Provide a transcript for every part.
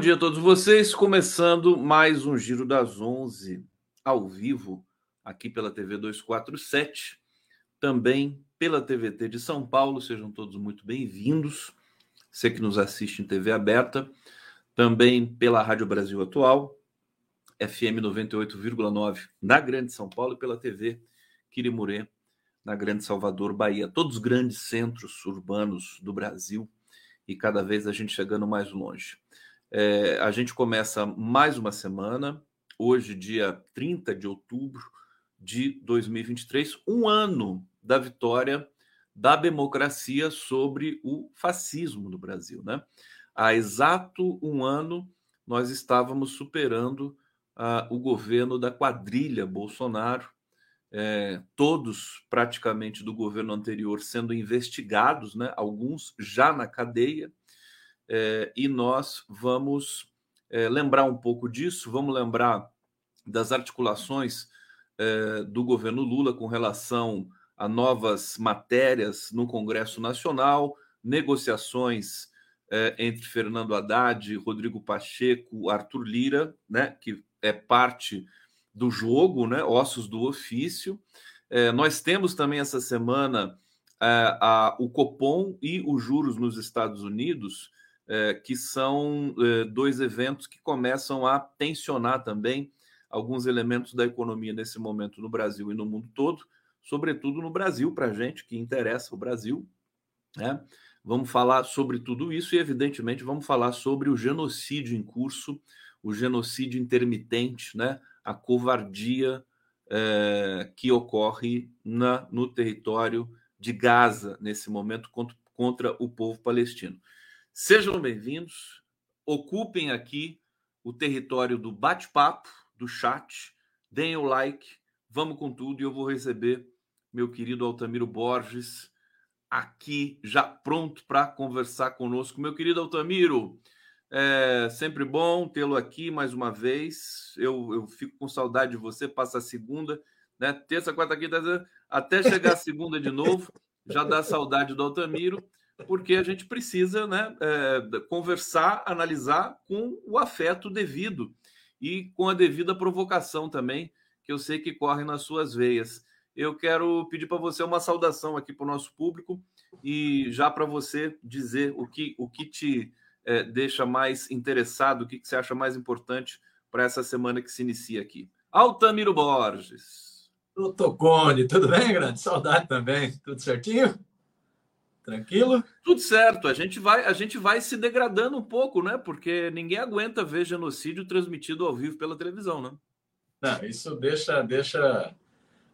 Bom dia a todos vocês, começando mais um Giro das 11 ao vivo aqui pela TV 247, também pela TVT de São Paulo. Sejam todos muito bem-vindos. Você que nos assiste em TV aberta, também pela Rádio Brasil Atual, FM 98,9 na Grande São Paulo e pela TV Quirimurê na Grande Salvador, Bahia. Todos os grandes centros urbanos do Brasil e cada vez a gente chegando mais longe. É, a gente começa mais uma semana, hoje, dia 30 de outubro de 2023, um ano da vitória da democracia sobre o fascismo no Brasil. Né? Há exato um ano, nós estávamos superando uh, o governo da quadrilha Bolsonaro, é, todos praticamente do governo anterior sendo investigados, né? alguns já na cadeia, é, e nós vamos é, lembrar um pouco disso, vamos lembrar das articulações é, do governo Lula com relação a novas matérias no Congresso Nacional, negociações é, entre Fernando Haddad, Rodrigo Pacheco, Arthur Lira, né, que é parte do jogo, né, ossos do ofício. É, nós temos também essa semana a, o Copom e os juros nos Estados Unidos, é, que são é, dois eventos que começam a tensionar também alguns elementos da economia nesse momento no Brasil e no mundo todo, sobretudo no Brasil, para a gente que interessa o Brasil. Né? Vamos falar sobre tudo isso e, evidentemente, vamos falar sobre o genocídio em curso, o genocídio intermitente, né? a covardia é, que ocorre na, no território de Gaza nesse momento contra, contra o povo palestino. Sejam bem-vindos, ocupem aqui o território do bate-papo, do chat, deem o like, vamos com tudo e eu vou receber meu querido Altamiro Borges aqui já pronto para conversar conosco. Meu querido Altamiro, é sempre bom tê-lo aqui mais uma vez. Eu, eu fico com saudade de você, passa a segunda, né? Terça, quarta, quinta, até chegar a segunda de novo, já dá saudade do Altamiro porque a gente precisa né, é, conversar, analisar com o afeto devido e com a devida provocação também, que eu sei que corre nas suas veias. Eu quero pedir para você uma saudação aqui para o nosso público e já para você dizer o que, o que te é, deixa mais interessado, o que, que você acha mais importante para essa semana que se inicia aqui. Altamiro Borges. Doutor Cone, tudo bem, grande? Saudade também, tudo certinho? Tranquilo? Tudo certo. A gente vai, a gente vai se degradando um pouco, né? Porque ninguém aguenta ver genocídio transmitido ao vivo pela televisão, né? Não, isso deixa, deixa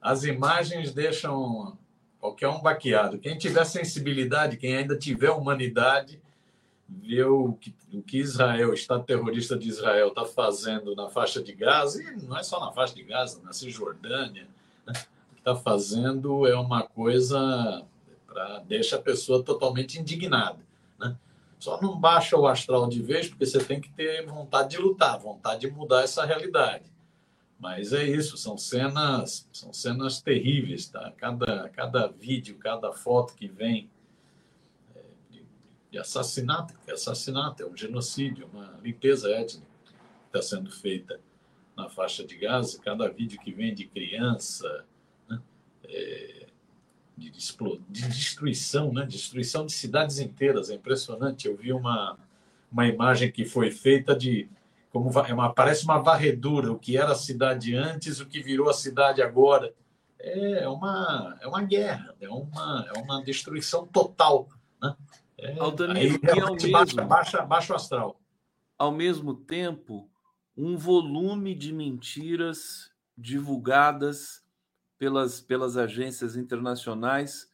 as imagens deixam qualquer um baqueado. Quem tiver sensibilidade, quem ainda tiver humanidade, vê o que, o que Israel, o Estado terrorista de Israel, está fazendo na faixa de Gaza, e não é só na faixa de Gaza, na Cisjordânia, né? o que está fazendo é uma coisa deixa a pessoa totalmente indignada. Né? Só não baixa o astral de vez, porque você tem que ter vontade de lutar, vontade de mudar essa realidade. Mas é isso, são cenas, são cenas terríveis, tá? Cada, cada vídeo, cada foto que vem é, de, de assassinato, é assassinato, é um genocídio, é uma limpeza étnica que está sendo feita na faixa de Gaza. Cada vídeo que vem de criança, né? é, de, de destruição, né? destruição de cidades inteiras. É impressionante. Eu vi uma, uma imagem que foi feita de como é uma, parece uma varredura, o que era a cidade antes, o que virou a cidade agora. É uma, é uma guerra, é uma, é uma destruição total. Né? É, Aldanilo, aí, ao mesmo, baixa, baixa, baixa o astral. Ao mesmo tempo, um volume de mentiras divulgadas pelas, pelas agências internacionais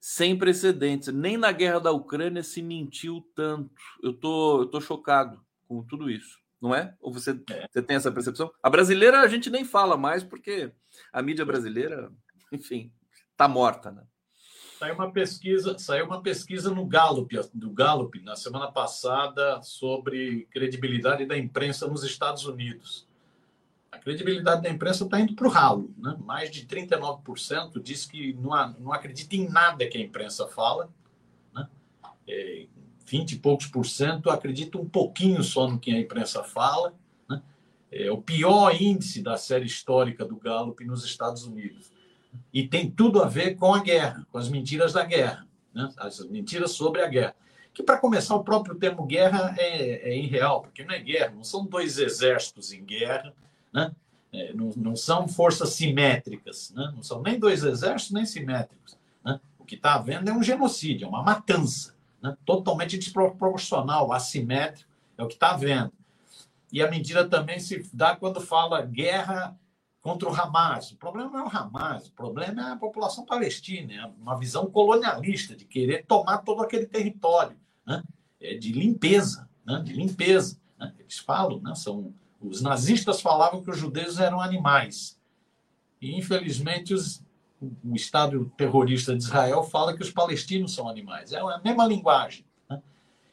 sem precedentes. Nem na guerra da Ucrânia se mentiu tanto. Eu tô, eu tô chocado com tudo isso, não é? Ou você, é. você tem essa percepção? A brasileira a gente nem fala mais porque a mídia brasileira, enfim, tá morta, né? Saiu uma pesquisa, saiu uma pesquisa no Gallup, do Gallup na semana passada sobre credibilidade da imprensa nos Estados Unidos a credibilidade da imprensa está indo para o ralo. Né? Mais de 39% diz que não, não acredita em nada que a imprensa fala. Né? É, 20 e poucos por cento acreditam um pouquinho só no que a imprensa fala. Né? É o pior índice da série histórica do Gallup nos Estados Unidos. E tem tudo a ver com a guerra, com as mentiras da guerra, né? as mentiras sobre a guerra. Que, para começar, o próprio termo guerra é, é irreal, porque não é guerra, não são dois exércitos em guerra, né? É, não, não, são forças simétricas, né? não são nem dois exércitos, nem simétricos. Né? O que está havendo é um genocídio, é uma matança, né? totalmente desproporcional, assimétrico, é o que está havendo. E a mentira também se dá quando fala guerra contra o Hamas. O problema não é o Hamas, o problema é a população palestina, é uma visão colonialista de querer tomar todo aquele território, né? é de limpeza, né? de limpeza. Né? Eles falam, né? são os nazistas falavam que os judeus eram animais. E, infelizmente, os, o Estado terrorista de Israel fala que os palestinos são animais. É a mesma linguagem. Né?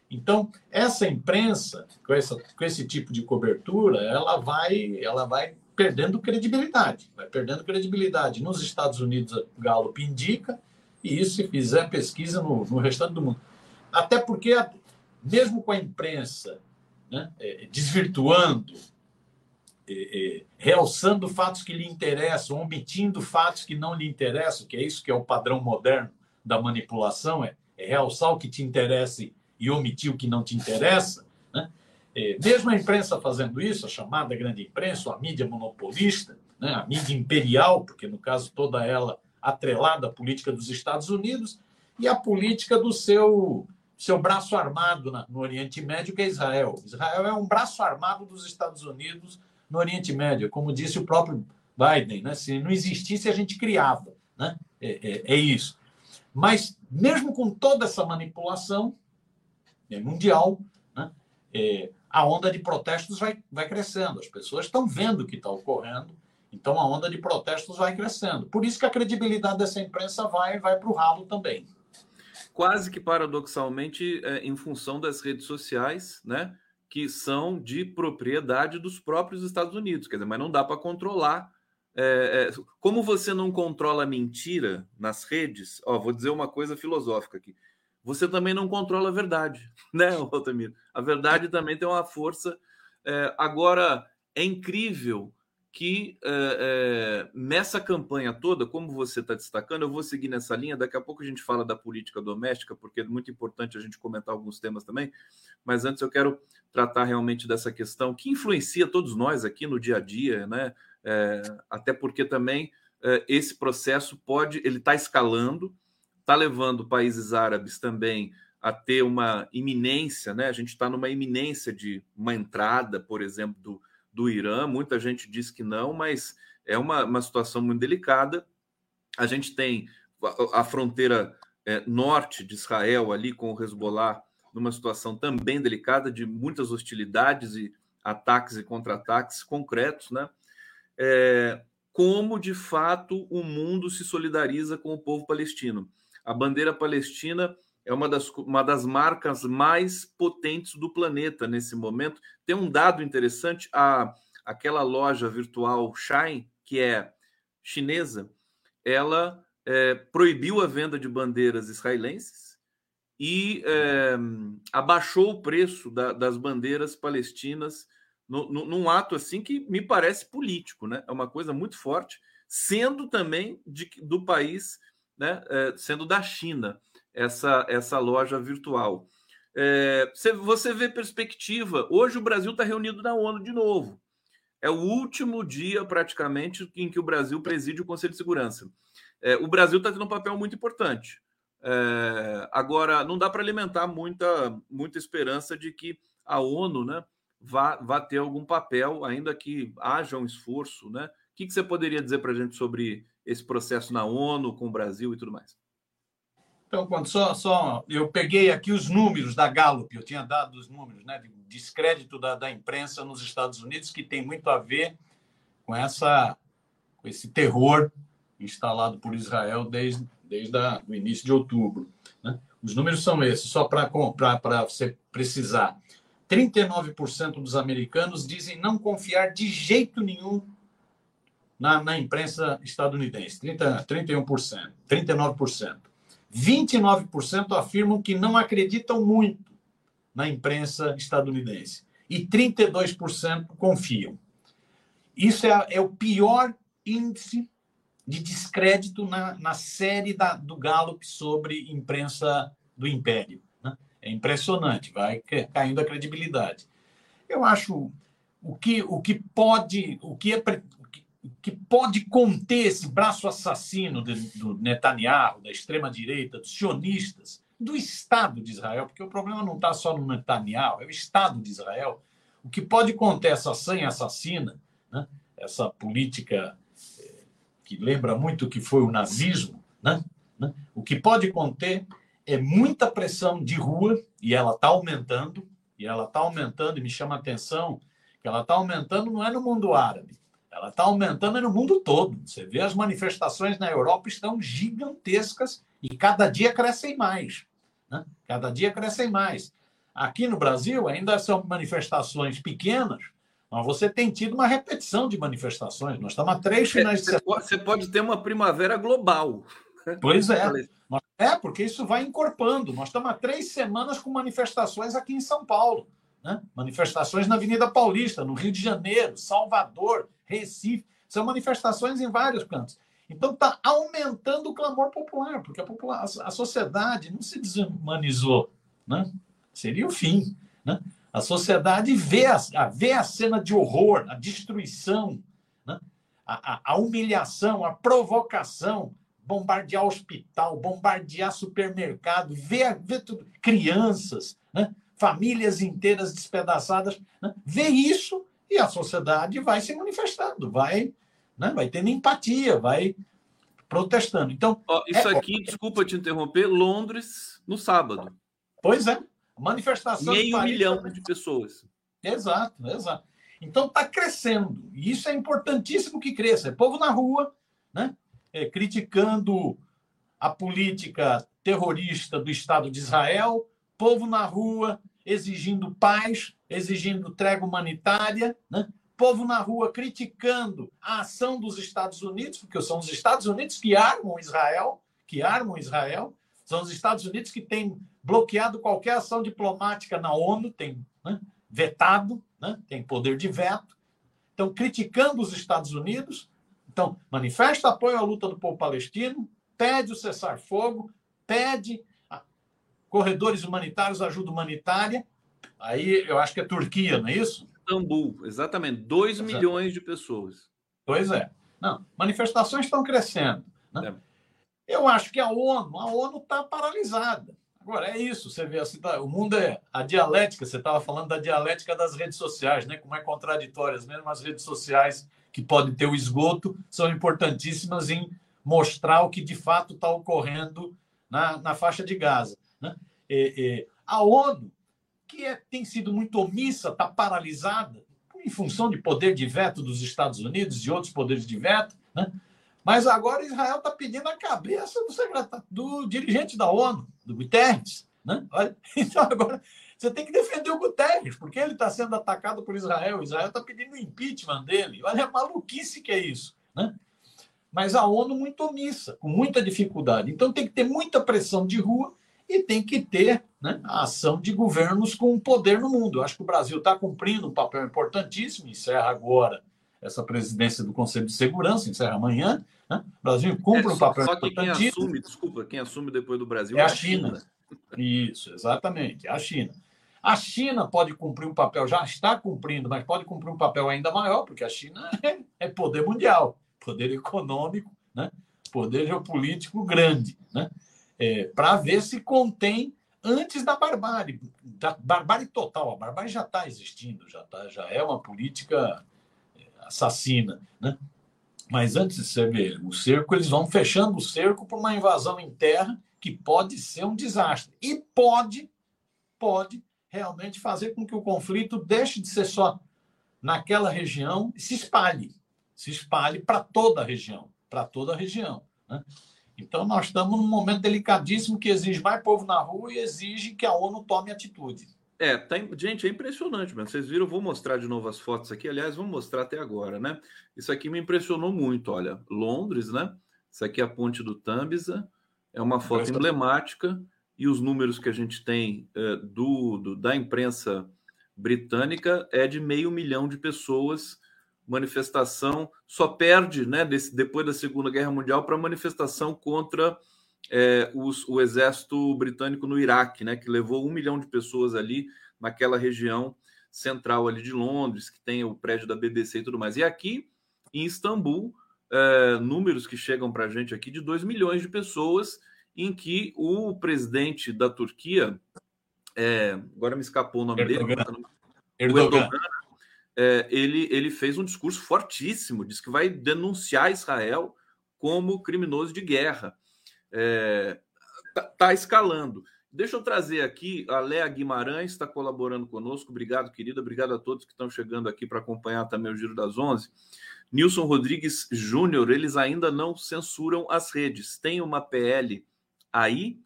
Então, essa imprensa, com, essa, com esse tipo de cobertura, ela vai, ela vai perdendo credibilidade. Vai perdendo credibilidade. Nos Estados Unidos, o Gallup indica, e isso se fizer pesquisa no, no restante do mundo. Até porque, mesmo com a imprensa né, é, desvirtuando é, realçando fatos que lhe interessam, omitindo fatos que não lhe interessam, que é isso que é o padrão moderno da manipulação, é, é realçar o que te interessa e omitir o que não te interessa. Né? É, mesmo a imprensa fazendo isso, a chamada grande imprensa, a mídia monopolista, né? a mídia imperial, porque no caso toda ela atrelada à política dos Estados Unidos e à política do seu seu braço armado no Oriente Médio, que é Israel. Israel é um braço armado dos Estados Unidos no Oriente Médio, como disse o próprio Biden, né? se não existisse, a gente criava. Né? É, é, é isso. Mas, mesmo com toda essa manipulação é mundial, né? é, a onda de protestos vai, vai crescendo. As pessoas estão vendo o que está ocorrendo, então a onda de protestos vai crescendo. Por isso que a credibilidade dessa imprensa vai, vai para o ralo também. Quase que paradoxalmente, é, em função das redes sociais, né? Que são de propriedade dos próprios Estados Unidos. Quer dizer, mas não dá para controlar. É, é, como você não controla mentira nas redes, ó, vou dizer uma coisa filosófica aqui. Você também não controla a verdade, né, Altamiro? A verdade também tem uma força. É, agora, é incrível que é, é, nessa campanha toda, como você está destacando, eu vou seguir nessa linha. Daqui a pouco a gente fala da política doméstica, porque é muito importante a gente comentar alguns temas também. Mas antes eu quero tratar realmente dessa questão que influencia todos nós aqui no dia a dia, né? É, até porque também esse processo pode, ele está escalando, está levando países árabes também a ter uma iminência, né? A gente está numa iminência de uma entrada, por exemplo, do, do Irã. Muita gente diz que não, mas é uma, uma situação muito delicada. A gente tem a, a fronteira é, norte de Israel ali com o Hezbollah numa situação também delicada de muitas hostilidades e ataques e contra-ataques concretos, né? É, como de fato o mundo se solidariza com o povo palestino. A bandeira palestina é uma das, uma das marcas mais potentes do planeta nesse momento. Tem um dado interessante: a, aquela loja virtual Shine, que é chinesa, ela é, proibiu a venda de bandeiras israelenses e é, abaixou o preço da, das bandeiras palestinas no, no, num ato assim que me parece político, né? É uma coisa muito forte, sendo também de, do país, né? É, sendo da China essa essa loja virtual. É, você, vê perspectiva. Hoje o Brasil está reunido na ONU de novo. É o último dia, praticamente, em que o Brasil preside o Conselho de Segurança. É, o Brasil está tendo um papel muito importante. É, agora, não dá para alimentar muita, muita esperança de que a ONU né, vá, vá ter algum papel, ainda que haja um esforço. Né? O que, que você poderia dizer para a gente sobre esse processo na ONU, com o Brasil e tudo mais? Então, quando só, só eu peguei aqui os números da Gallup, eu tinha dado os números, né, de descrédito da, da imprensa nos Estados Unidos, que tem muito a ver com essa com esse terror instalado por Israel desde desde o início de outubro. Né? Os números são esses, só para você precisar. 39% dos americanos dizem não confiar de jeito nenhum na, na imprensa estadunidense. 30, 31%, 39%. 29% afirmam que não acreditam muito na imprensa estadunidense e 32% confiam. Isso é, é, o pior índice de descrédito na, na série da, do Gallup sobre imprensa do Império. Né? É impressionante, vai caindo a credibilidade. Eu acho o que, o que pode o que, é, que pode conter esse braço assassino do, do Netanyahu, da extrema-direita, dos sionistas, do Estado de Israel, porque o problema não está só no Netanyahu, é o Estado de Israel. O que pode conter essa sanha assassina, né? essa política eh, que lembra muito o que foi o nazismo, né? né? o que pode conter é muita pressão de rua, e ela está aumentando, e ela está aumentando, e me chama a atenção que ela está aumentando não é no mundo árabe, ela está aumentando no mundo todo. Você vê as manifestações na Europa estão gigantescas e cada dia crescem mais. Né? Cada dia crescem mais. Aqui no Brasil ainda são manifestações pequenas, mas você tem tido uma repetição de manifestações. Nós estamos a três é, finais de semana. Você pode ter uma primavera global. Pois é. É, porque isso vai encorpando. Nós estamos há três semanas com manifestações aqui em São Paulo. Né? Manifestações na Avenida Paulista, no Rio de Janeiro, Salvador, Recife. São manifestações em vários cantos. Então está aumentando o clamor popular, porque a, popular, a sociedade não se desumanizou. Né? Seria o fim. Né? A sociedade vê a, vê a cena de horror, a destruição, né? a, a, a humilhação, a provocação, bombardear hospital, bombardear supermercado, ver, ver tudo, crianças, né? famílias inteiras despedaçadas. Né? Vê isso e a sociedade vai se manifestando, vai né? vai tendo empatia, vai protestando. Então, isso é... aqui, desculpa te interromper, Londres no sábado. Pois é, manifestação meio milhão de pessoas. Exato, exato. Então está crescendo e isso é importantíssimo que cresça. É povo na rua, né? É, criticando a política terrorista do Estado de Israel, povo na rua exigindo paz, exigindo trégua humanitária, né? povo na rua criticando a ação dos Estados Unidos, porque são os Estados Unidos que armam Israel, que armam Israel, são os Estados Unidos que têm bloqueado qualquer ação diplomática na ONU, tem né, vetado, né, tem poder de veto. Então, criticando os Estados Unidos, então manifesta apoio à luta do povo palestino, pede o cessar-fogo, pede corredores humanitários, ajuda humanitária. Aí eu acho que é Turquia, não é isso? Istambul, exatamente. 2 milhões de pessoas. Pois é. Não, manifestações estão crescendo. Né? É. Eu acho que a ONU, a ONU está paralisada. Agora, é isso, você vê, assim, tá, o mundo é a dialética, você estava falando da dialética das redes sociais, né? como é contraditórias, mesmo as redes sociais que podem ter o esgoto, são importantíssimas em mostrar o que de fato está ocorrendo na, na faixa de Gaza. Né? E, e, a ONU que é, tem sido muito omissa, está paralisada, em função de poder de veto dos Estados Unidos e outros poderes de veto. Né? Mas agora Israel está pedindo a cabeça do, secretário, do dirigente da ONU, do Guterres. Né? Então agora você tem que defender o Guterres, porque ele está sendo atacado por Israel. Israel está pedindo o impeachment dele. Olha a maluquice que é isso. Né? Mas a ONU muito omissa, com muita dificuldade. Então tem que ter muita pressão de rua e tem que ter né, a ação de governos com poder no mundo. Eu acho que o Brasil está cumprindo um papel importantíssimo, encerra agora essa presidência do Conselho de Segurança, encerra amanhã. Né? O Brasil cumpre é, um papel só que quem assume, desculpa, quem assume depois do Brasil é, é a China. China. Isso, exatamente, é a China. A China pode cumprir um papel, já está cumprindo, mas pode cumprir um papel ainda maior, porque a China é, é poder mundial, poder econômico, né? poder geopolítico grande. Né? É, para ver se contém antes da barbárie, da barbárie total. A barbárie já está existindo, já, tá, já é uma política é, assassina. Né? Mas antes de você ver o cerco, eles vão fechando o cerco para uma invasão em terra que pode ser um desastre. E pode, pode realmente fazer com que o conflito deixe de ser só naquela região e se espalhe. Se espalhe para toda a região. Para toda a região. Né? Então, nós estamos num momento delicadíssimo que exige mais povo na rua e exige que a ONU tome atitude. É, tá, gente, é impressionante, mano. Vocês viram, eu vou mostrar de novo as fotos aqui. Aliás, vamos mostrar até agora, né? Isso aqui me impressionou muito. Olha, Londres, né? Isso aqui é a ponte do Tambisa, é uma foto emblemática. e os números que a gente tem é, do, do, da imprensa britânica é de meio milhão de pessoas. Manifestação só perde, né, desse, depois da Segunda Guerra Mundial, para manifestação contra é, os, o exército britânico no Iraque, né, que levou um milhão de pessoas ali naquela região central ali de Londres, que tem o prédio da BBC e tudo mais. E aqui em Istambul, é, números que chegam para a gente aqui de 2 milhões de pessoas, em que o presidente da Turquia, é, agora me escapou o nome Erdogan. dele, Erdogan. o Erdogan, é, ele, ele fez um discurso fortíssimo, diz que vai denunciar Israel como criminoso de guerra. Está é, tá, tá escalando. Deixa eu trazer aqui a Léa Guimarães, está colaborando conosco. Obrigado, querida. Obrigado a todos que estão chegando aqui para acompanhar também o Giro das Onze. Nilson Rodrigues Júnior, eles ainda não censuram as redes. Tem uma PL aí,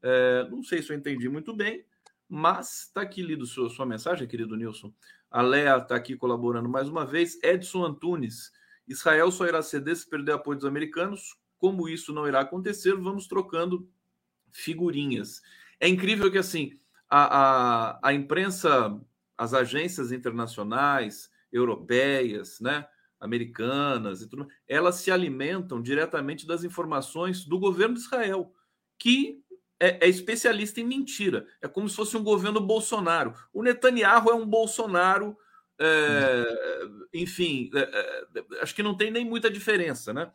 é, não sei se eu entendi muito bem, mas está aqui lido sua, sua mensagem, querido Nilson. A Léa está aqui colaborando mais uma vez. Edson Antunes, Israel só irá ceder se perder apoio dos americanos. Como isso não irá acontecer, vamos trocando figurinhas. É incrível que assim a, a, a imprensa, as agências internacionais, europeias, né? americanas e tudo, elas se alimentam diretamente das informações do governo de Israel, que é, é, especialista em mentira. É como se fosse um governo Bolsonaro. O Netanyahu é um Bolsonaro, é, enfim, é, é, acho que não tem nem muita diferença, né?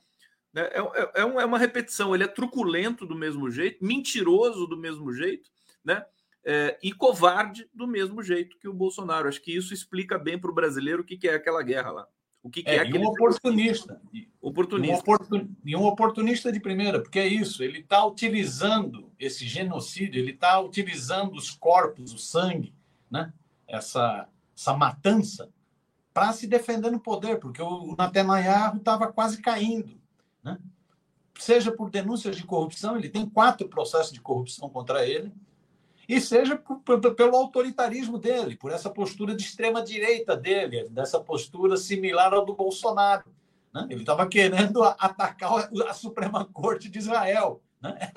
É, é, é, uma repetição. Ele é truculento do mesmo jeito, mentiroso do mesmo jeito, né? e covarde do mesmo jeito que o Bolsonaro. Acho que isso explica bem para o brasileiro o que, que é aquela guerra lá. O que, que é, é um oportunista. Oportunista. Um oportun... E um oportunista de primeira, porque é isso, ele está utilizando esse genocídio, ele está utilizando os corpos, o sangue, né? essa, essa matança, para se defender no poder, porque o Netanyahu estava quase caindo. Né? Seja por denúncias de corrupção, ele tem quatro processos de corrupção contra ele, e seja pelo autoritarismo dele, por essa postura de extrema direita dele, dessa postura similar ao do Bolsonaro. Né? Ele estava querendo atacar a Suprema Corte de Israel, né?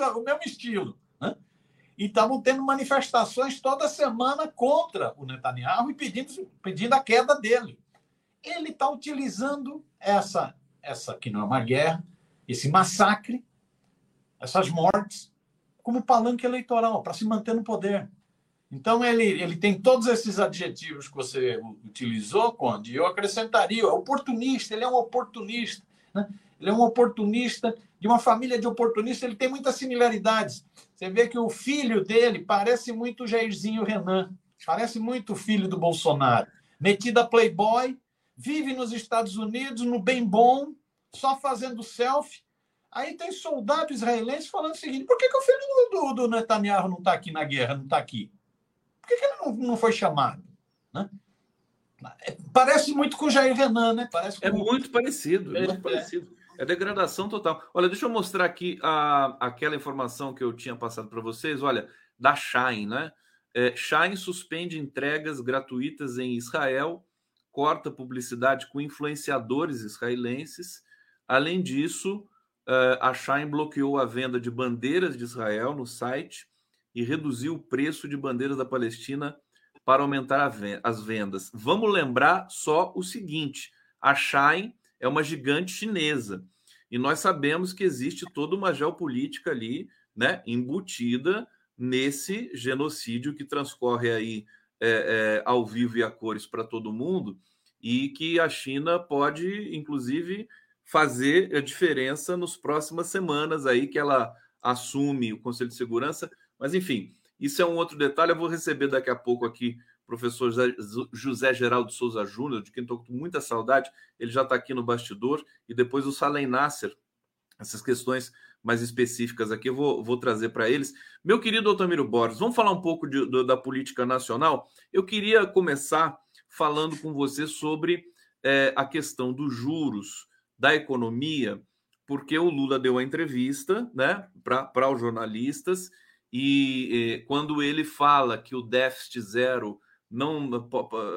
é, o mesmo estilo. Né? E estavam tendo manifestações toda semana contra o Netanyahu e pedindo, pedindo a queda dele. Ele está utilizando essa, essa que não é uma guerra, esse massacre, essas mortes, como palanque eleitoral, para se manter no poder. Então, ele, ele tem todos esses adjetivos que você utilizou, Conde, e eu acrescentaria: oportunista, ele é um oportunista. Né? Ele é um oportunista, de uma família de oportunistas, ele tem muitas similaridades. Você vê que o filho dele parece muito o Jairzinho Renan, parece muito o filho do Bolsonaro. Metido a playboy, vive nos Estados Unidos, no bem bom, só fazendo selfie, Aí tem soldado israelense falando o seguinte: por que, que o filho do, do Netanyahu não está aqui na guerra, não está aqui? Por que, que ele não, não foi chamado? Né? É, parece muito com o Jair Renan, né? Parece é muito parecido, é, muito é. parecido. É degradação total. Olha, deixa eu mostrar aqui a, aquela informação que eu tinha passado para vocês. Olha, da Shine, né? É, Shine suspende entregas gratuitas em Israel, corta publicidade com influenciadores israelenses. Além disso, Uh, a Shine bloqueou a venda de bandeiras de Israel no site e reduziu o preço de bandeiras da Palestina para aumentar as vendas. Vamos lembrar só o seguinte: a Shine é uma gigante chinesa e nós sabemos que existe toda uma geopolítica ali, né, embutida nesse genocídio que transcorre aí é, é, ao vivo e a cores para todo mundo e que a China pode, inclusive, fazer a diferença nas próximas semanas aí que ela assume o Conselho de Segurança. Mas, enfim, isso é um outro detalhe. Eu vou receber daqui a pouco aqui o professor José Geraldo Souza Júnior, de quem estou com muita saudade. Ele já está aqui no bastidor. E depois o Salem Nasser, essas questões mais específicas aqui, eu vou, vou trazer para eles. Meu querido Otamiro Borges, vamos falar um pouco de, da política nacional? Eu queria começar falando com você sobre é, a questão dos juros da economia, porque o Lula deu a entrevista né, para os jornalistas e, e quando ele fala que o déficit zero não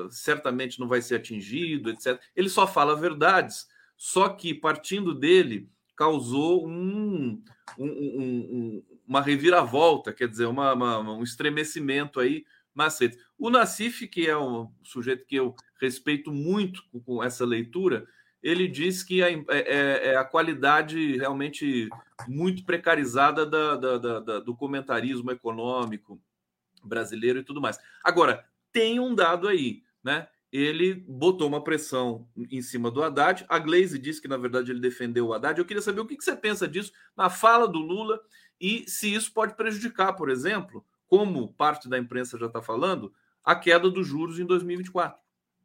certamente não vai ser atingido, etc. Ele só fala verdades, só que partindo dele causou um, um, um, uma reviravolta, quer dizer, uma, uma, um estremecimento aí redes. O Nassif, que é um sujeito que eu respeito muito com essa leitura, ele diz que é, é, é a qualidade realmente muito precarizada da, da, da, do comentarismo econômico brasileiro e tudo mais. Agora, tem um dado aí, né? Ele botou uma pressão em cima do Haddad. A Glaze disse que, na verdade, ele defendeu o Haddad. Eu queria saber o que você pensa disso na fala do Lula e se isso pode prejudicar, por exemplo, como parte da imprensa já está falando, a queda dos juros em 2024.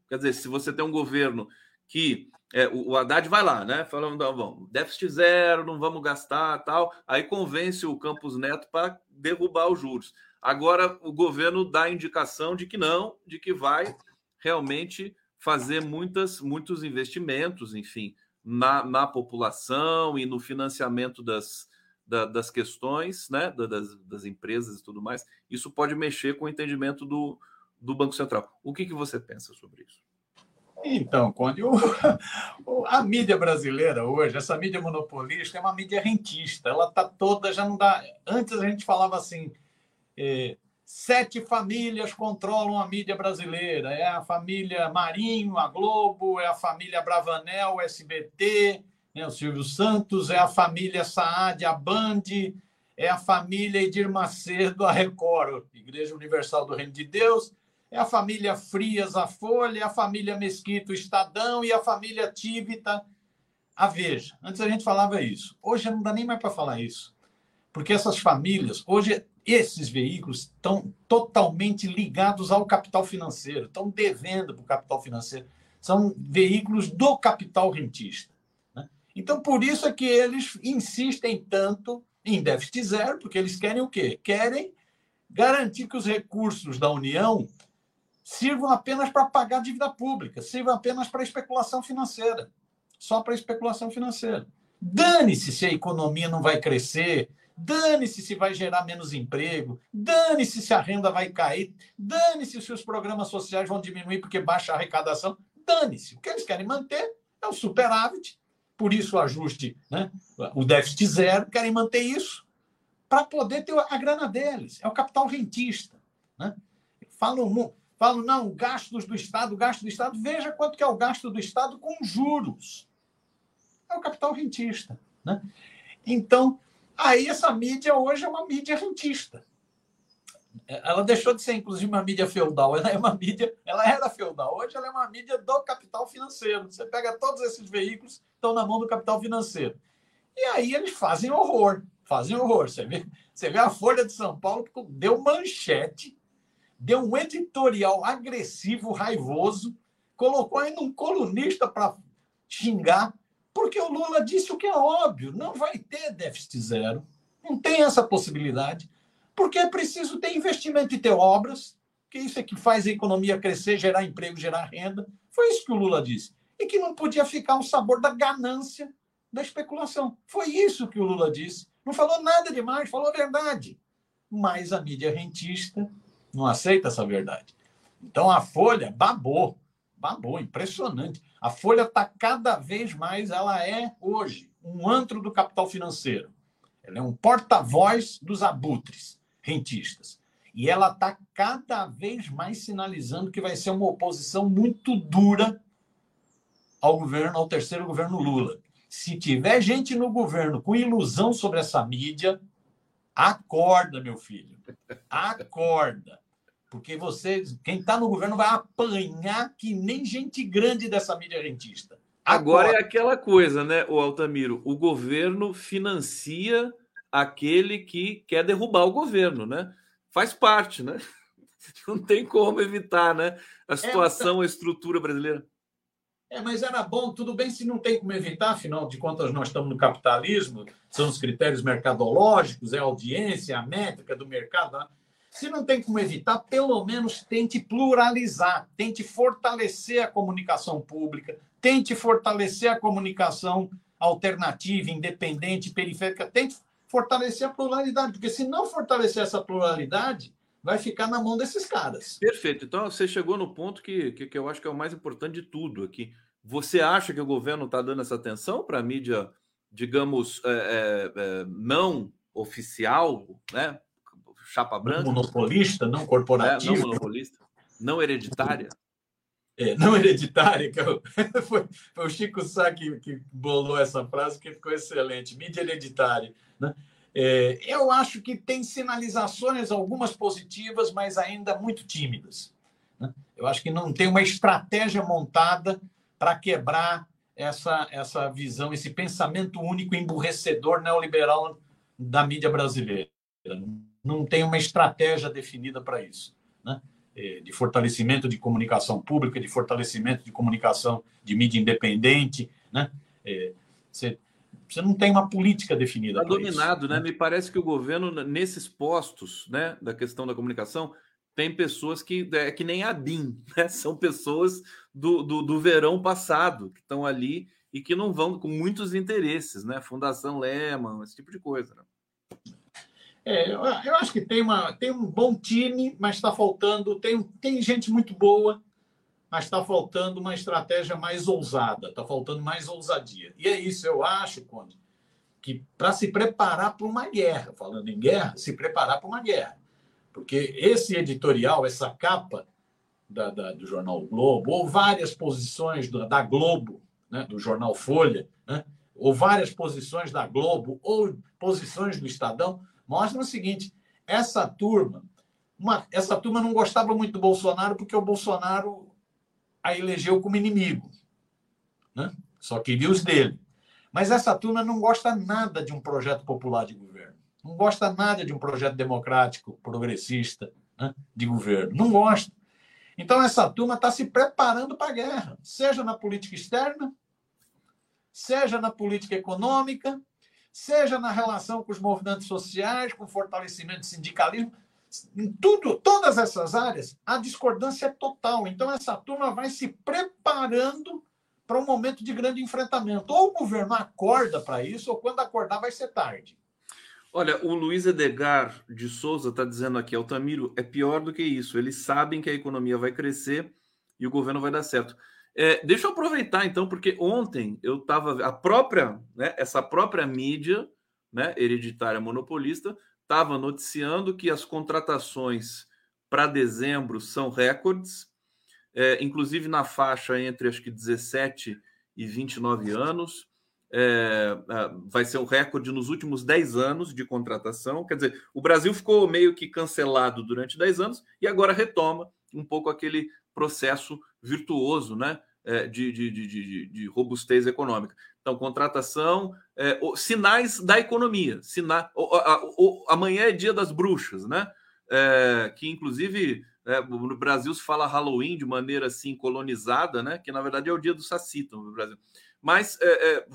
Quer dizer, se você tem um governo que é, o, o Haddad vai lá, né? Falando, bom, déficit zero, não vamos gastar, tal. Aí convence o Campos Neto para derrubar os juros. Agora o governo dá indicação de que não, de que vai realmente fazer muitas, muitos investimentos, enfim, na, na população e no financiamento das, da, das questões, né, das, das empresas e tudo mais. Isso pode mexer com o entendimento do, do Banco Central. O que, que você pensa sobre isso? Então, Conde, o, a mídia brasileira hoje, essa mídia monopolista, é uma mídia rentista. Ela está toda, já não dá. Antes a gente falava assim: é, sete famílias controlam a mídia brasileira. É a família Marinho, a Globo, é a família Bravanel, o SBT, né, o Silvio Santos, é a família Saad, a Band, é a família Edir Macedo, a Record, Igreja Universal do Reino de Deus é a família Frias, a Folha, a família Mesquita, o Estadão e a família Tívita, a Veja. Antes a gente falava isso. Hoje não dá nem mais para falar isso. Porque essas famílias, hoje esses veículos estão totalmente ligados ao capital financeiro, estão devendo para o capital financeiro. São veículos do capital rentista. Né? Então, por isso é que eles insistem tanto em déficit zero, porque eles querem o quê? Querem garantir que os recursos da União sirvam apenas para pagar dívida pública, sirvam apenas para especulação financeira. Só para especulação financeira. Dane-se se a economia não vai crescer, dane-se se vai gerar menos emprego, dane-se se a renda vai cair, dane-se se os programas sociais vão diminuir porque baixa a arrecadação, dane-se. O que eles querem manter é o superávit, por isso o ajuste, né? o déficit zero, querem manter isso para poder ter a grana deles. É o capital rentista. Né? Falam falam, não, gastos do Estado, gasto do Estado, veja quanto que é o gasto do Estado com juros. É o capital rentista. Né? Então, aí essa mídia hoje é uma mídia rentista. Ela deixou de ser, inclusive, uma mídia feudal. Ela é uma mídia, ela era feudal. Hoje ela é uma mídia do capital financeiro. Você pega todos esses veículos, estão na mão do capital financeiro. E aí eles fazem horror. Fazem horror. Você vê, você vê a Folha de São Paulo que deu manchete deu um editorial agressivo, raivoso, colocou ainda um colunista para xingar, porque o Lula disse o que é óbvio: não vai ter déficit zero, não tem essa possibilidade, porque é preciso ter investimento e ter obras, que isso é que faz a economia crescer, gerar emprego, gerar renda. Foi isso que o Lula disse. E que não podia ficar o sabor da ganância da especulação. Foi isso que o Lula disse. Não falou nada demais, falou a verdade. Mas a mídia rentista não aceita essa verdade. Então a Folha babou, babou, impressionante. A Folha está cada vez mais, ela é hoje um antro do capital financeiro. Ela é um porta-voz dos abutres rentistas. E ela está cada vez mais sinalizando que vai ser uma oposição muito dura ao governo, ao terceiro governo Lula. Se tiver gente no governo com ilusão sobre essa mídia, acorda, meu filho. Acorda. Porque você, quem está no governo vai apanhar que nem gente grande dessa mídia rentista. Agora, Agora é aquela coisa, né, o Altamiro? O governo financia aquele que quer derrubar o governo, né? Faz parte, né? Não tem como evitar, né? A é, situação, é, a estrutura brasileira. É, mas era bom, tudo bem se não tem como evitar, afinal de contas, nós estamos no capitalismo, são os critérios mercadológicos, é a audiência, a métrica do mercado. Se não tem como evitar, pelo menos tente pluralizar, tente fortalecer a comunicação pública, tente fortalecer a comunicação alternativa, independente, periférica, tente fortalecer a pluralidade, porque se não fortalecer essa pluralidade, vai ficar na mão desses caras. Perfeito. Então você chegou no ponto que, que, que eu acho que é o mais importante de tudo aqui. Você acha que o governo está dando essa atenção para a mídia, digamos, é, é, é, não oficial, né? Chapa branca. Não monopolista, não corporativa. É, não monopolista, não hereditária. É, não hereditária, que eu, foi, foi, o Chico Sá que, que, bolou essa frase, que ficou excelente. Mídia hereditária. Né? É, eu acho que tem sinalizações, algumas positivas, mas ainda muito tímidas. Né? Eu acho que não tem uma estratégia montada para quebrar essa, essa visão, esse pensamento único emburrecedor neoliberal da mídia brasileira. Não tem uma estratégia definida para isso, né? É, de fortalecimento de comunicação pública, de fortalecimento de comunicação de mídia independente, né? É, você, você não tem uma política definida. Está dominado, isso, né? né? Me parece que o governo, nesses postos né, da questão da comunicação, tem pessoas que é que nem a BIM, né? São pessoas do, do, do verão passado que estão ali e que não vão com muitos interesses, né? Fundação Lehman, esse tipo de coisa. Né? É, eu, acho que tem, uma, tem um bom time, mas está faltando. Tem, tem gente muito boa, mas está faltando uma estratégia mais ousada, está faltando mais ousadia. E é isso, eu acho, Conde, que para se preparar para uma guerra, falando em guerra, se preparar para uma guerra. Porque esse editorial, essa capa da, da, do jornal Globo, ou várias posições da, da Globo, né, do jornal Folha, né, ou várias posições da Globo, ou posições do Estadão, mostram o seguinte: essa turma, uma, essa turma não gostava muito do Bolsonaro porque o Bolsonaro a elegeu como inimigo. Né? Só queria os dele. Mas essa turma não gosta nada de um projeto popular de governo não gosta nada de um projeto democrático, progressista né, de governo. Não gosta. Então, essa turma está se preparando para a guerra, seja na política externa, seja na política econômica, seja na relação com os movimentos sociais, com o fortalecimento do sindicalismo. Em tudo, todas essas áreas, a discordância é total. Então, essa turma vai se preparando para um momento de grande enfrentamento. Ou o governo acorda para isso, ou quando acordar, vai ser tarde. Olha, o Luiz Edgar de Souza está dizendo aqui, Altamiro, é pior do que isso. Eles sabem que a economia vai crescer e o governo vai dar certo. É, deixa eu aproveitar então, porque ontem eu estava a própria, né, essa própria mídia, né, hereditária monopolista, estava noticiando que as contratações para dezembro são recordes, é, inclusive na faixa entre acho que 17 e 29 anos é, é, vai ser o recorde nos últimos 10 anos de contratação. Quer dizer, o Brasil ficou meio que cancelado durante 10 anos e agora retoma um pouco aquele processo virtuoso né, é, de, de, de, de robustez econômica. Então, contratação, é, sinais da economia. Sina, o, a, o, amanhã é dia das bruxas, né? É, que inclusive é, no Brasil se fala Halloween de maneira assim colonizada, né? Que na verdade é o dia do Saci no Brasil. Mas é, é,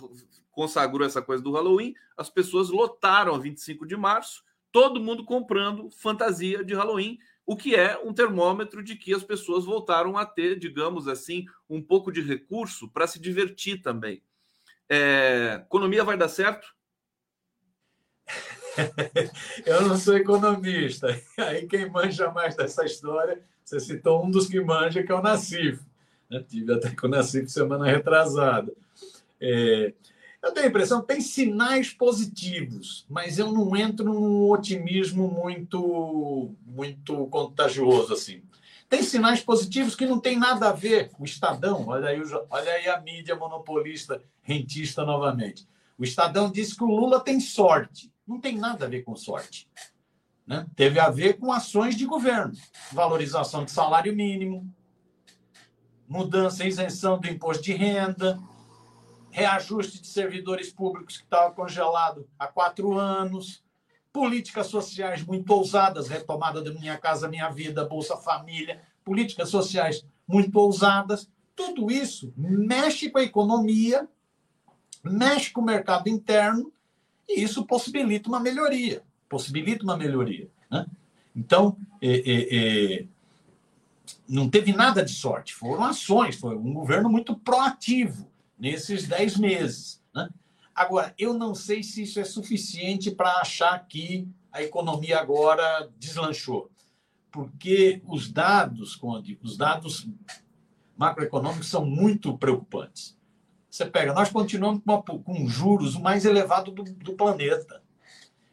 consagrou essa coisa do Halloween, as pessoas lotaram a 25 de março, todo mundo comprando fantasia de Halloween, o que é um termômetro de que as pessoas voltaram a ter, digamos assim, um pouco de recurso para se divertir também. É, economia vai dar certo? Eu não sou economista. Aí quem manja mais dessa história, você citou um dos que manja, que é o Nassif. Né? Tive até com o Nassif semana retrasada. É, eu tenho a impressão que tem sinais positivos, mas eu não entro num otimismo muito, muito contagioso assim. Tem sinais positivos que não tem nada a ver o Estadão. Olha aí, olha aí a mídia monopolista, rentista novamente. O Estadão disse que o Lula tem sorte. Não tem nada a ver com sorte. Né? Teve a ver com ações de governo. Valorização do salário mínimo, mudança, isenção do imposto de renda, reajuste de servidores públicos que estava congelado há quatro anos, políticas sociais muito ousadas, retomada da Minha Casa Minha Vida, Bolsa Família, políticas sociais muito ousadas. Tudo isso mexe com a economia, mexe com o mercado interno e isso possibilita uma melhoria. Possibilita uma melhoria. Né? Então, é, é, é, não teve nada de sorte, foram ações, foi um governo muito proativo nesses 10 meses. Né? Agora, eu não sei se isso é suficiente para achar que a economia agora deslanchou, porque os dados, Conde, os dados macroeconômicos são muito preocupantes. Você pega, nós continuamos com, uma, com juros mais elevado do, do planeta.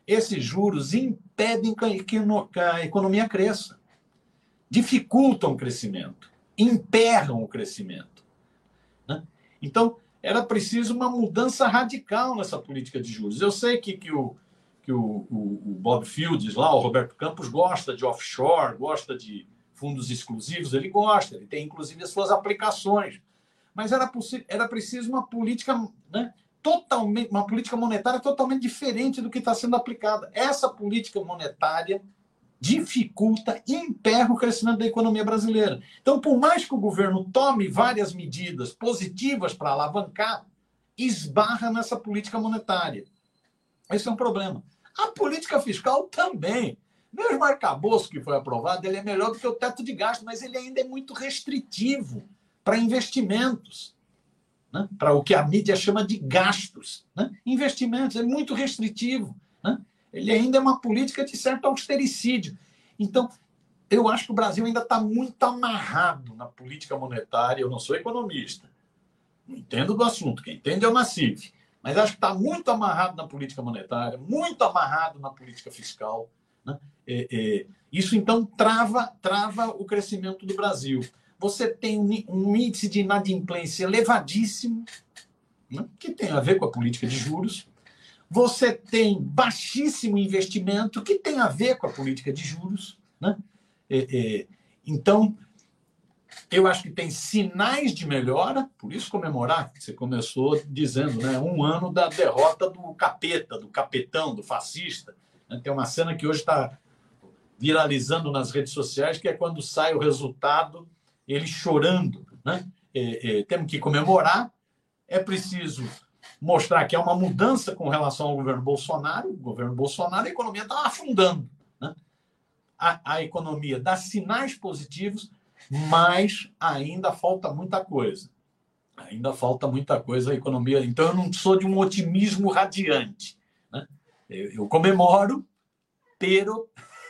esses juros impedem que a economia cresça, dificultam o crescimento, emperram o crescimento. Então, era preciso uma mudança radical nessa política de juros. Eu sei que, que, o, que o, o, o Bob Fields, lá, o Roberto Campos, gosta de offshore, gosta de fundos exclusivos, ele gosta, ele tem inclusive as suas aplicações. Mas era, era preciso uma política né, totalmente, uma política monetária totalmente diferente do que está sendo aplicada. Essa política monetária dificulta emperra o crescimento da economia brasileira. Então, por mais que o governo tome várias medidas positivas para alavancar, esbarra nessa política monetária. Esse é um problema. A política fiscal também. Mesmo o arcabouço que foi aprovado, ele é melhor do que o teto de gasto, mas ele ainda é muito restritivo para investimentos, né? para o que a mídia chama de gastos. Né? Investimentos, é muito restritivo. Né? Ele ainda é uma política de certo austericídio. Então, eu acho que o Brasil ainda está muito amarrado na política monetária. Eu não sou economista, não entendo do assunto. Quem entende é o Nassif. Mas acho que está muito amarrado na política monetária, muito amarrado na política fiscal. Né? É, é, isso, então, trava, trava o crescimento do Brasil. Você tem um índice de inadimplência elevadíssimo, né? que tem a ver com a política de juros. Você tem baixíssimo investimento, que tem a ver com a política de juros. Né? É, é, então, eu acho que tem sinais de melhora, por isso comemorar, você começou dizendo, né, um ano da derrota do capeta, do capetão, do fascista. Né? Tem uma cena que hoje está viralizando nas redes sociais, que é quando sai o resultado, ele chorando. Né? É, é, temos que comemorar, é preciso mostrar que há uma mudança com relação ao governo Bolsonaro. O governo Bolsonaro, a economia está afundando. Né? A, a economia dá sinais positivos, mas ainda falta muita coisa. Ainda falta muita coisa a economia. Então, eu não sou de um otimismo radiante. Né? Eu, eu comemoro, pero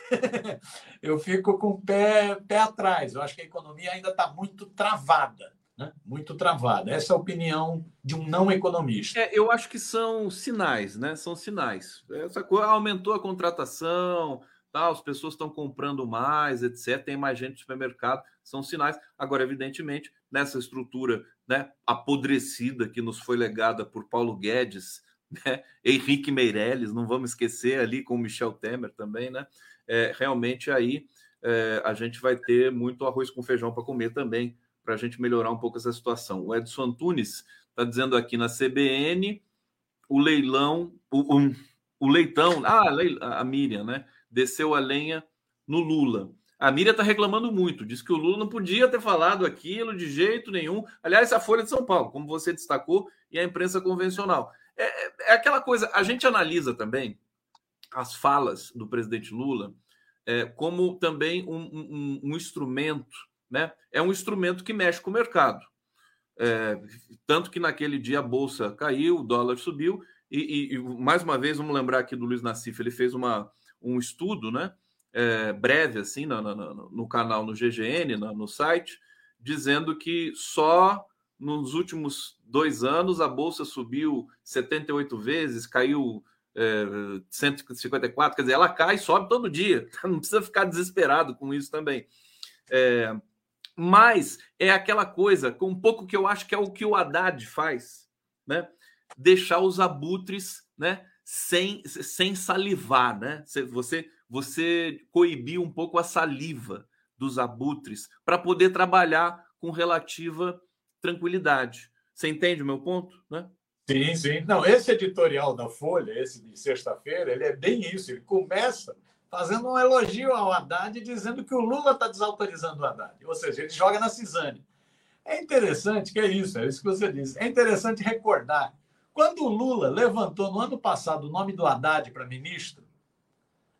eu fico com o pé, pé atrás. Eu acho que a economia ainda está muito travada né? muito travada. Essa é a opinião de um não economista. É, eu acho que são sinais, né? São sinais. Essa coisa aumentou a contratação, tal, as pessoas estão comprando mais, etc. Tem mais gente no supermercado, são sinais. Agora, evidentemente, nessa estrutura né, apodrecida que nos foi legada por Paulo Guedes, né, Henrique Meirelles, não vamos esquecer ali com Michel Temer também, né? É, realmente aí é, a gente vai ter muito arroz com feijão para comer também para a gente melhorar um pouco essa situação. O Edson Antunes está dizendo aqui na CBN o leilão, o, o, o leitão, ah, a Miriam, né? Desceu a lenha no Lula. A Miriam está reclamando muito, diz que o Lula não podia ter falado aquilo de jeito nenhum. Aliás, a Folha de São Paulo, como você destacou, e a imprensa convencional. É, é, é aquela coisa, a gente analisa também as falas do presidente Lula é, como também um, um, um instrumento né? É um instrumento que mexe com o mercado. É, tanto que naquele dia a bolsa caiu, o dólar subiu, e, e, e, mais uma vez, vamos lembrar aqui do Luiz Nassif, ele fez uma, um estudo né, é, breve assim no, no, no, canal, no GGN, no, no site, dizendo que só nos últimos dois anos a bolsa subiu 78 vezes, caiu é, 154, quer dizer, ela cai e sobe todo dia, não precisa ficar desesperado com isso também. É, mas é aquela coisa, com um pouco que eu acho que é o que o Haddad faz, né? Deixar os abutres, né? Sem, sem salivar, né? Você, você coibir um pouco a saliva dos abutres para poder trabalhar com relativa tranquilidade. Você entende o meu ponto, né? Sim, sim. Não, esse editorial da Folha, esse de sexta-feira, ele é bem isso. Ele começa fazendo um elogio ao Haddad, dizendo que o Lula está desautorizando o Haddad. Ou seja, ele joga na cisane. É interessante que é isso, é isso que você disse. É interessante recordar. Quando o Lula levantou no ano passado o nome do Haddad para ministro,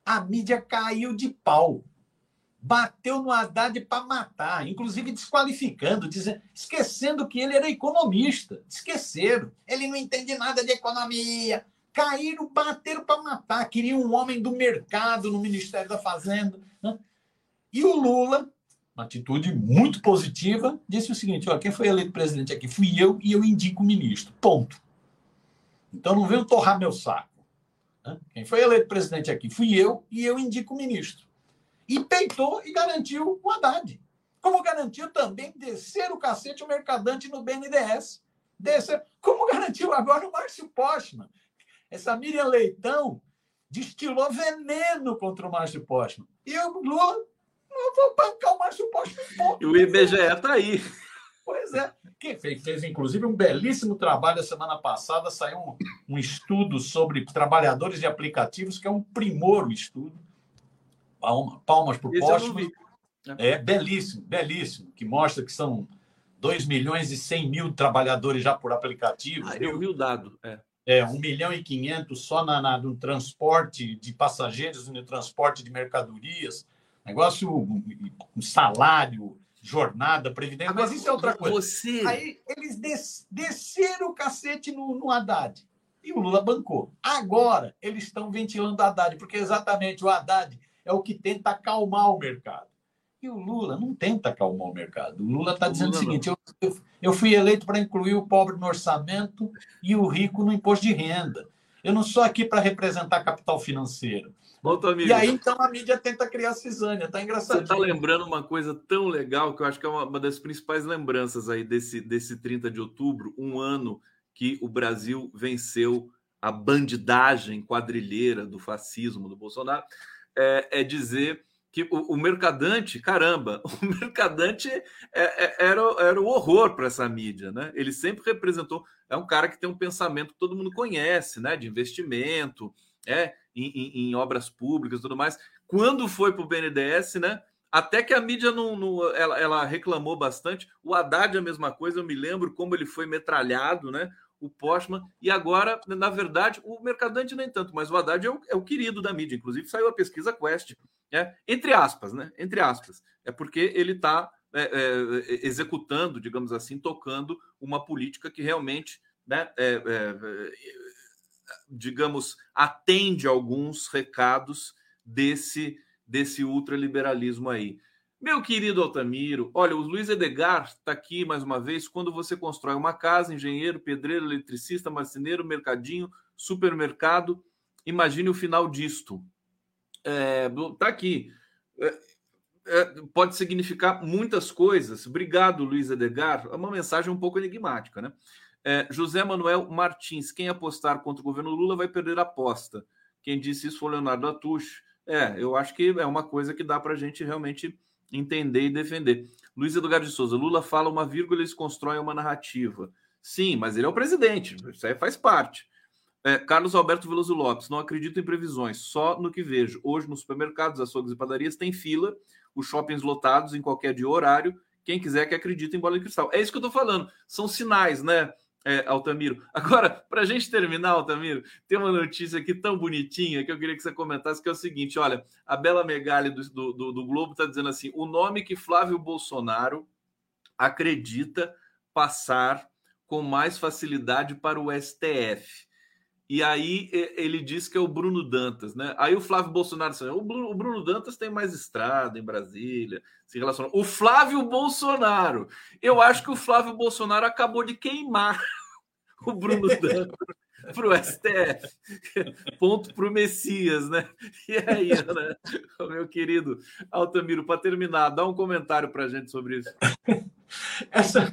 a mídia caiu de pau. Bateu no Haddad para matar, inclusive desqualificando, dizendo, esquecendo que ele era economista. Esqueceram. Ele não entende nada de economia caíram, bateram para matar, queriam um homem do mercado no Ministério da Fazenda. Né? E o Lula, uma atitude muito positiva, disse o seguinte: ó, quem foi eleito presidente aqui fui eu e eu indico o ministro. Ponto. Então não venham torrar meu saco. Né? Quem foi eleito presidente aqui fui eu e eu indico o ministro. E peitou e garantiu o Haddad. Como garantiu também descer o cacete o mercadante no BNDES. Descer, como garantiu agora o Márcio Postman. Essa Miriam Leitão destilou veneno contra o Márcio Postman. E o Lula, eu vou bancar o Márcio Postman. E o IBGE está aí. Pois é. Quem fez, fez, inclusive, um belíssimo trabalho a semana passada. Saiu um, um estudo sobre trabalhadores de aplicativos, que é um primor o estudo. Palmas, palmas para o Postman. É belíssimo, belíssimo, que mostra que são 2 milhões e 100 mil trabalhadores já por aplicativo. Ah, eu vi o dado. É. É, 1 milhão e 500 só na, na, no transporte de passageiros no transporte de mercadorias. Negócio, salário, jornada, previdência, mas isso é outra coisa. Você... Aí eles des, desceram o cacete no, no Haddad. E o Lula bancou. Agora, eles estão ventilando o Haddad, porque exatamente o Haddad é o que tenta acalmar o mercado. E o Lula não tenta acalmar o mercado. O Lula está dizendo Lula o seguinte: eu, eu fui eleito para incluir o pobre no orçamento e o rico no imposto de renda. Eu não sou aqui para representar capital financeiro. E aí, então, a mídia tenta criar cisânia. Está engraçado. Você está lembrando uma coisa tão legal que eu acho que é uma, uma, das principais lembranças aí desse, desse 30 de outubro, um ano que o Brasil venceu a bandidagem quadrilheira do fascismo do Bolsonaro, é, é dizer que o, o, mercadante, caramba, o mercadante é, é, era, era o horror para essa mídia, né? Ele sempre representou, é um cara que tem um pensamento que todo mundo conhece, né? De investimento, é, em, em, em obras públicas tudo mais. Quando foi para o BNDES, né? Até que a mídia não, não ela, ela, reclamou bastante. O Haddad é a mesma coisa, eu me lembro como ele foi metralhado, né? O Postman, e agora, na verdade, o Mercadante nem tanto, mas o Haddad é o, é o querido da mídia. Inclusive, saiu a pesquisa Quest é, entre aspas, né? Entre aspas. É porque ele está é, é, executando, digamos assim, tocando uma política que realmente, né, é, é, digamos, atende alguns recados desse, desse ultraliberalismo aí. Meu querido Altamiro, olha, o Luiz Edgar está aqui mais uma vez. Quando você constrói uma casa, engenheiro, pedreiro, eletricista, marceneiro, mercadinho, supermercado, imagine o final disto é, tá aqui. É, é, pode significar muitas coisas. Obrigado, Luiz Edgar. É uma mensagem um pouco enigmática, né? É, José Manuel Martins, quem apostar contra o governo Lula vai perder a aposta. Quem disse isso foi Leonardo Atush. É, eu acho que é uma coisa que dá para a gente realmente entender e defender. Luiz Edgar de Souza, Lula fala uma vírgula e eles constroem uma narrativa. Sim, mas ele é o presidente, isso aí faz parte. É, Carlos Alberto Veloso Lopes, não acredito em previsões, só no que vejo. Hoje, nos supermercados, açougues e padarias, tem fila, os shoppings lotados em qualquer dia horário. Quem quiser que acredite em bola de cristal. É isso que eu estou falando. São sinais, né, é, Altamiro? Agora, para a gente terminar, Altamiro, tem uma notícia aqui tão bonitinha que eu queria que você comentasse, que é o seguinte: olha, a Bela Megali do, do, do Globo está dizendo assim: o nome que Flávio Bolsonaro acredita passar com mais facilidade para o STF e aí ele diz que é o Bruno Dantas, né? Aí o Flávio Bolsonaro disse, o Bruno, o Bruno Dantas tem mais estrada em Brasília, se relaciona. O Flávio Bolsonaro, eu acho que o Flávio Bolsonaro acabou de queimar o Bruno Dantas para o STF. Ponto para o Messias, né? E aí, né? meu querido Altamiro, para terminar, dá um comentário para a gente sobre isso. Essa,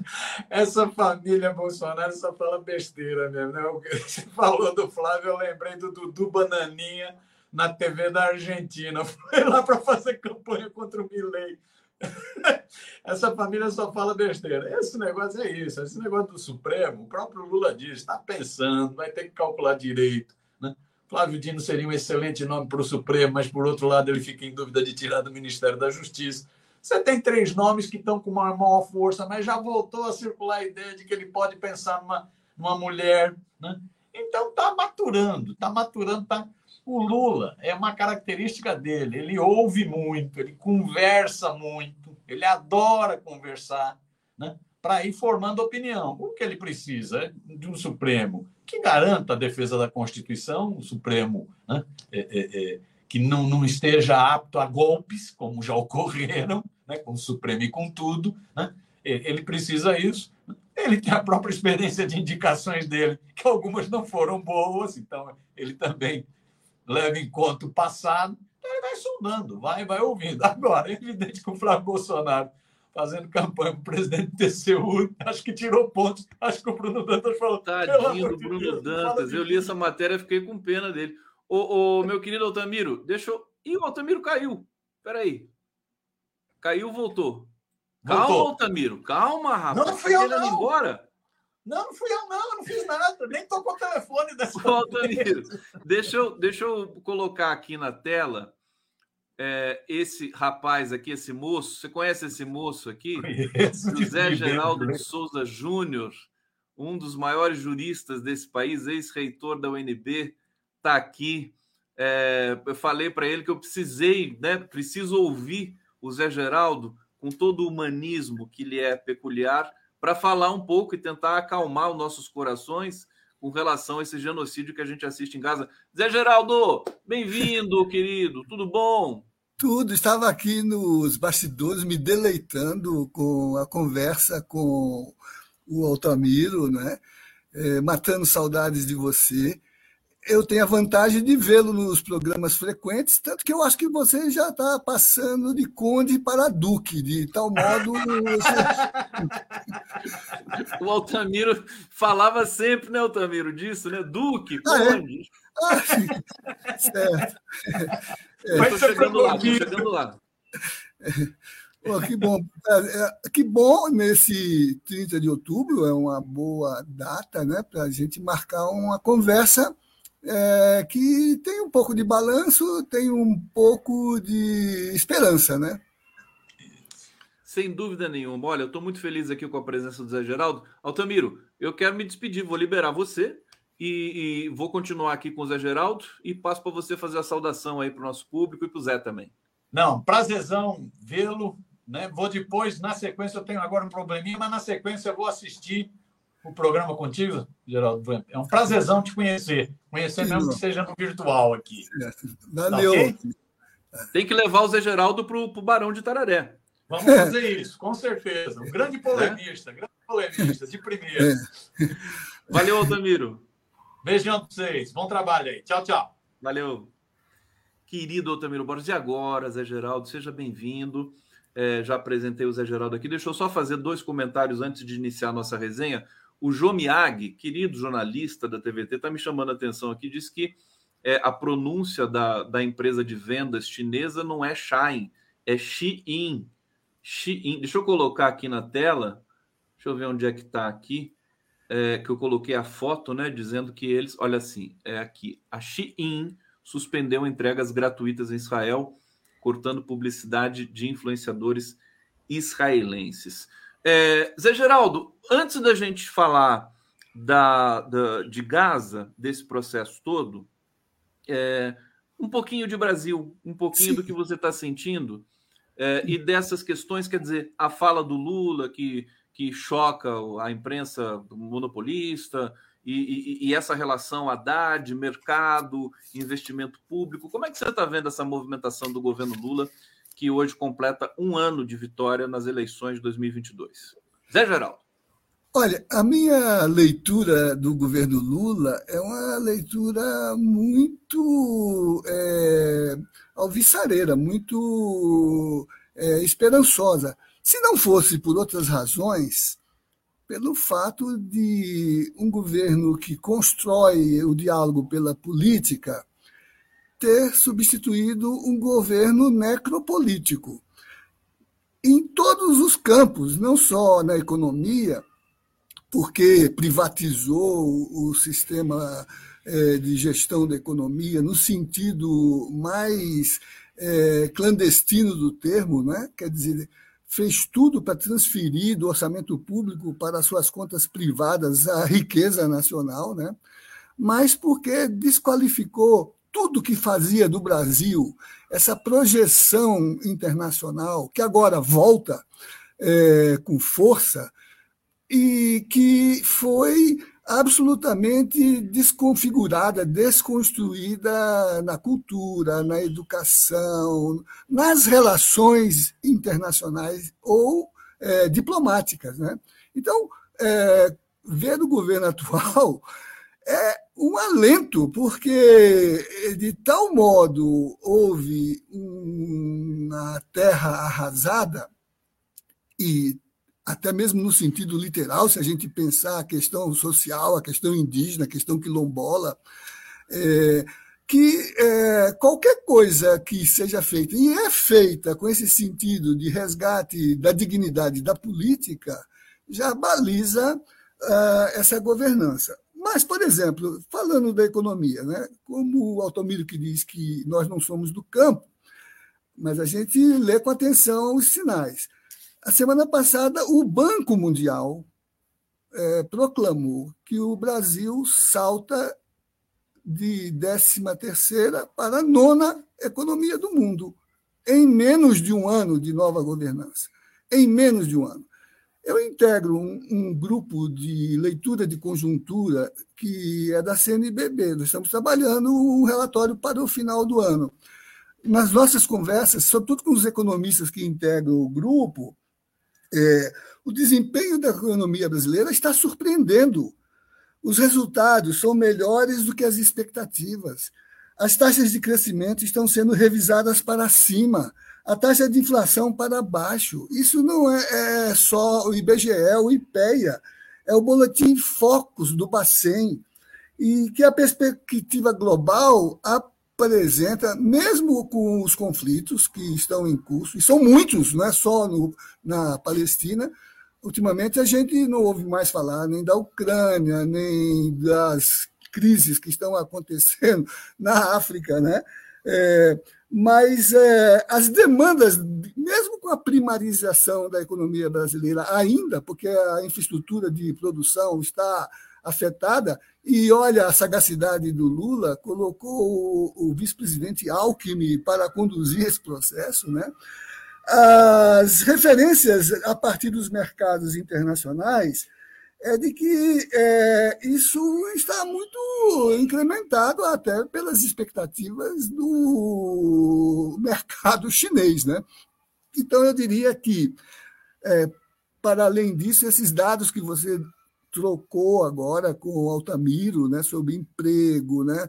essa família Bolsonaro só fala besteira mesmo. Né? Você falou do Flávio, eu lembrei do Dudu Bananinha na TV da Argentina. Foi lá para fazer campanha contra o Milley. Essa família só fala besteira. Esse negócio é isso. Esse negócio do Supremo, o próprio Lula diz, está pensando, vai ter que calcular direito. Né? Flávio Dino seria um excelente nome para o Supremo, mas por outro lado ele fica em dúvida de tirar do Ministério da Justiça. Você tem três nomes que estão com uma maior força, mas já voltou a circular a ideia de que ele pode pensar numa, numa mulher. Né? Então está maturando, está maturando. Tá... O Lula é uma característica dele. Ele ouve muito, ele conversa muito, ele adora conversar, né? para ir formando opinião. O que ele precisa de um Supremo que garanta a defesa da Constituição, um Supremo né? é, é, é, que não, não esteja apto a golpes, como já ocorreram, né, com o Supremo e com tudo, né, ele precisa isso. Ele tem a própria experiência de indicações dele, que algumas não foram boas, então ele também leva em conta o passado, então ele vai sondando, vai, vai ouvindo. Agora, é evidente que o Flávio Bolsonaro fazendo campanha para o presidente do TCU, acho que tirou pontos. Acho que o Bruno Dantas falou. Tadinho do Bruno Deus, Dantas. Eu li essa matéria e fiquei com pena dele. Ô, ô, meu querido Altamiro, deixa eu. Ih, o Altamiro caiu. Peraí. Caiu, voltou. voltou. Calma, Altamiro. Calma, rapaz. Não, não fui eu, não. embora? Não, não fui eu, não. Eu não fiz nada. Nem tocou o telefone dessa Ô, Altamiro, deixa eu, deixa eu colocar aqui na tela é, esse rapaz aqui, esse moço, você conhece esse moço aqui? Conheço, José Geraldo de Souza Júnior, um dos maiores juristas desse país, ex-reitor da UNB, está aqui. É, eu falei para ele que eu precisei, né, preciso ouvir o Zé Geraldo com todo o humanismo que lhe é peculiar para falar um pouco e tentar acalmar os nossos corações com relação a esse genocídio que a gente assiste em Gaza. Zé Geraldo, bem-vindo, querido, tudo bom? Tudo, estava aqui nos bastidores me deleitando com a conversa com o Altamiro, né? É, matando saudades de você. Eu tenho a vantagem de vê-lo nos programas frequentes, tanto que eu acho que você já está passando de conde para duque, de tal modo. o Altamiro falava sempre, né, Altamiro, disso, né? Duque, conde. Ah, é? ah, certo. É, Mas chegando lá, chegando lá. Pô, que bom. É, é, que bom nesse 30 de outubro, é uma boa data né, para a gente marcar uma conversa é, que tem um pouco de balanço, tem um pouco de esperança, né? Sem dúvida nenhuma. Olha, eu estou muito feliz aqui com a presença do Zé Geraldo. Altamiro, eu quero me despedir, vou liberar você e, e, vou continuar aqui com o Zé Geraldo e passo para você fazer a saudação aí para o nosso público e para o Zé também. Não, prazerzão vê-lo. Né? Vou depois, na sequência, eu tenho agora um probleminha, mas na sequência eu vou assistir o programa contigo, Geraldo. É um prazerzão te conhecer. Conhecer mesmo que seja no virtual aqui. Valeu. Tá okay? Tem que levar o Zé Geraldo para o Barão de Tararé. Vamos fazer isso, com certeza. Um grande polemista, é? grande polemista, de primeira. É. Valeu, Altamiro. Beijão para vocês. Bom trabalho aí. Tchau, tchau. Valeu. Querido Otamiro Borges, e agora, Zé Geraldo, seja bem-vindo. É, já apresentei o Zé Geraldo aqui. Deixa eu só fazer dois comentários antes de iniciar a nossa resenha. O Jô Miyagi, querido jornalista da TVT, está me chamando a atenção aqui, diz que é, a pronúncia da, da empresa de vendas chinesa não é Shine, é Shein. Shein. Deixa eu colocar aqui na tela. Deixa eu ver onde é que está aqui é, que eu coloquei a foto, né, dizendo que eles, olha assim, é aqui, a Shein suspendeu entregas gratuitas em Israel, cortando publicidade de influenciadores israelenses. É, Zé Geraldo, antes da gente falar da, da de Gaza, desse processo todo, é, um pouquinho de Brasil, um pouquinho Sim. do que você está sentindo, é, e dessas questões, quer dizer, a fala do Lula, que que choca a imprensa monopolista e, e, e, essa relação Haddad, mercado, investimento público. Como é que você está vendo essa movimentação do governo Lula, que hoje completa um ano de vitória nas eleições de 2022? Zé Geraldo. Olha, a minha leitura do governo Lula é uma leitura muito é, alvissareira, muito é, esperançosa. Se não fosse por outras razões, pelo fato de um governo que constrói o diálogo pela política ter substituído um governo necropolítico. Em todos os campos, não só na economia, porque privatizou o sistema é, de gestão da economia no sentido mais é, clandestino do termo, né? quer dizer, fez tudo para transferir do orçamento público para suas contas privadas a riqueza nacional, né? mas porque desqualificou tudo que fazia do Brasil essa projeção internacional, que agora volta é, com força, e que foi absolutamente desconfigurada, desconstruída na cultura, na educação, nas relações internacionais ou é, diplomáticas. Né? Então, é, ver o governo atual é um alento, porque de tal modo houve uma terra arrasada, e até mesmo no sentido literal, se a gente pensar a questão social, a questão indígena, a questão quilombola, é, que é, qualquer coisa que seja feita, e é feita com esse sentido de resgate da dignidade da política, já baliza uh, essa governança. Mas, por exemplo, falando da economia, né, como o Altomiro que diz que nós não somos do campo, mas a gente lê com atenção os sinais. A semana passada, o Banco Mundial é, proclamou que o Brasil salta de 13ª para a nona economia do mundo, em menos de um ano de nova governança. Em menos de um ano. Eu integro um, um, grupo de leitura de conjuntura que é da CNBB. Nós estamos trabalhando um relatório para o final do ano. Nas nossas conversas, sobretudo com os economistas que integram o grupo, é, o desempenho da economia brasileira está surpreendendo. Os resultados são melhores do que as expectativas. As taxas de crescimento estão sendo revisadas para cima a taxa de inflação para baixo. Isso não é, é só o IBGE, é o IPEA, é o Boletim Focus do Bacen, e que a perspectiva global apresenta, mesmo com os conflitos que estão em curso, e são muitos, não é só no, na Palestina, ultimamente a gente não ouve mais falar nem da Ucrânia, nem das crises que estão acontecendo na África, né? É, mas é, as demandas, mesmo com a primarização da economia brasileira, ainda, porque a infraestrutura de produção está afetada, e olha a sagacidade do Lula, colocou o, o vice-presidente Alckmin para conduzir esse processo, né? As referências a partir dos mercados internacionais é de que é, isso está muito incrementado até pelas expectativas do mercado chinês. Né? Então, eu diria que, é, para além disso, esses dados que você trocou agora com o Altamiro né, sobre emprego, né?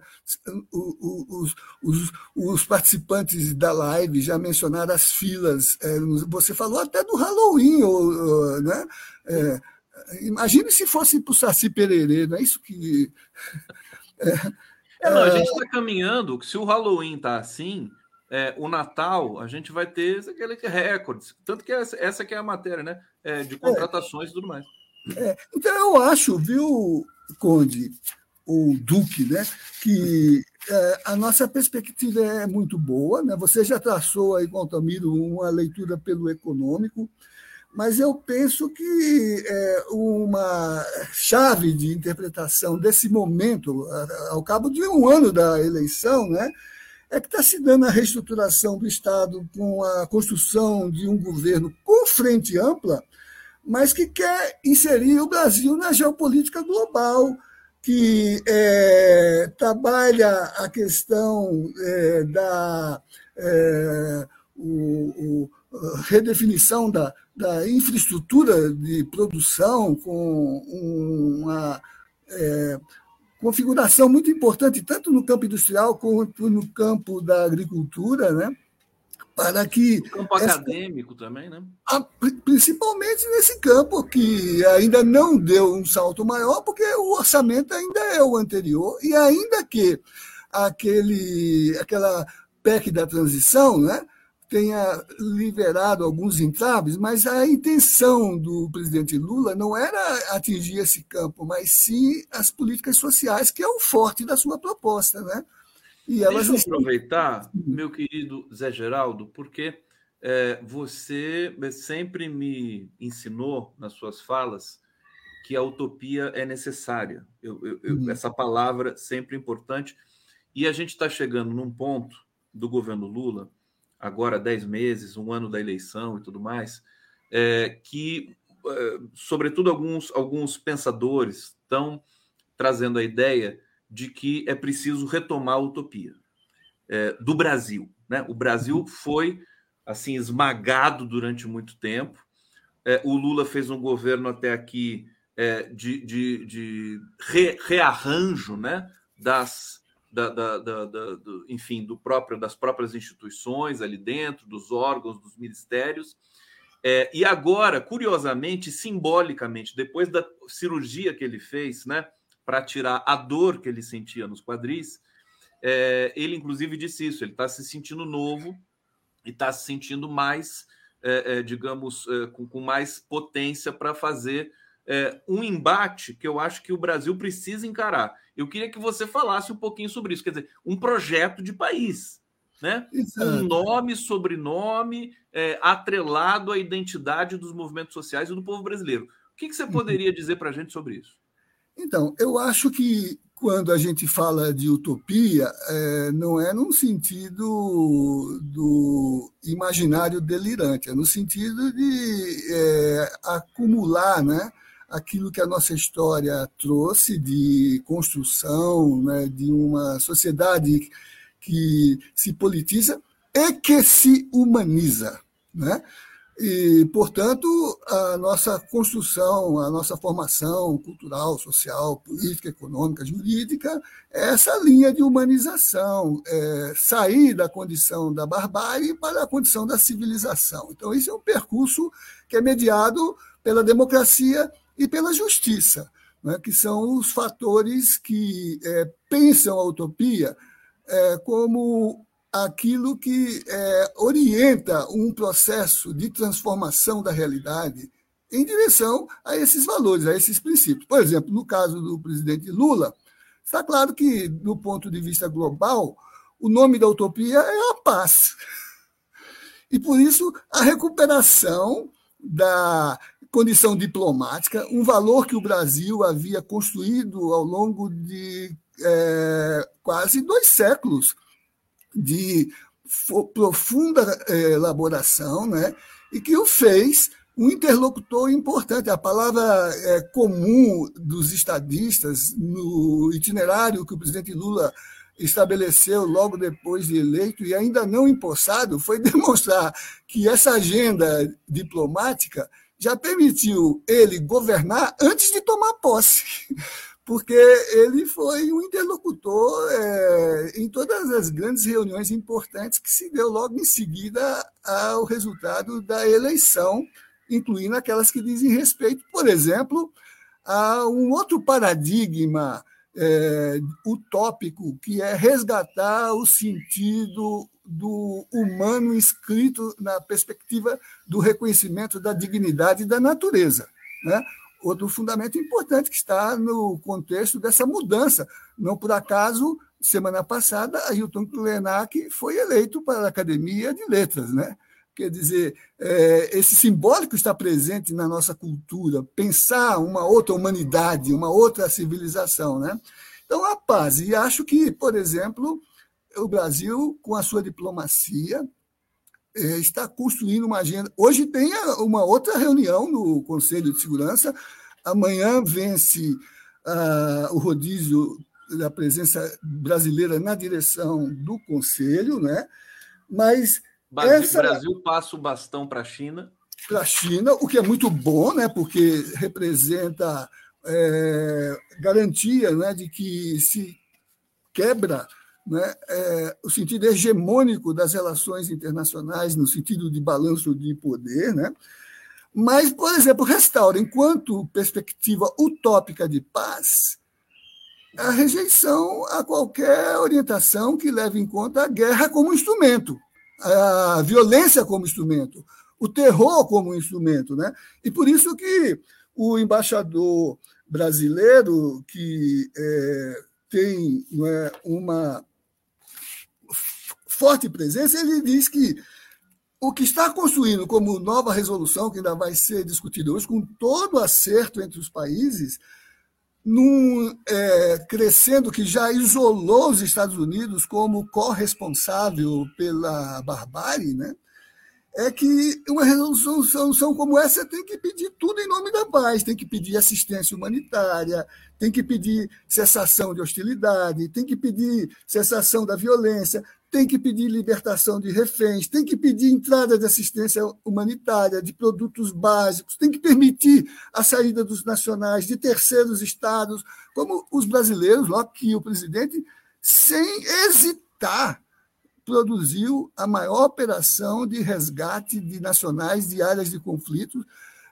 Os, os, os, participantes da live já mencionaram as filas. É, você falou até do Halloween, né? É, Imagine se fosse para o Saci Pererê, não é isso que. É, é, não, a gente está caminhando, se o Halloween está assim, é, o Natal, a gente vai ter aquele recordes. Tanto que essa, essa que é a matéria, né? É, de contratações e tudo mais. É, então eu acho, viu, Conde, o Duque, né, que é, a nossa perspectiva é muito boa. Né? Você já traçou aí, com Altamiro, uma leitura pelo econômico mas eu penso que é, uma chave de interpretação desse momento, ao cabo de um ano da eleição, né, é que está se dando a reestruturação do Estado com a construção de um governo com frente ampla, mas que quer inserir o Brasil na geopolítica global, que é, trabalha a questão é, da é, o, o, redefinição da, da infraestrutura de produção com uma é, configuração muito importante, tanto no campo industrial quanto no campo da agricultura, né? para que. No campo essa, acadêmico também, né? A, principalmente nesse campo, que ainda não deu um salto maior, porque o orçamento ainda é o anterior, e ainda que aquele, aquela PEC da transição, né? Tenha liberado alguns entraves, mas a intenção do presidente Lula não era atingir esse campo, mas sim as políticas sociais, que é o forte da sua proposta. Né? E elas Deixa eu aproveitar, meu querido Zé Geraldo, porque é, você sempre me ensinou nas suas falas que a utopia é necessária. Eu, eu, eu, uhum. Essa palavra sempre importante. E a gente está chegando num ponto do governo Lula agora dez meses, um ano da eleição e tudo mais, é, que, é, sobretudo, alguns, alguns pensadores estão trazendo a ideia de que é preciso retomar a utopia é, do Brasil. Né? O Brasil foi assim esmagado durante muito tempo. É, o Lula fez um governo até aqui é, de, de, de re, rearranjo né? das da, da, da, do, enfim, do próprio, das próprias instituições ali dentro, dos órgãos, dos ministérios. É, e agora, curiosamente, simbolicamente, depois da cirurgia que ele fez, né, para tirar a dor que ele sentia nos quadris, é, ele inclusive disse isso: ele está se sentindo novo e está se sentindo mais, é, é digamos, é, com, com, mais potência para fazer é, um embate que eu acho que o Brasil precisa encarar. Eu queria que você falasse um pouquinho sobre isso, quer dizer, um projeto de país, né? Exato. Um nome, sobrenome, é, atrelado à identidade dos movimentos sociais e do povo brasileiro. O que, que você uhum. poderia dizer para a gente sobre isso? Então, eu acho que quando a gente fala de utopia, é, não é no sentido do imaginário delirante, é no sentido de é, acumular, né? Aquilo que a nossa história trouxe de construção né, de uma sociedade que se politiza e que se humaniza. Né? E, portanto, a nossa construção, a nossa formação cultural, social, política, econômica, jurídica, é essa linha de humanização, é sair da condição da barbárie para a condição da civilização. Então, isso é um percurso que é mediado pela democracia e pela justiça, né, que são os fatores que é, pensam a utopia é, como aquilo que é, orienta um processo de transformação da realidade em direção a esses valores, a esses princípios. Por exemplo, no caso do presidente Lula, está claro que, do ponto de vista global, o nome da utopia é a paz. E, por isso, a recuperação da condição diplomática, um valor que o Brasil havia construído ao longo de é, quase dois séculos de profunda é, elaboração, né? e que o fez um interlocutor importante. A palavra é, comum dos estadistas no itinerário que o presidente Lula estabeleceu logo depois de eleito e ainda não empossado foi demonstrar que essa agenda diplomática já permitiu ele governar antes de tomar posse, porque ele foi um interlocutor é, em todas as grandes reuniões importantes que se deu logo em seguida ao resultado da eleição, incluindo aquelas que dizem respeito, por exemplo, a um outro paradigma é, utópico, que é resgatar o sentido do humano inscrito na perspectiva do reconhecimento da dignidade da natureza. Né? Outro fundamento importante que está no contexto dessa mudança. Não por acaso, semana passada, Ailton Krenak foi eleito para a Academia de Letras. Né? Quer dizer, é, esse simbólico está presente na nossa cultura, pensar uma outra humanidade, uma outra civilização. Né? Então, a paz. E acho que, por exemplo, o Brasil, com a sua diplomacia, é, está construindo uma agenda. Hoje tem uma outra reunião no Conselho de Segurança. Amanhã vence uh, o rodízio da presença brasileira na direção do Conselho, né? Mas Brasil, Essa... Brasil passa o bastão para a China. Para a China, o que é muito bom, né, porque representa é, garantia né, de que se quebra né, é, o sentido hegemônico das relações internacionais, no sentido de balanço de poder. Né? Mas, por exemplo, restaura, enquanto perspectiva utópica de paz, a rejeição a qualquer orientação que leve em conta a guerra como instrumento a violência como instrumento, o terror como instrumento. Né? E por isso que o embaixador brasileiro, que é, tem é, uma forte presença, ele diz que o que está construindo como nova resolução, que ainda vai ser discutido hoje, com todo acerto entre os países, num é, crescendo que já isolou os Estados Unidos como corresponsável pela barbárie, né? é que uma resolução como essa tem que pedir tudo em nome da paz, tem que pedir assistência humanitária, tem que pedir cessação de hostilidade, tem que pedir cessação da violência, tem que pedir libertação de reféns, tem que pedir entrada de assistência humanitária, de produtos básicos, tem que permitir a saída dos nacionais de terceiros estados, como os brasileiros, logo que o presidente, sem hesitar, produziu a maior operação de resgate de nacionais de áreas de conflito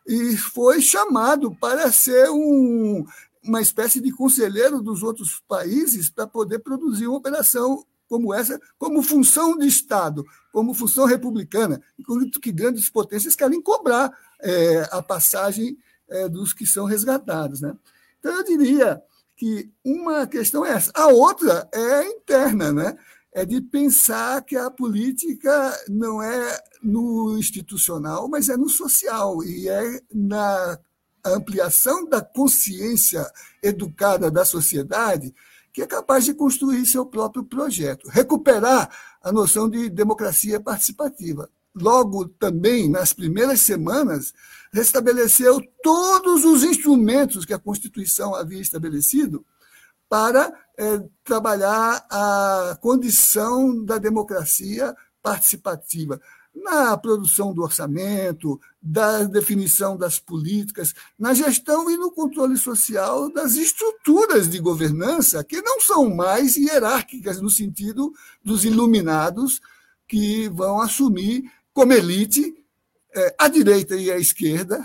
e foi chamado para ser um, uma espécie de conselheiro dos outros países para poder produzir uma operação como essa, como função de Estado, como função republicana, enquanto que grandes potências querem cobrar é, a passagem é, dos que são resgatados. Né? Então, eu diria que uma questão é essa. A outra é interna, né? é de pensar que a política não é no institucional, mas é no social, e é na ampliação da consciência educada da sociedade que é capaz de construir seu próprio projeto, recuperar a noção de democracia participativa. Logo, também, nas primeiras semanas, restabeleceu todos os instrumentos que a Constituição havia estabelecido para é, trabalhar a condição da democracia participativa na produção do orçamento, da definição das políticas, na gestão e no controle social das estruturas de governança, que não são mais hierárquicas no sentido dos iluminados que vão assumir como elite, é, a direita e a esquerda,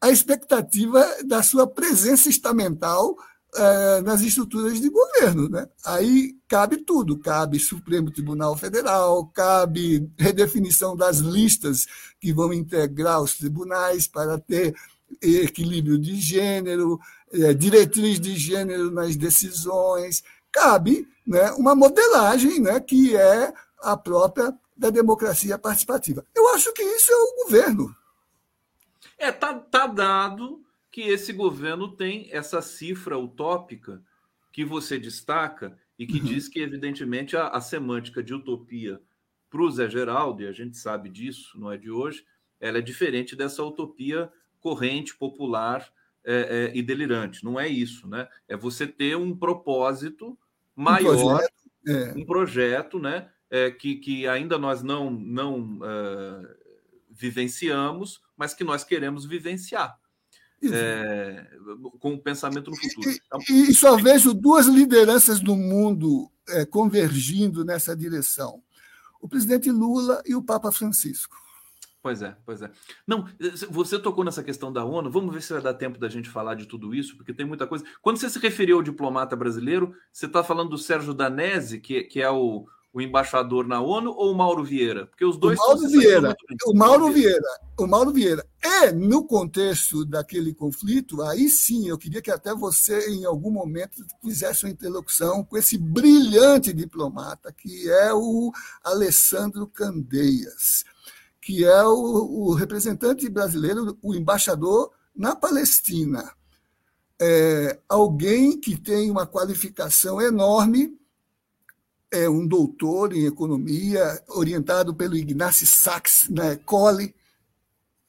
a expectativa da sua presença estamental é, nas estruturas de governo. Né? Aí cabe tudo: cabe Supremo Tribunal Federal, cabe redefinição das listas que vão integrar os tribunais para ter equilíbrio de gênero, é, diretriz de gênero nas decisões, cabe né, uma modelagem né, que é a própria da democracia participativa. Eu acho que isso é o governo. É, tá, tá dado que esse governo tem essa cifra utópica que você destaca e que uhum. diz que, evidentemente, a, a semântica de utopia para o Zé Geraldo, e a gente sabe disso, não é de hoje, ela é diferente dessa utopia corrente, popular é, é, e delirante. Não é isso, né? É você ter um propósito maior, um projeto, é. um projeto né? É, que, que ainda nós não, não uh, vivenciamos, mas que nós queremos vivenciar é, com o pensamento no futuro. E, e, só vejo duas lideranças do mundo é, convergindo nessa direção: o presidente Lula e o Papa Francisco. Pois é, pois é. Não, você tocou nessa questão da ONU, vamos ver se vai dar tempo da gente falar de tudo isso, porque tem muita coisa. Quando você se referiu ao diplomata brasileiro, você está falando do Sérgio Danese, que, que é o, o embaixador na ONU ou o Mauro Vieira? Porque os dois. O Mauro Vieira. O Mauro Vieira. O Mauro Vieira. E no contexto daquele conflito, aí sim, eu queria que até você, em algum momento, fizesse uma interlocução com esse brilhante diplomata, que é o Alessandro Candeias, que é o, o representante brasileiro, o embaixador na Palestina. É, alguém que tem uma qualificação enorme é um doutor em economia, orientado pelo Ignace Sachs na École,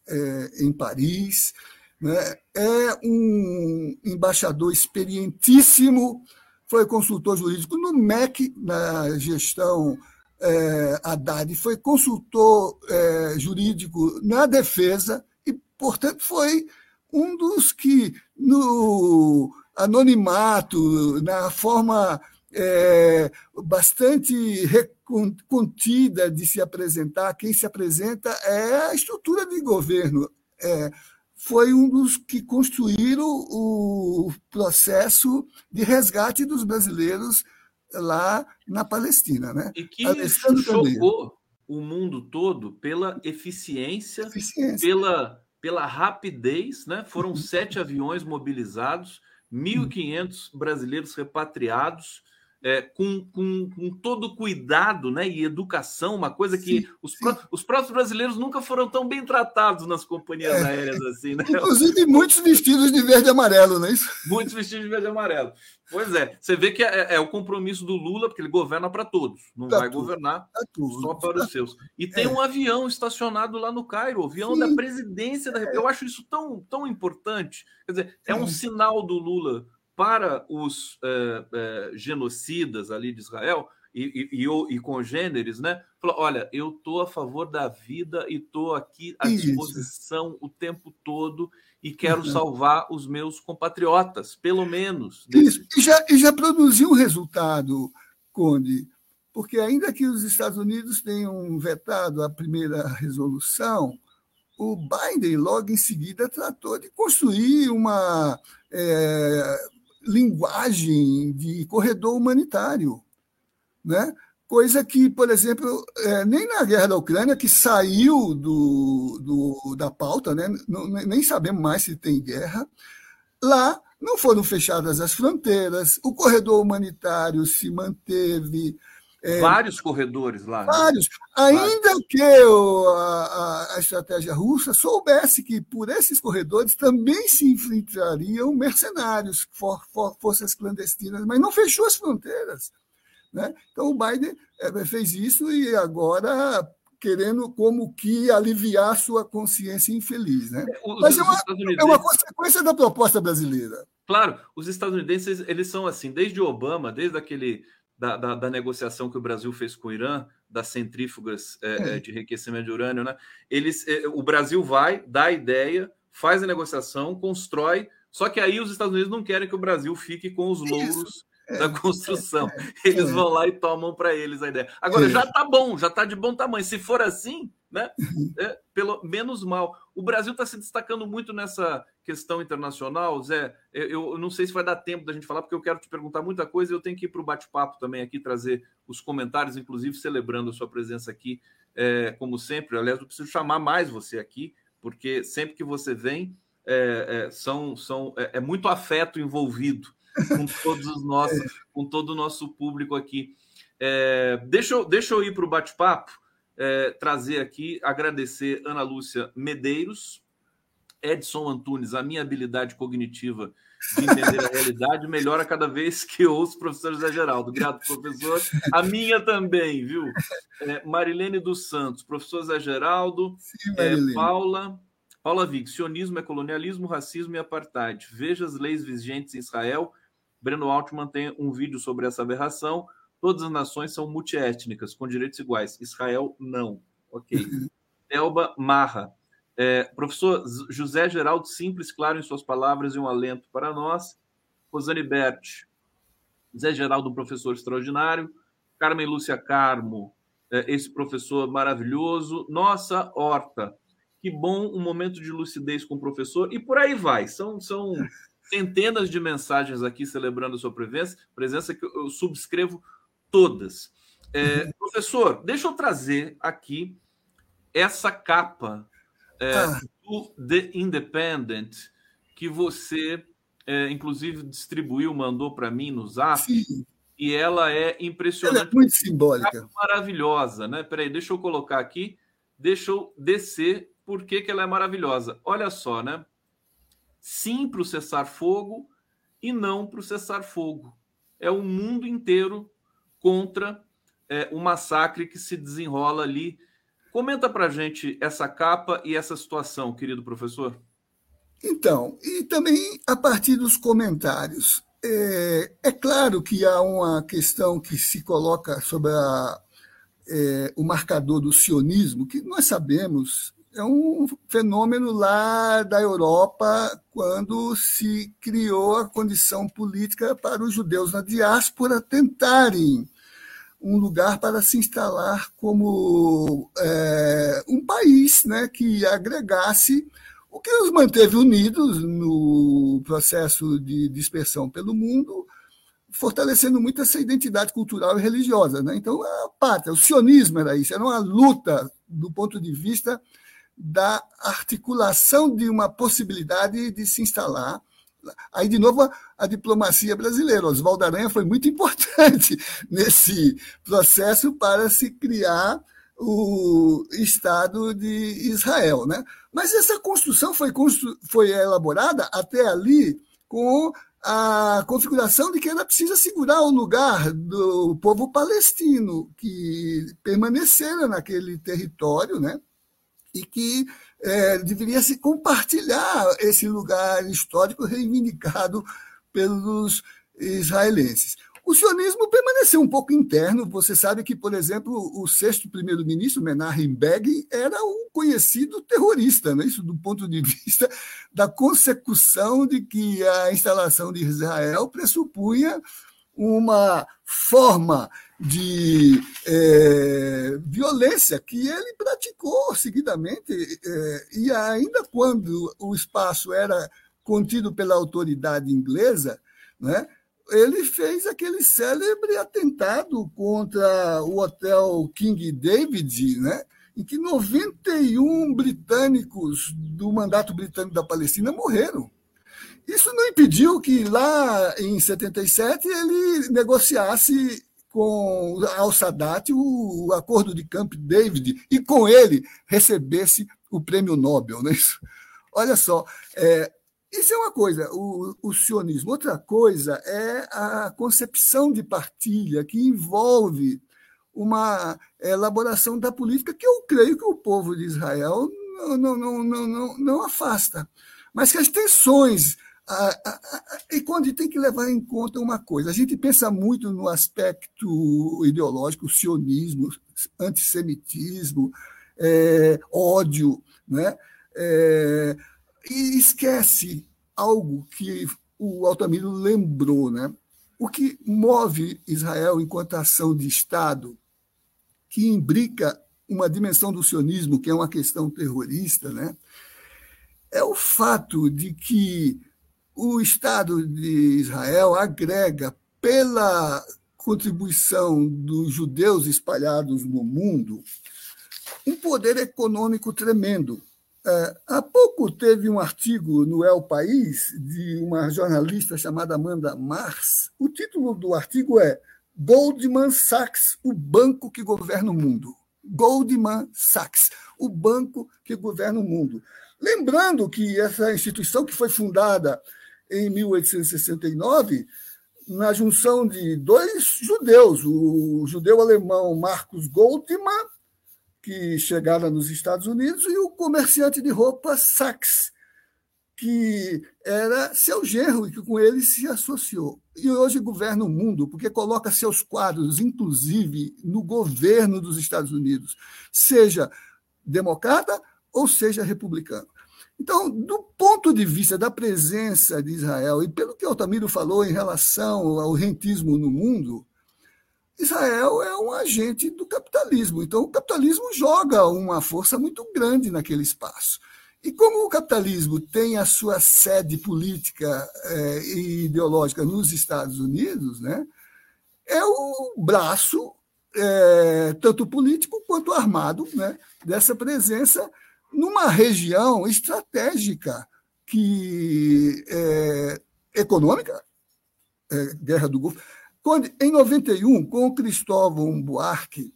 é, em Paris. Né? É um embaixador experientíssimo, foi consultor jurídico no MEC, na gestão é, Haddad, foi consultor é, jurídico na defesa e, portanto, foi um dos que, no anonimato, na forma é, bastante contida de se apresentar. Quem se apresenta é a estrutura de governo. É, foi um dos que construíram o processo de resgate dos brasileiros lá na Palestina. Né? E que chocou o mundo todo pela eficiência, eficiência. Pela, pela rapidez. Né? Foram uhum. sete aviões mobilizados, 1.500 brasileiros repatriados é, com, com, com, todo cuidado né, e educação, uma coisa que sim, os, sim. os próprios brasileiros nunca foram tão bem tratados nas companhias é. aéreas assim. Né? Inclusive, muitos vestidos de verde e amarelo, não é isso? Muitos vestidos de verde e amarelo. Pois é, você vê que é, é o compromisso do Lula, porque ele governa para todos, não pra vai tudo, governar só para os seus. E tem é. um avião estacionado lá no Cairo, o avião sim. da presidência da República. Eu acho isso tão, tão importante. Quer dizer, é um sinal do Lula para os é, é, genocidas ali de Israel e, e, e, e congêneres, né? Falou: olha, eu estou a favor da vida e estou aqui à Isso. disposição o tempo todo e quero uhum. salvar os meus compatriotas, pelo menos. Isso, e já, e já produziu um resultado, Conde, porque ainda que os Estados Unidos tenham vetado a primeira resolução, o Biden logo em seguida tratou de construir uma é, linguagem de corredor humanitário, né? coisa que, por exemplo, é, nem na guerra da Ucrânia, que saiu do, do, da pauta, né? Não, nem sabemos mais se tem guerra, lá não foram fechadas as fronteiras, o corredor humanitário se manteve. É, vários corredores lá. Né? Vários. Né? Ainda vários. que o, a, a, estratégia russa soubesse que por esses corredores também se infiltrariam mercenários, for, for, forças clandestinas, mas não fechou as fronteiras. Né? Então, o Biden eh, fez isso e agora querendo como que aliviar sua consciência infeliz. Né? É, os, Mas é uma, é uma consequência da proposta brasileira. Claro, os estadunidenses eles são assim, desde Obama, desde aquele da, da, da negociação que o Brasil fez com o Irã, das centrífugas é, é. de enriquecimento de urânio, né? Eles, é, o Brasil vai, dá a ideia, faz a negociação, constrói, só que aí os Estados Unidos não querem que o Brasil fique com os louros Isso da construção. Eles vão lá e tomam para eles a ideia. Agora, já está bom, já está de bom tamanho. Se for assim, né? É, pelo menos mal. O Brasil está se destacando muito nessa questão internacional, Zé. Eu, eu, não sei se vai dar tempo da gente falar, porque eu quero te perguntar muita coisa eu tenho que ir para o bate-papo também aqui, trazer os comentários, inclusive celebrando a sua presença aqui, é, como sempre. Aliás, eu preciso chamar mais você aqui, porque sempre que você vem, é, é são, são, é, é muito afeto envolvido com todos os nossos, com todo o nosso público aqui. É, deixa, deixa eu ir para o bate-papo, é, trazer aqui, agradecer Ana Lúcia Medeiros, Edson Antunes, a minha habilidade cognitiva de entender a realidade melhora cada vez que ouço o professor José Geraldo. Grato, professor. A minha também, viu? É, Marilene dos Santos, professor Zé Geraldo, Sim, é, Paula. Paula Vick, sionismo é colonialismo, racismo e apartheid. Veja as leis vigentes em Israel Breno Altman tem um vídeo sobre essa aberração. Todas as nações são multiétnicas, com direitos iguais. Israel, não. Ok. Elba Marra. É, professor José Geraldo, simples, claro em suas palavras e um alento para nós. Rosane Berti. Zé Geraldo, um professor extraordinário. Carmen Lúcia Carmo, é, esse professor maravilhoso. Nossa Horta, que bom um momento de lucidez com o professor. E por aí vai. São, são centenas de mensagens aqui celebrando a sua presença, presença que eu subscrevo todas. É, uhum. professor, deixa eu trazer aqui essa capa é, ah. do The Independent que você, é, inclusive, distribuiu, mandou para mim no Zap. Sim. E ela é impressionante. Ela é muito simbólica. Maravilhosa, né? Peraí, deixa eu colocar aqui, deixa eu descer por que, que ela é maravilhosa. Olha só, né? sim para o cessar-fogo e não para o cessar-fogo. É o mundo inteiro contra é, o massacre que se desenrola ali. Comenta para gente essa capa e essa situação, querido professor. Então, e também a partir dos comentários. É, é claro que há uma questão que se coloca sobre a, é, o marcador do sionismo, que nós sabemos é um fenômeno lá da Europa, quando se criou a condição política para os judeus na diáspora tentarem um lugar para se instalar como é, um país né, que agregasse o que os manteve unidos no processo de dispersão pelo mundo, fortalecendo muito essa identidade cultural e religiosa. Né? Então, a pátria, o sionismo era isso, era uma luta do ponto de vista da articulação de uma possibilidade de se instalar. Aí, de novo, a, a diplomacia brasileira. Oswaldo Aranha foi muito importante nesse processo para se criar o Estado de Israel. Né? Mas essa construção foi, constru foi elaborada até ali com a configuração de que ela precisa segurar o lugar do povo palestino, que permaneceram naquele território, né? E que é, deveria se compartilhar esse lugar histórico reivindicado pelos israelenses. O sionismo permaneceu um pouco interno. Você sabe que, por exemplo, o sexto primeiro-ministro, Menachem Begin, era um conhecido terrorista, né? isso do ponto de vista da consecução de que a instalação de Israel pressupunha uma forma de é, violência que ele praticou seguidamente, é, e ainda quando o espaço era contido pela autoridade inglesa, né, ele fez aquele célebre atentado contra o hotel King David, né, em que 91 britânicos do mandato britânico da Palestina morreram. Isso não impediu que lá em 77 ele negociasse com Al Sadat o acordo de Camp David e com ele recebesse o prêmio Nobel. Né? Olha só, é, isso é uma coisa, o, o sionismo. Outra coisa é a concepção de partilha que envolve uma elaboração da política que eu creio que o povo de Israel não, não, não, não, não, não afasta. Mas que as tensões. A, a, a, e quando tem que levar em conta uma coisa, a gente pensa muito no aspecto ideológico, sionismo, antissemitismo, é, ódio, né? É, e esquece algo que o Altamiro lembrou, né? O que move Israel enquanto ação de Estado, que imbrica uma dimensão do sionismo, que é uma questão terrorista, né? é o fato de que o Estado de Israel agrega, pela contribuição dos judeus espalhados no mundo, um poder econômico tremendo. É, há pouco teve um artigo no El País de uma jornalista chamada Amanda Mars. O título do artigo é Goldman Sachs, o banco que governa o mundo. Goldman Sachs, o banco que governa o mundo. Lembrando que essa instituição que foi fundada em 1869 na junção de dois judeus, o judeu alemão Marcos Goldman que chegaram nos Estados Unidos, e o comerciante de roupa Saks, que era seu genro e que com ele se associou. E hoje governa o mundo, porque coloca seus quadros, inclusive, no governo dos Estados Unidos, seja democrata ou seja republicano. Então, do ponto de vista da presença de Israel, e pelo que Altamiro falou em relação ao rentismo no mundo, Israel é um agente do capitalismo. Então, o capitalismo joga uma força muito grande naquele espaço. E como o capitalismo tem a sua sede política é, e ideológica nos Estados Unidos, né, é o braço, é, tanto político quanto armado, né, dessa presença numa região estratégica que é, econômica, é, guerra do Golfo, quando, em 91, com Cristóvão Buarque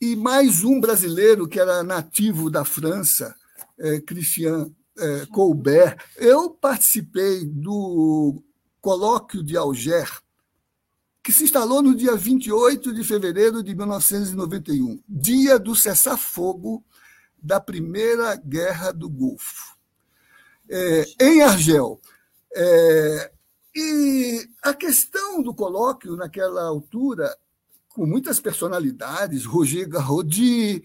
e mais um brasileiro que era nativo da França, é, Christian é, Colbert, eu participei do colóquio de Alger, que se instalou no dia 28 de fevereiro de 1991, dia do cessar-fogo da Primeira Guerra do Golfo. É, em Argel, é, e a questão do colóquio, naquela altura, com muitas personalidades, Roger Garrodi,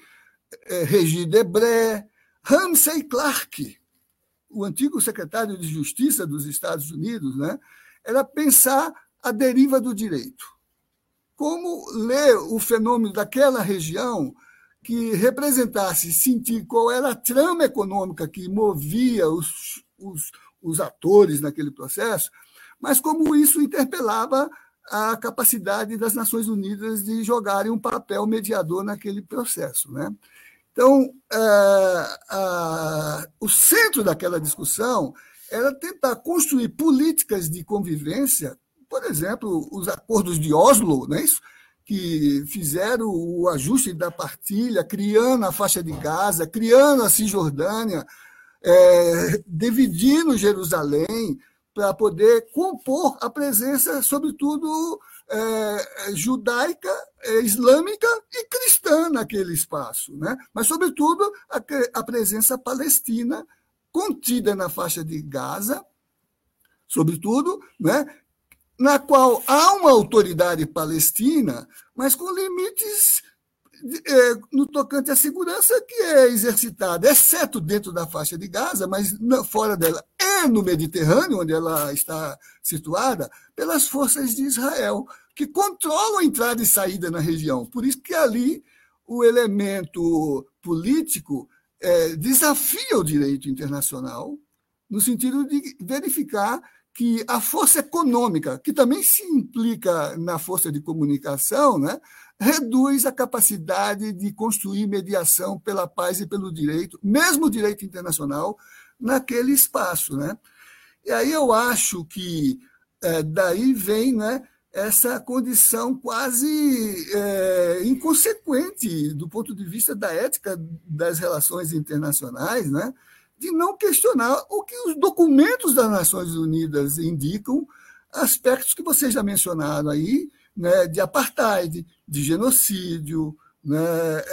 eh, Regis Debré, Ramsey Clark, o antigo secretário de Justiça dos Estados Unidos, né, era pensar a deriva do direito. Como ler o fenômeno daquela região que representasse, sentir qual era a trama econômica que movia os, os, os atores naquele processo, mas como isso interpelava a capacidade das Nações Unidas de jogarem um papel mediador naquele processo. Né? Então, é, o centro daquela discussão era tentar construir políticas de convivência, por exemplo, os acordos de Oslo, não é isso? Que fizeram o ajuste da partilha, criando a faixa de Gaza, criando a Cisjordânia, é, dividindo Jerusalém, para poder compor a presença, sobretudo, é, judaica, é, islâmica e cristã naquele espaço, né? mas, sobretudo, a, a presença palestina contida na faixa de Gaza, sobretudo, né? Na qual há uma autoridade palestina, mas com limites é, no tocante à segurança que é exercitada, exceto dentro da faixa de Gaza, mas fora dela e no Mediterrâneo, onde ela está situada, pelas forças de Israel, que controlam a entrada e saída na região. Por isso que ali o elemento político é, desafia o direito internacional, no sentido de verificar que a força econômica, que também se implica na força de comunicação, né, reduz a capacidade de construir mediação pela paz e pelo direito, mesmo o direito internacional, naquele espaço. Né? E aí eu acho que é, daí vem né, essa condição quase é, inconsequente do ponto de vista da ética das relações internacionais, né? De não questionar o que os documentos das Nações Unidas indicam, aspectos que vocês já mencionaram aí, né, de apartheid, de genocídio, né,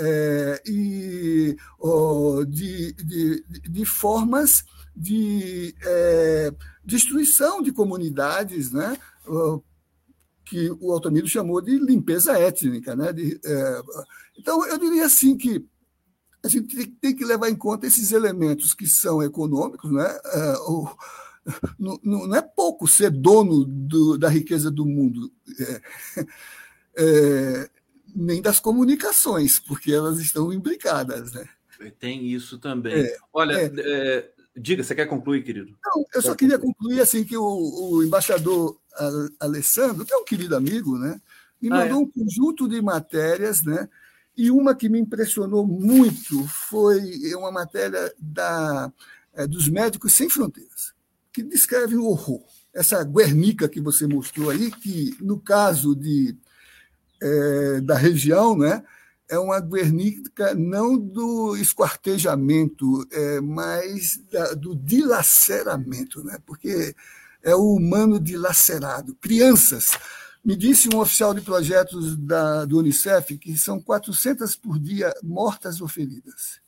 é, e oh, de, de, de, formas de é, destruição de comunidades, né, que o Altamiro chamou de limpeza étnica. Né, de, é, então, eu diria assim que a gente tem que levar em conta esses elementos que são econômicos, né? É, não, não é pouco ser dono do, da riqueza do mundo, é, é, nem das comunicações, porque elas estão imbricadas. Né? Tem isso também. É, Olha, é. É, diga, você quer concluir, querido? Não, eu só queria concluir assim que o, o, embaixador Alessandro, que é um querido amigo, né, me ah, mandou um conjunto de matérias, né, e uma que me impressionou muito foi uma matéria da, dos Médicos Sem Fronteiras que descreve o horror. Essa Guernica que você mostrou aí, que no caso de, é, da região, né, é uma Guernica não do esquartejamento, é, mas da, do dilaceramento, né, porque é o humano dilacerado. Crianças. Me disse um oficial de projetos da, do Unicef que são 400 por dia mortas ou feridas.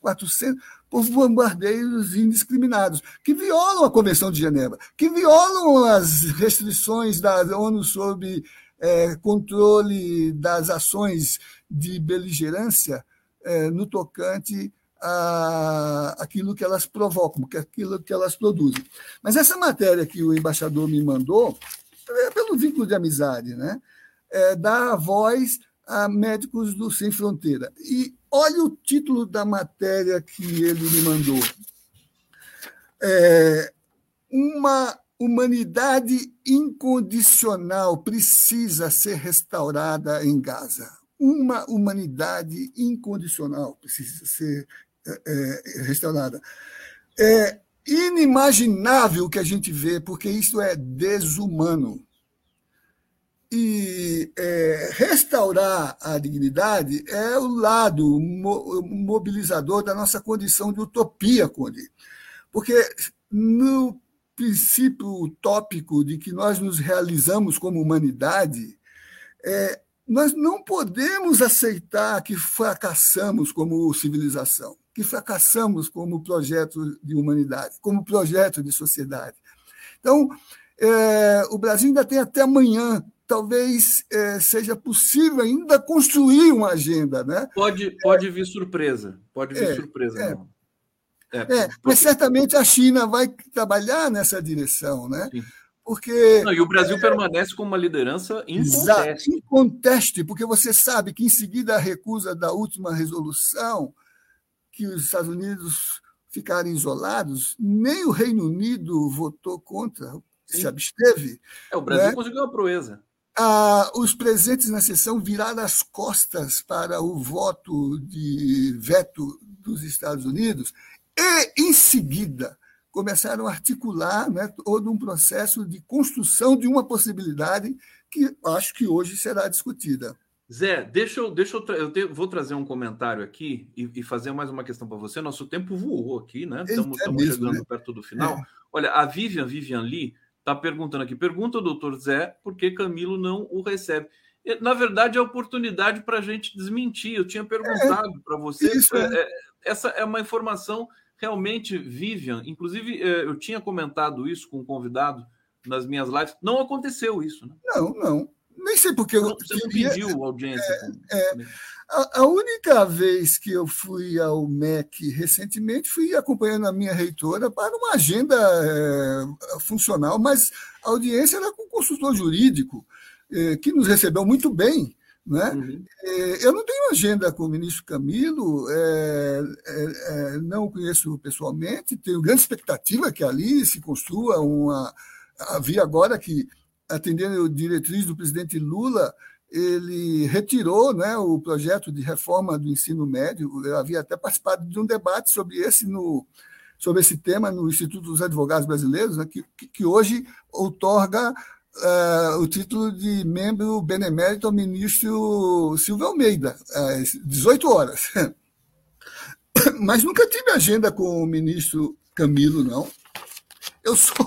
400 por bombardeios indiscriminados, que violam a Convenção de Genebra, que violam as restrições da ONU sobre é, controle das ações de beligerância é, no tocante a aquilo que elas provocam, que aquilo que elas produzem. Mas essa matéria que o embaixador me mandou, é pelo vínculo de amizade, né? É, dá voz a Médicos do Sem Fronteira. E olha o título da matéria que ele me mandou. É, uma humanidade incondicional precisa ser restaurada em Gaza. Uma humanidade incondicional precisa ser é, é, restaurada. É inimaginável que a gente vê, porque isso é desumano e é, restaurar a dignidade é o lado mobilizador da nossa condição de utopia, Conde. Porque no princípio utópico de que nós nos realizamos como humanidade, é, nós não podemos aceitar que fracassamos como civilização, que fracassamos como projeto de humanidade, como projeto de sociedade. Então, é, o Brasil ainda tem até amanhã talvez é, seja possível ainda construir uma agenda. Né? Pode, pode vir surpresa, pode vir é, surpresa. É, é, é mas certamente a China vai trabalhar nessa direção, né? Sim. Porque, Não, e o Brasil permanece com uma liderança inconteste. Inconteste, porque você sabe que em seguida a recusa da última resolução, que os Estados Unidos ficarem isolados, nem o Reino Unido votou contra, Sim. se absteve. É, o Brasil né? conseguiu uma proeza ah, os presentes na sessão viraram as costas para o voto de veto dos Estados Unidos e, em seguida, começaram a articular né, todo um processo de construção de uma possibilidade que acho que hoje será discutida. Zé, deixa eu, deixa eu, tra eu te, vou trazer um comentário aqui e, e fazer mais uma questão para você. Nosso tempo voou aqui, né? Estamos, é mesmo, chegando né? perto do final. É. Olha, a Vivian Vivian Lee Está perguntando aqui. Pergunta ao doutor Zé por que Camilo não o recebe. Na verdade, é oportunidade para a gente desmentir. Eu tinha perguntado é, para você. Isso, é. é. essa é uma informação realmente, Vivian. Inclusive, é, eu tinha comentado isso com um convidado nas minhas lives. Não aconteceu isso, né? Não, não. Nem sei porque eu. Você não pediu audiência. É, é, a, a, única vez que eu fui ao MEC recentemente, fui acompanhando a minha reitora para uma agenda é, funcional, mas a audiência era com o consultor jurídico, é, que nos recebeu muito bem. Né? Uhum. É, eu não tenho agenda com o ministro Camilo, é, é, não o conheço pessoalmente, tenho grande expectativa que ali se construa uma. Havia agora que atendendo a diretriz do presidente Lula, ele retirou né, o projeto de reforma do ensino médio. Eu havia até participado de um debate sobre esse, no, sobre esse tema no Instituto dos Advogados Brasileiros, né, que, que hoje outorga uh, o título de membro benemérito ao ministro Silvio Almeida, às 18 horas. Mas nunca tive agenda com o ministro Camilo, não. Eu sou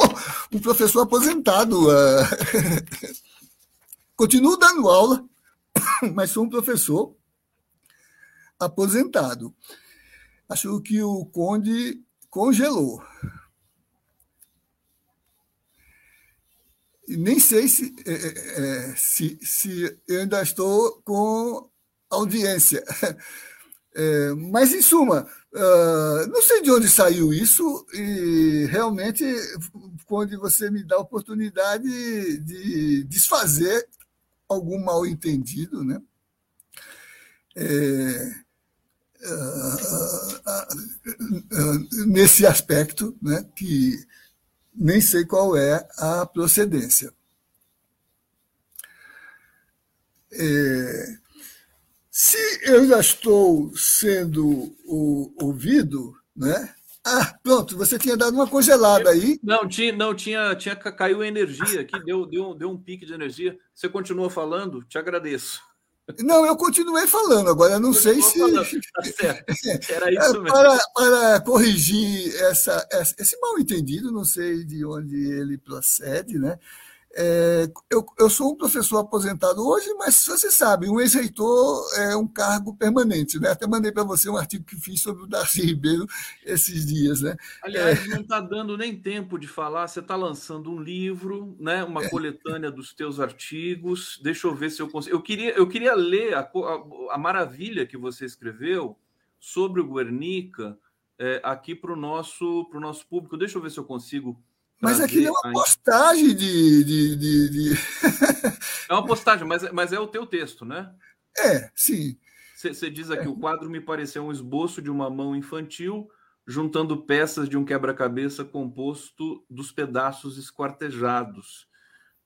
um professor aposentado. Uh, continuo dando aula, mas sou um professor aposentado. Acho que o Conde congelou. Nem sei se, é, é, se, se eu ainda estou com audiência. É, mas, em suma, uh, não sei de onde saiu isso, e realmente, quando você me dá a oportunidade de desfazer algum mal entendido, né? É, uh, uh, nesse aspecto, né, que nem sei qual é a procedência. É, se eu já estou sendo ouvido, né? Ah, pronto, você tinha dado uma congelada aí. Não, tinha, não tinha, tinha caiu a energia aqui, deu, deu, deu um pique de energia. Você continua falando? Te agradeço. Não, eu continuei falando, agora eu não sei se. Tá certo. Era isso mesmo. Para, para corrigir essa, esse mal entendido, não sei de onde ele procede, né? É, eu, eu, sou um professor aposentado hoje, mas você sabe, um ex-reitor é um cargo permanente. Né? Até mandei para você um artigo que fiz sobre o Darcy Ribeiro esses dias. Né? Aliás, é... não está dando nem tempo de falar. Você está lançando um livro, né? uma é. coletânea dos teus artigos. Deixa eu ver se eu consigo. Eu queria, eu queria ler a, a, a maravilha que você escreveu sobre o Guernica é, aqui para o nosso, nosso público. Deixa eu ver se eu consigo mas aquilo é uma postagem de. de, de, de... é uma postagem, mas, mas é o teu texto, né? É, sim. Você diz aqui: é. o quadro me pareceu um esboço de uma mão infantil juntando peças de um quebra-cabeça composto dos pedaços esquartejados.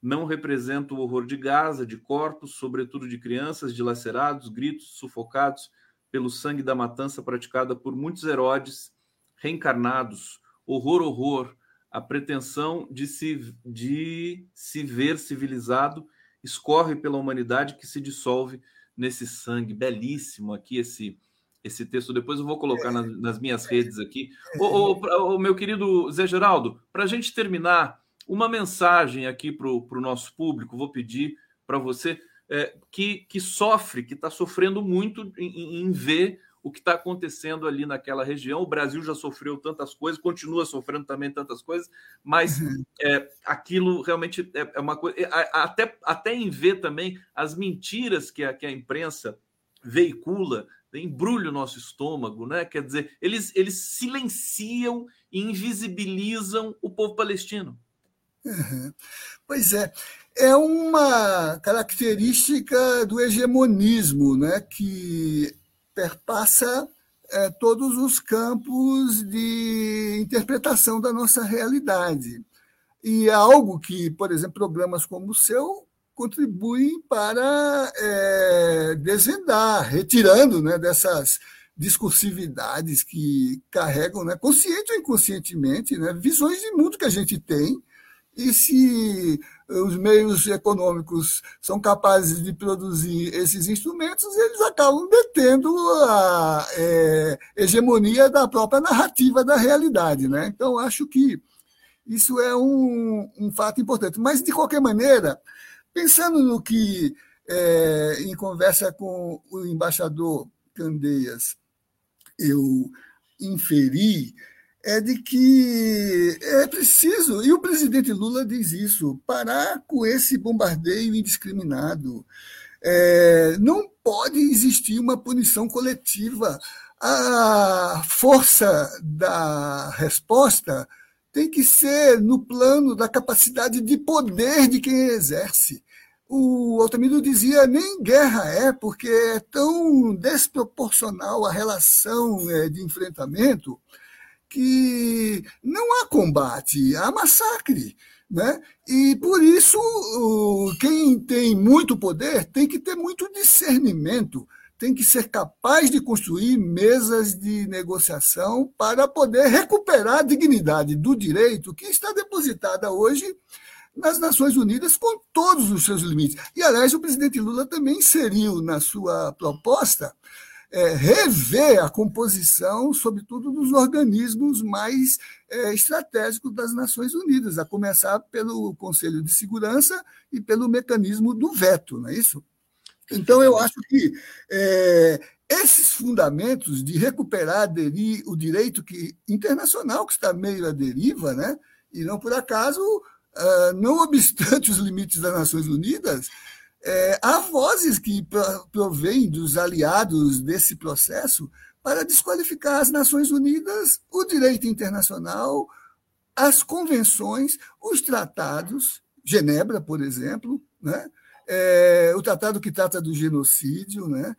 Não representa o horror de Gaza, de corpos, sobretudo de crianças dilacerados, gritos sufocados pelo sangue da matança praticada por muitos herodes reencarnados. Horror, horror a pretensão de se, de se ver civilizado escorre pela humanidade que se dissolve nesse sangue. Belíssimo aqui esse esse texto. Depois eu vou colocar nas, nas minhas redes aqui. O meu querido Zé Geraldo, para a gente terminar, uma mensagem aqui para o nosso público, vou pedir para você é, que, que sofre, que está sofrendo muito em, em ver o que está acontecendo ali naquela região. O Brasil já sofreu tantas coisas, continua sofrendo também tantas coisas, mas uhum. é, aquilo realmente é, é uma coisa. Até, até em ver também as mentiras que a, que a imprensa veicula, embrulha o nosso estômago, né? Quer dizer, eles, eles silenciam e invisibilizam o povo palestino. Uhum. Pois é, é uma característica do hegemonismo, né? Que perpassa é, todos os campos de interpretação da nossa realidade. E é algo que, por exemplo, programas como o seu contribuem para é, desvendar, retirando né, dessas discursividades que carregam, né, consciente ou inconscientemente, né, visões de mundo que a gente tem e se os meios econômicos são capazes de produzir esses instrumentos, eles acabam detendo a é, hegemonia da própria narrativa da realidade. Né? Então, acho que isso é um, um fato importante. Mas, de qualquer maneira, pensando no que, é, em conversa com o embaixador Candeias, eu inferi é de que é preciso, e o presidente Lula diz isso, parar com esse bombardeio indiscriminado. É, não pode existir uma punição coletiva. A força da resposta tem que ser no plano da capacidade de poder de quem exerce. O Altamiro dizia nem guerra é, porque é tão desproporcional a relação é, de enfrentamento que não há combate, há massacre. Né? E por isso, quem tem muito poder tem que ter muito discernimento, tem que ser capaz de construir mesas de negociação para poder recuperar a dignidade do direito que está depositada hoje nas Nações Unidas com todos os seus limites. E, aliás, o presidente Lula também inseriu na sua proposta é, rever a composição, sobretudo, dos organismos mais é, estratégicos das Nações Unidas, a começar pelo Conselho de Segurança e pelo mecanismo do veto, não é isso? Então, eu acho que é, esses fundamentos de recuperar o direito que, internacional que está meio à deriva, né? e não por acaso, ah, não obstante os limites das Nações Unidas, é, há vozes que provêm dos aliados desse processo para desqualificar as Nações Unidas, o direito internacional, as convenções, os tratados, Genebra, por exemplo, né? É, o tratado que trata do genocídio, né?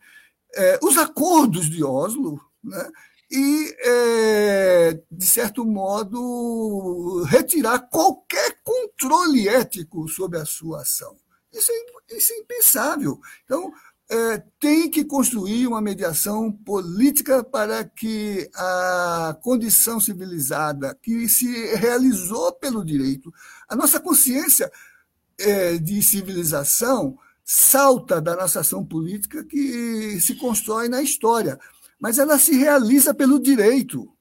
É, os acordos de Oslo, né? e, é, de certo modo, retirar qualquer controle ético sobre a sua ação. Isso é, isso é impensável. Então, é, tem que construir uma mediação política para que a condição civilizada que se realizou pelo direito, a nossa consciência é, de civilização salta da nossa ação política que se constrói na história, mas ela se realiza pelo direito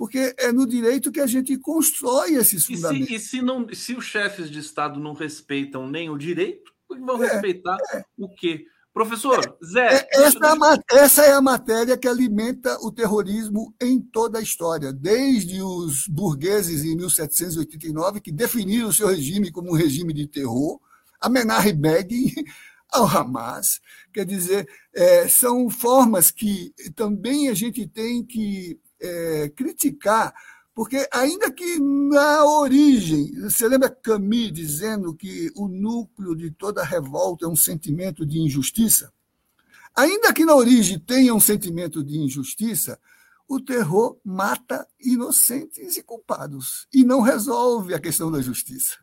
porque é no direito que a gente constrói esses fundamentos. E se, e se, não, se os chefes de Estado não respeitam nem o direito, vão é, respeitar é, o quê? Professor, é, Zé. É, essa, é essa, é a matéria que alimenta o terrorismo em toda a história, desde os burgueses em 1789, que definiram o seu regime como um regime de terror, a Menachem Begin, ao Hamas. Quer dizer, é, são formas que também a gente tem que é, criticar, porque ainda que na origem, você lembra Camus dizendo que o núcleo de toda revolta é um sentimento de injustiça? Ainda que na origem tenha um sentimento de injustiça, o terror mata inocentes e culpados e não resolve a questão da justiça.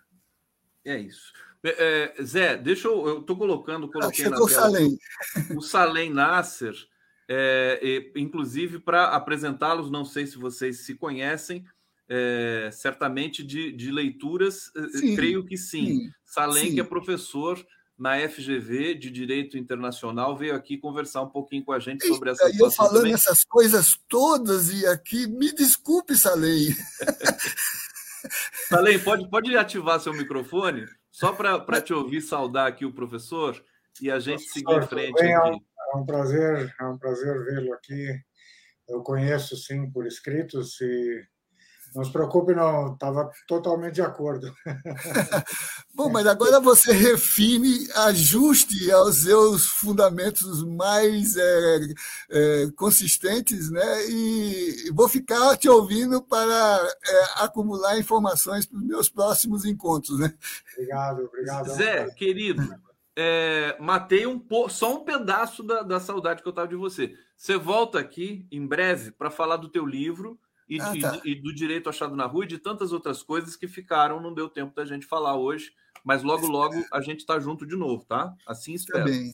É isso. É, é Zé, deixa eu. Eu estou colocando. Coloquei ah, na tela, o Salem. O Salem Nasser é, e, inclusive para apresentá-los, não sei se vocês se conhecem, é, certamente de, de leituras, eh, sim, creio que sim. sim Salem, sim. que é professor na FGV de Direito Internacional, veio aqui conversar um pouquinho com a gente sobre essa Eita, Eu falando também. essas coisas todas e aqui, me desculpe, Salem. Salem, pode, pode ativar seu microfone, só para te ouvir saudar aqui o professor e a gente professor, seguir em frente aqui. É um prazer, é um prazer vê-lo aqui. Eu conheço sim por escritos e não se preocupe, não, estava totalmente de acordo. Bom, mas agora você refine, ajuste aos seus fundamentos mais é, é, consistentes, né? E vou ficar te ouvindo para é, acumular informações para os meus próximos encontros, né? Obrigado, obrigado. Zé, querido, é, matei um só um pedaço da, da saudade que eu tava de você. Você volta aqui em breve para falar do teu livro e, ah, tá. e, do direito achado na rua e de tantas outras coisas que ficaram, não deu tempo da gente falar hoje, mas logo, logo a gente está junto de novo, tá? Assim espero. Também.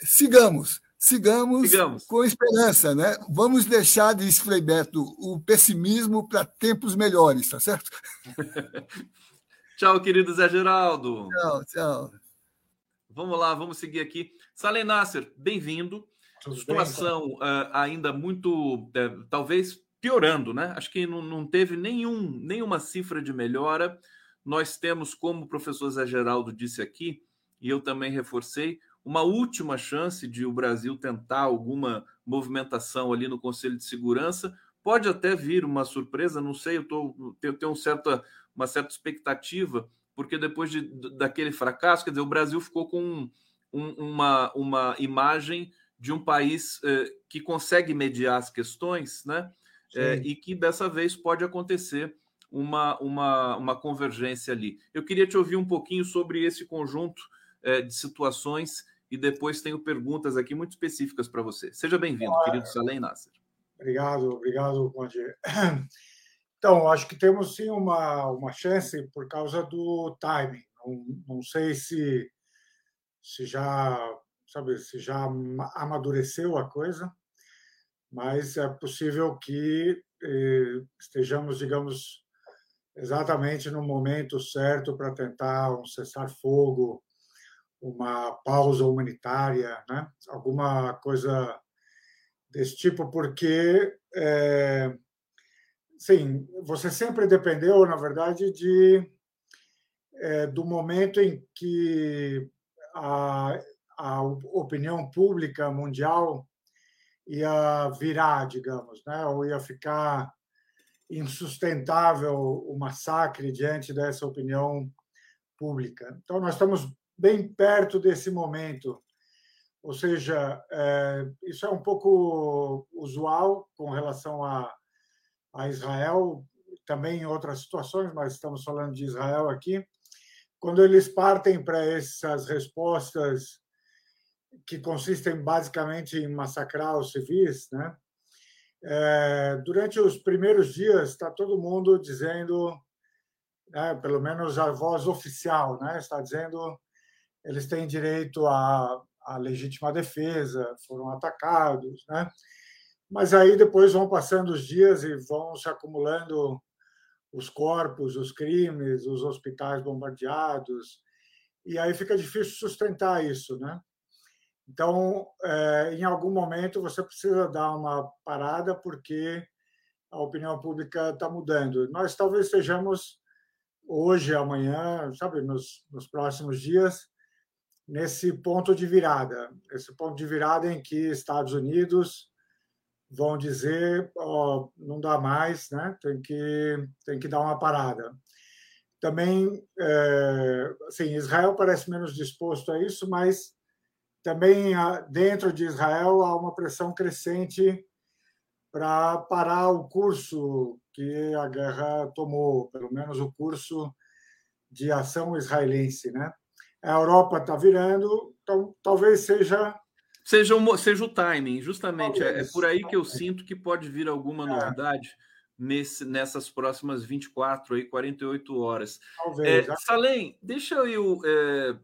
Sigamos, sigamos, sigamos, com esperança, né? Vamos deixar, diz Frei Beto, o pessimismo para tempos melhores, tá certo? tchau, querido Zé Geraldo. Tchau, tchau. Vamos lá, vamos seguir aqui. Salem Nasser, bem-vindo. Situação bem, uh, ainda muito, uh, talvez piorando, né? Acho que não, não teve nenhum, nenhuma cifra de melhora. Nós temos, como o professor Zé Geraldo disse aqui, e eu também reforcei, uma última chance de o Brasil tentar alguma movimentação ali no Conselho de Segurança. pode até vir uma surpresa, não sei, eu tô, tenho, tenho um certa, uma certa expectativa, porque depois de, daquele fracasso, quer dizer, o Brasil ficou com um, uma, uma imagem de um país eh, que consegue mediar as questões, né? Eh, e que dessa vez pode acontecer uma, uma, uma convergência ali. Eu queria te ouvir um pouquinho sobre esse conjunto eh, de situações e depois tenho perguntas aqui muito específicas para você. Seja bem-vindo, ah, querido Salem Nasser. Obrigado, obrigado, Conde. Então, acho que temos sim uma, uma chance por causa do timing. Não, não sei se, se já sabe se já amadureceu a coisa, mas é possível que eh, estejamos, digamos, exatamente no momento certo para tentar um cessar-fogo, uma pausa humanitária, né? alguma coisa desse tipo, porque, é, sim, você sempre dependeu, na verdade, de é, do momento em que a, a opinião pública mundial ia virar, digamos, né? ou ia ficar insustentável o massacre diante dessa opinião pública. Então, nós estamos bem perto desse momento. Ou seja, é, isso é um pouco usual com relação a, a Israel, também em outras situações, mas estamos falando de Israel aqui. Quando eles partem para essas respostas que consistem basicamente em massacrar os civis, né? É, durante os primeiros dias está todo mundo dizendo, né, pelo menos a voz oficial, né, está dizendo eles têm direito à, à legítima defesa, foram atacados, né? Mas aí depois vão passando os dias e vão se acumulando os corpos, os crimes, os hospitais bombardeados, e aí fica difícil sustentar isso, né? Então, é, em algum momento você precisa dar uma parada porque a opinião pública está mudando. Nós talvez estejamos hoje, amanhã, sabe, nos, nos próximos dias, nesse ponto de virada, esse ponto de virada em que Estados Unidos vão dizer, oh, não dá mais, né? Tem que tem que dar uma parada. Também, é, assim, Israel parece menos disposto a isso, mas também dentro de Israel há uma pressão crescente para parar o curso que a guerra tomou, pelo menos o curso de ação israelense, né? a Europa está virando, então talvez seja. Seja, um, seja o timing, justamente. É, é, por aí que eu sinto que pode vir alguma é. novidade nesse, nessas próximas 24 aí, 48 horas. Talvez. É, Salem, deixa eu é,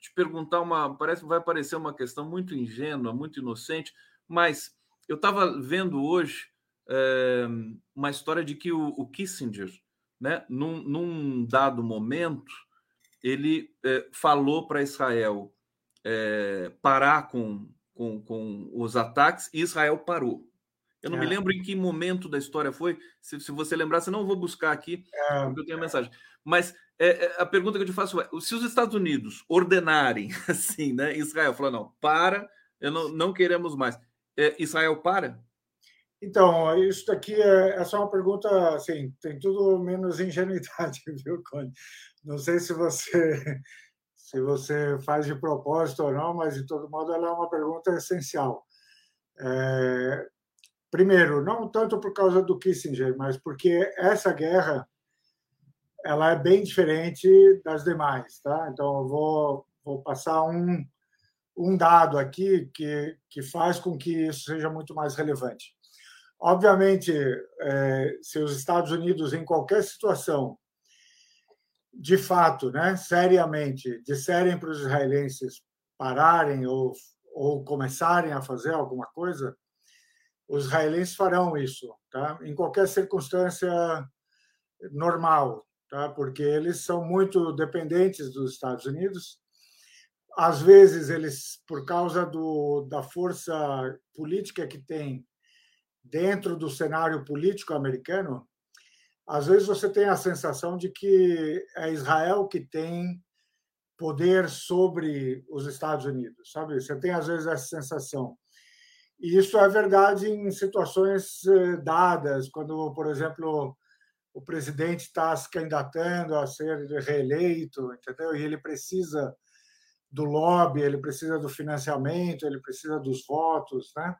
te perguntar uma. Parece vai parecer uma questão muito ingênua, muito inocente, mas eu estava vendo hoje é, uma história de que o, o Kissinger, né, num, num dado momento, ele é, falou para Israel é, parar com, com, com, os ataques e Israel parou. Eu não é. me lembro em que momento da história foi. Se, se você lembrar, se não vou buscar aqui, é. porque eu tenho a mensagem. Mas é, é, a pergunta que eu te faço é: se os Estados Unidos ordenarem assim, né? Israel falou, não, para, eu não, não queremos mais. Israel para? Então, isso daqui é, é só uma pergunta, assim, tem tudo menos ingenuidade, viu, Cone? Não sei se você se você faz de propósito ou não, mas de todo modo ela é uma pergunta essencial. É, primeiro, não tanto por causa do Kissinger, mas porque essa guerra ela é bem diferente das demais, tá? Então eu vou vou passar um um dado aqui que que faz com que isso seja muito mais relevante. Obviamente, é, se os Estados Unidos, em qualquer situação, de fato, né, seriamente, disserem para os israelenses pararem ou, ou começarem a fazer alguma coisa, os israelenses farão isso, tá? em qualquer circunstância normal, tá? porque eles são muito dependentes dos Estados Unidos. Às vezes, eles, por causa do, da força política que têm, dentro do cenário político americano, às vezes você tem a sensação de que é Israel que tem poder sobre os Estados Unidos, sabe? Você tem às vezes essa sensação. E isso é verdade em situações eh, dadas, quando, por exemplo, o presidente está se candidatando a ser reeleito, entendeu? E ele precisa do lobby, ele precisa do financiamento, ele precisa dos votos, né?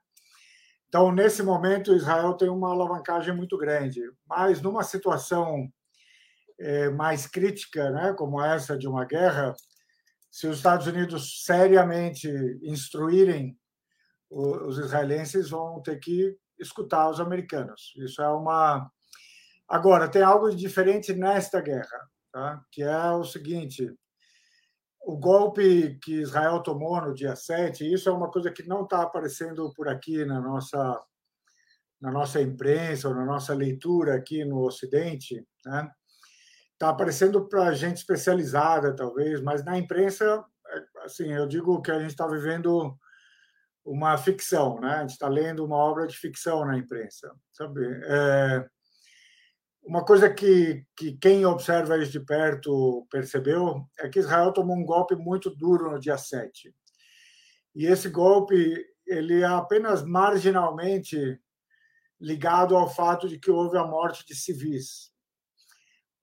Então, nesse momento, Israel tem uma alavancagem muito grande. Mas numa situação é, mais crítica, né, como essa de uma guerra, se os Estados Unidos seriamente instruírem os israelenses, vão ter que escutar os americanos. Isso é uma Agora, tem algo diferente nesta guerra, tá? que é o seguinte: o golpe que Israel tomou no dia 7, isso é uma coisa que não está aparecendo por aqui na nossa, na nossa imprensa ou na nossa leitura aqui no Ocidente. Né? Está aparecendo para gente especializada, talvez, mas na imprensa, assim, eu digo que a gente está vivendo uma ficção, né? A gente está lendo uma obra de ficção na imprensa, sabe? É, uma coisa que, que quem observa isso de perto percebeu é que Israel tomou um golpe muito duro no dia 7. E esse golpe ele é apenas marginalmente ligado ao fato de que houve a morte de civis.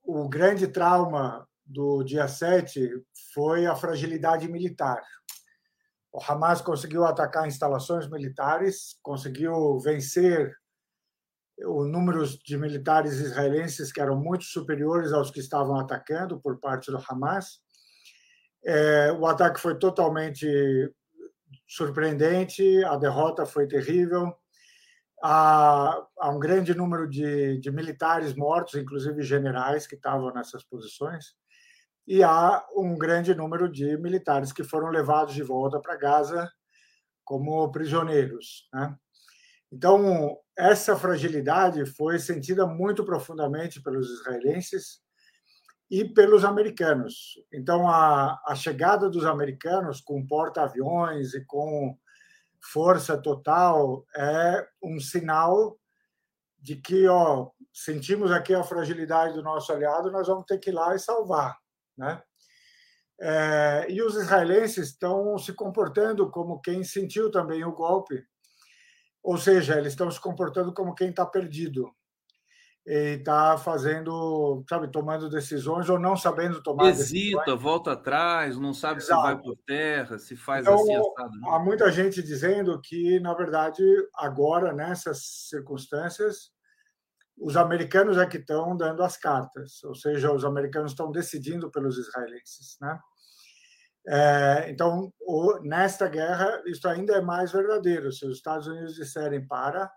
O grande trauma do dia 7 foi a fragilidade militar. O Hamas conseguiu atacar instalações militares, conseguiu vencer o número de militares israelenses que eram muito superiores aos que estavam atacando por parte do Hamas. É, o ataque foi totalmente surpreendente, a derrota foi terrível. Há, há um grande número de, de, militares mortos, inclusive generais que estavam nessas posições, e há um grande número de militares que foram levados de volta para Gaza como prisioneiros. Né? Então, essa fragilidade foi sentida muito profundamente pelos israelenses e pelos americanos. Então, a, a chegada dos americanos com porta-aviões e com força total é um sinal de que ó, sentimos aqui a fragilidade do nosso aliado, nós vamos ter que ir lá e salvar. Né? É, e os israelenses estão se comportando como quem sentiu também o golpe ou seja, eles estão se comportando como quem está perdido e está fazendo, sabe, tomando decisões ou não sabendo tomar Hesita, decisões. volta atrás, não sabe Exato. se vai por terra, se faz então, assim assado. Né? Há muita gente dizendo que, na verdade, agora, nessas circunstâncias, os americanos é que estão dando as cartas, ou seja, os americanos estão decidindo pelos israelenses, né? É, então, o, nesta guerra, isso ainda é mais verdadeiro. Se os Estados Unidos disserem para,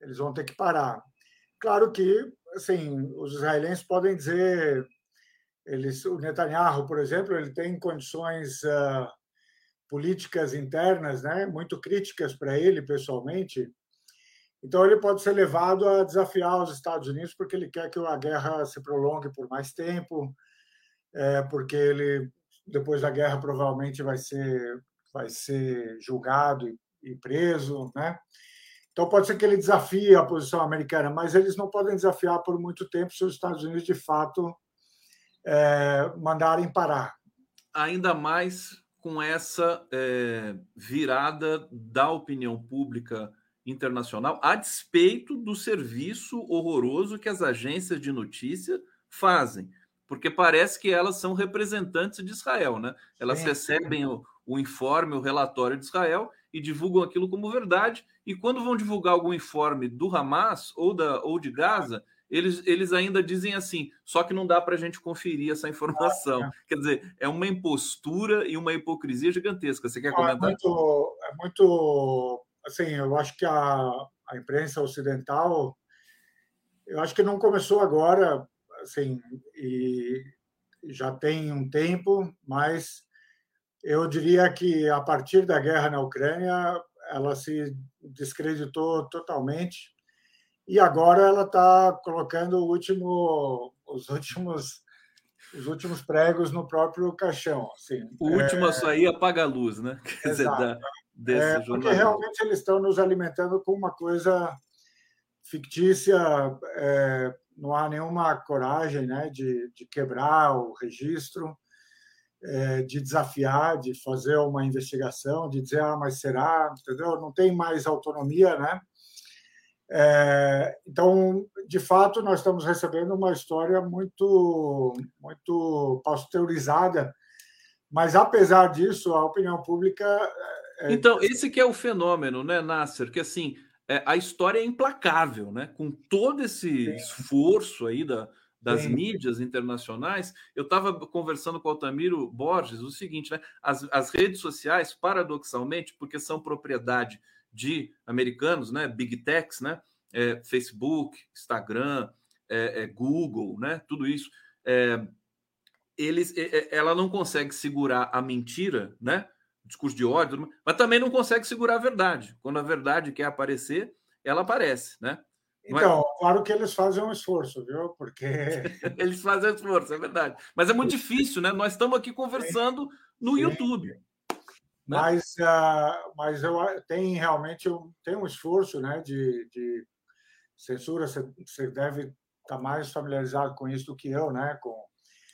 eles vão ter que parar. Claro que, assim, os israelenses podem dizer, eles, o Netanyahu, por exemplo, ele tem condições uh, políticas internas, né, muito críticas para ele pessoalmente. Então, ele pode ser levado a desafiar os Estados Unidos porque ele quer que a guerra se prolongue por mais tempo, é, porque ele depois da guerra provavelmente vai ser vai ser julgado e, e preso, né? Então pode ser que ele desafie a posição americana, mas eles não podem desafiar por muito tempo se os Estados Unidos de fato é, mandarem parar. Ainda mais com essa é, virada da opinião pública internacional, a despeito do serviço horroroso que as agências de notícia fazem porque parece que elas são representantes de Israel, né? Elas recebem o, o, informe, o relatório de Israel e divulgam aquilo como verdade. E quando vão divulgar algum informe do Hamas ou, da, ou de Gaza, eles, eles ainda dizem assim, só que não dá para a gente conferir essa informação. Ah, é. Quer dizer, é uma impostura e uma hipocrisia gigantesca. Você quer comentar? É muito, é muito assim, eu acho que a, a imprensa ocidental, eu acho que não começou agora assim, e já tem um tempo, mas eu diria que a partir da guerra na Ucrânia ela se descreditou totalmente e agora ela está colocando último, os últimos os últimos pregos no próprio caixão. Assim. O último é... a sair apaga a luz, né? Quer dizer, da, desse é, porque realmente eles estão nos alimentando com uma coisa fictícia, é, não há nenhuma coragem né, de, de quebrar o registro. é, de desafiar, de fazer uma investigação, de dizer, ah, mas será, entendeu? Não tem mais autonomia, né? É, então, de fato, nós estamos recebendo uma história muito, muito pasteurizada, mas apesar disso, a opinião pública. É... Então, esse que é o fenômeno, né, Nasser? Que assim, é, a história é implacável, né? Com todo esse Sim. esforço aí da, das Sim. mídias internacionais, eu estava conversando com o Altamiro Borges o seguinte, né? As, as redes sociais, paradoxalmente, porque são propriedade de americanos, né? Big techs, né? É, Facebook, Instagram, é, é, Google, né? Tudo isso. É, eles, ela não consegue segurar a mentira, né? Discurso de ódio, mas também não consegue segurar a verdade. Quando a verdade quer aparecer, ela aparece, né? Então, é... claro que eles fazem um esforço, viu? Porque. eles fazem um esforço, é verdade. Mas é muito difícil, né? Nós estamos aqui conversando no Sim. YouTube. Né? Mas, uh, mas eu tem realmente um, tem um esforço né, de, de censura. Você, você deve estar tá mais familiarizado com isso do que eu, né? Com,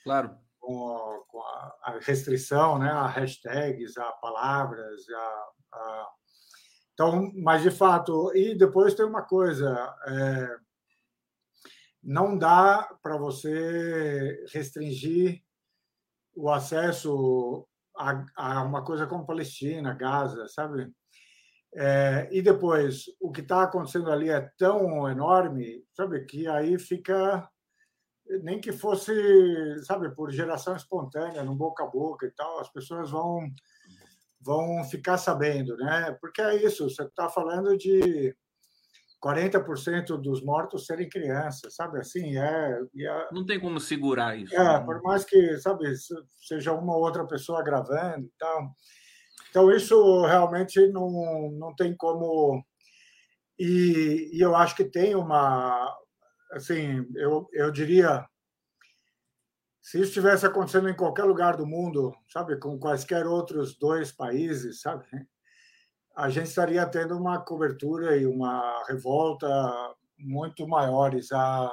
claro com, com a, a, restrição, né, a hashtags, a palavras, a, a... então, mas de fato, e depois tem uma coisa, é, não dá para você restringir o acesso a, a, uma coisa como Palestina, Gaza, sabe? É, e depois, o que está acontecendo ali é tão enorme, sabe, que aí fica nem que fosse, sabe, por geração espontânea, no boca a boca e tal, as pessoas vão vão ficar sabendo, né? Porque é isso, você está falando de 40% dos mortos serem crianças, sabe? Assim, é, é, Não tem como segurar isso. É, né? por mais que, sabe, seja uma ou outra pessoa gravando e tal. Então, isso realmente não, não tem como. E, e eu acho que tem uma, assim, eu, eu diria, se isso estivesse acontecendo em qualquer lugar do mundo, sabe, com quaisquer outros dois países, sabe, a gente estaria tendo uma cobertura e uma revolta muito maiores. A,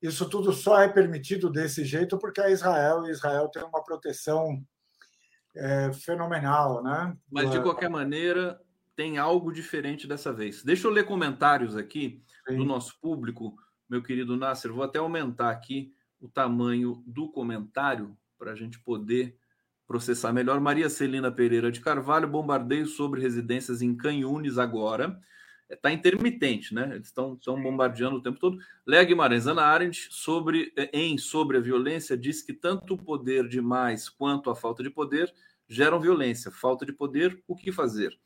isso tudo só é permitido desse jeito porque é Israel e Israel tem uma proteção é, fenomenal, né? Mas de qualquer maneira tem algo diferente dessa vez. Deixa eu ler comentários aqui Sim. do nosso público meu querido Nasser. Vou até aumentar aqui o tamanho do comentário para a gente poder processar melhor. Maria Celina Pereira de Carvalho, bombardeio sobre residências em Canhunes agora. Está é, intermitente, né? Eles estão bombardeando o tempo todo. Léa Guimarães, Ana Arendt, sobre, é, em Sobre a Violência, diz que tanto o poder demais quanto a falta de poder geram violência. Falta de poder, o que fazer?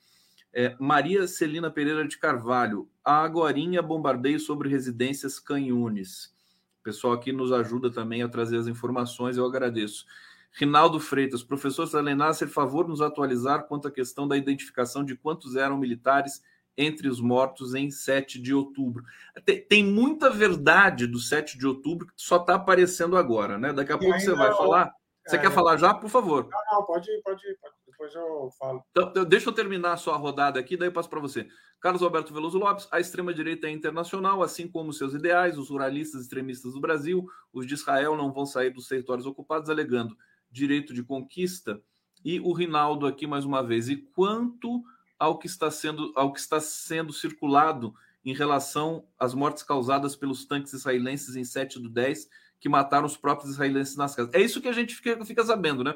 É, Maria Celina Pereira de Carvalho, agorinha bombardeio sobre residências Canhunes. O pessoal aqui nos ajuda também a trazer as informações, eu agradeço. Rinaldo Freitas, professor Salenar, por favor, nos atualizar quanto à questão da identificação de quantos eram militares entre os mortos em 7 de outubro. Tem, tem muita verdade do 7 de outubro que só está aparecendo agora, né? Daqui a pouco você vai falar. Você é, quer falar já, por favor? Não, não, pode, pode, pode depois eu falo. Então, deixa eu terminar a rodada aqui, daí eu passo para você. Carlos Alberto Veloso Lopes, a extrema-direita é internacional, assim como seus ideais, os ruralistas extremistas do Brasil, os de Israel não vão sair dos territórios ocupados, alegando direito de conquista. E o Rinaldo aqui mais uma vez. E quanto ao que está sendo, ao que está sendo circulado em relação às mortes causadas pelos tanques israelenses em 7 do 10, que mataram os próprios israelenses nas casas. É isso que a gente fica, fica sabendo, né?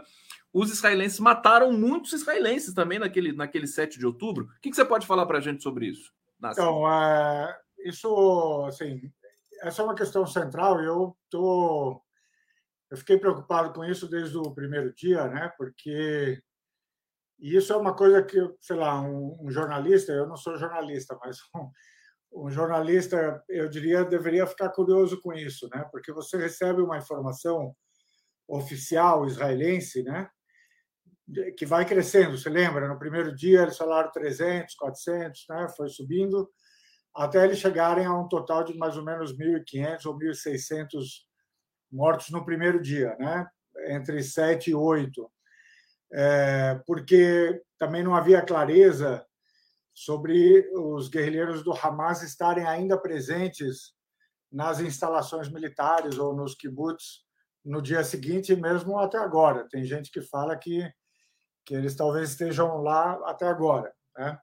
Os israelenses mataram muitos israelenses também naquele, naquele 7 de outubro. O que, que você pode falar para a gente sobre isso? Nassi? Então, é, isso, assim, essa é uma questão central eu tô, eu fiquei preocupado com isso desde o primeiro dia, né? Porque isso é uma coisa que, sei lá, um, um jornalista, eu não sou jornalista, mas um, um jornalista, eu diria, deveria ficar curioso com isso, né? Porque você recebe uma informação oficial israelense, né? Que vai crescendo. Você lembra? No primeiro dia eles falaram 300, 400, né? foi subindo, até eles chegarem a um total de mais ou menos 1.500 ou 1.600 mortos no primeiro dia, né? entre 7 e 8. É, porque também não havia clareza sobre os guerrilheiros do Hamas estarem ainda presentes nas instalações militares ou nos kibbutz no dia seguinte, mesmo até agora. Tem gente que fala que, que eles talvez estejam lá até agora. Né?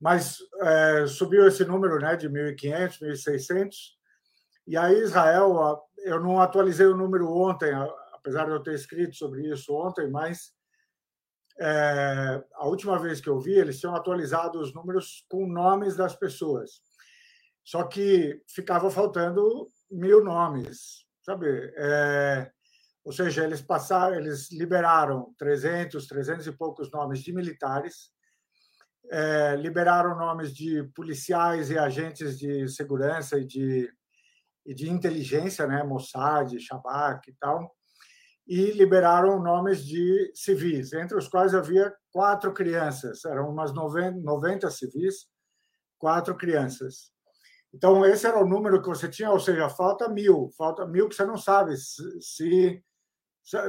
Mas é, subiu esse número né, de 1.500, 1.600. E aí, Israel, eu não atualizei o número ontem, apesar de eu ter escrito sobre isso ontem, mas é, a última vez que eu vi, eles tinham atualizado os números com nomes das pessoas. Só que ficava faltando mil nomes, sabe? É, ou seja, eles passaram, eles liberaram 300, 300 e poucos nomes de militares, é, liberaram nomes de policiais e agentes de segurança e de, e de inteligência, né, Mossad, Shabak e tal, e liberaram nomes de civis, entre os quais havia quatro crianças, eram umas 90, 90 civis, quatro crianças. Então, esse era o número que você tinha, ou seja, falta mil, falta mil que você não sabe se. se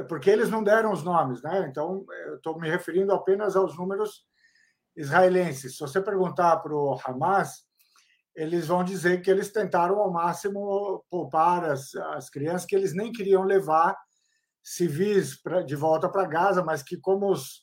porque eles não deram os nomes, né? Então, eu estou me referindo apenas aos números israelenses. Se você perguntar para o Hamas, eles vão dizer que eles tentaram ao máximo poupar as, as crianças, que eles nem queriam levar civis pra, de volta para Gaza, mas que, como os,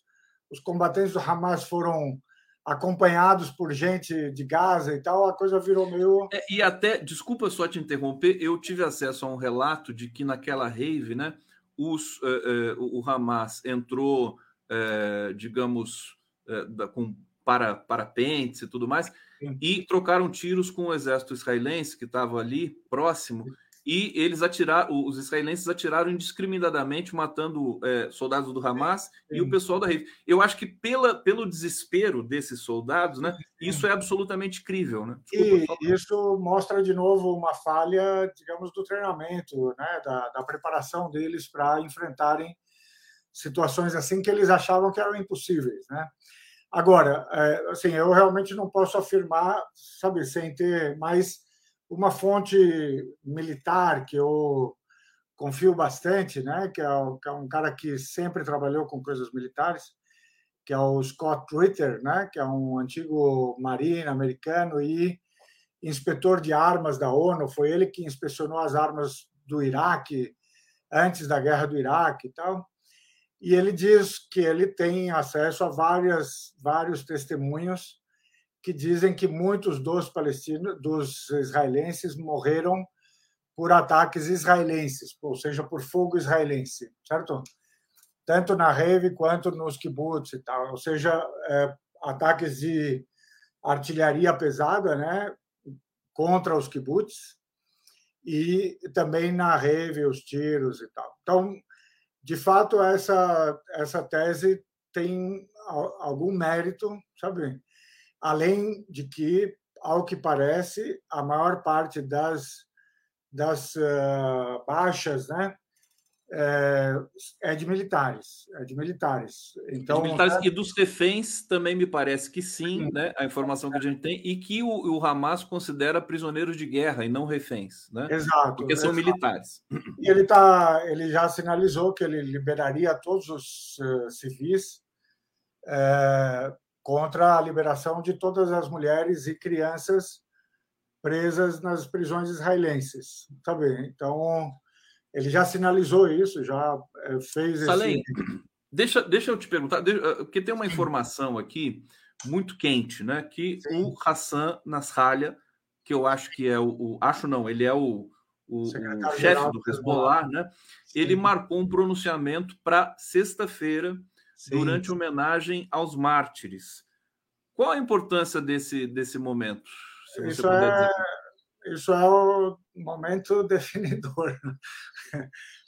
os combatentes do Hamas foram acompanhados por gente de Gaza e tal, a coisa virou meio. É, e até, desculpa só te interromper, eu tive acesso a um relato de que naquela rave, né, os, uh, uh, o Hamas entrou, uh, digamos, com para parapentes e tudo mais, Sim. e trocaram tiros com o exército israelense que estava ali próximo e eles atiraram, os israelenses atiraram indiscriminadamente, matando é, soldados do Hamas e o pessoal da Rede. Eu acho que pela, pelo desespero desses soldados, né, isso é absolutamente crível. Né? Desculpa, e isso mostra de novo uma falha, digamos, do treinamento, né, da, da preparação deles para enfrentarem situações assim que eles achavam que eram impossíveis, né? Agora, é, assim, eu realmente não posso afirmar, sabe, sem ter mais uma fonte militar que eu confio bastante, né, que é, que é, um cara que sempre trabalhou com coisas militares, que é o Scott Ritter, né, que é um antigo marine americano e inspetor de armas da ONU. Foi ele que inspecionou as armas do Iraque antes da guerra do Iraque e tal. E ele diz que ele tem acesso a várias, vários testemunhos que dizem que muitos dos palestinos, dos israelenses, morreram por ataques israelenses, ou seja, por fogo israelense, certo? Tanto na Reve quanto nos kibbutz e tal, ou seja, é, ataques de artilharia pesada, né, contra os kibbutz e também na Reve os tiros e tal. Então, de fato, essa essa tese tem algum mérito, sabe? Além de que, ao que parece, a maior parte das, das uh, baixas né, é, é, de militares. É de militares. Então, de militares né? e dos reféns também me parece que sim, sim. Né, a informação que a gente tem, e que o, o, Hamas considera prisioneiros de guerra e não reféns. Né? Exato. Porque são exato. militares. E ele, tá, ele já sinalizou que ele liberaria todos os uh, civis. É, contra a liberação de todas as mulheres e crianças presas nas prisões israelenses, sabe? Então, ele já sinalizou isso, já eh, fez Salem, esse... deixa, deixa eu te perguntar, eh, porque tem uma informação aqui muito quente, né? Que Sim. o Hassan Nasrallah, que eu acho que é o, o acho não, ele é o, o, o chefe do Hezbollah, né? Sim. Ele marcou um pronunciamento para sexta-feira Sim. durante homenagem aos mártires. Qual a importância desse, desse momento? Isso é, isso é o momento definidor.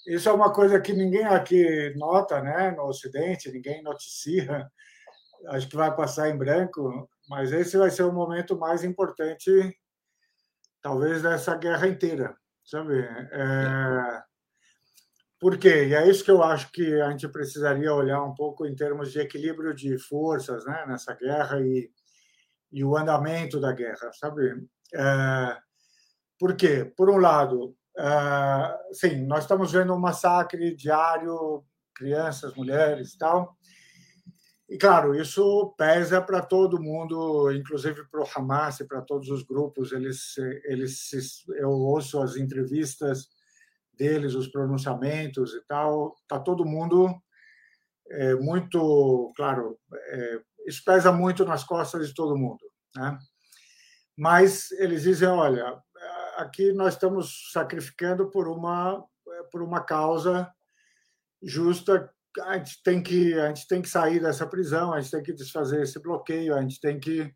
Isso é uma coisa que ninguém aqui nota, né? No Ocidente, ninguém noticia. Acho que vai passar em branco, mas esse vai ser o momento mais importante, talvez, dessa guerra inteira, sabe? É... Por quê? E é isso que eu acho que a gente precisaria olhar um pouco em termos de equilíbrio de forças né, nessa guerra e, e o andamento da guerra, sabe? É, por quê? Por um lado, é, sim, nós estamos vendo um massacre diário, crianças, mulheres e tal, e, claro, isso pesa para todo mundo, inclusive para o Hamas e para todos os grupos. Eles, eles, eu ouço as entrevistas deles, os pronunciamentos e tal, está todo mundo é, muito, claro, é, isso pesa muito nas costas de todo mundo, né? Mas eles dizem, olha, aqui nós estamos sacrificando por uma por uma causa justa. A gente tem que a gente tem que sair dessa prisão, a gente tem que desfazer esse bloqueio, a gente tem que,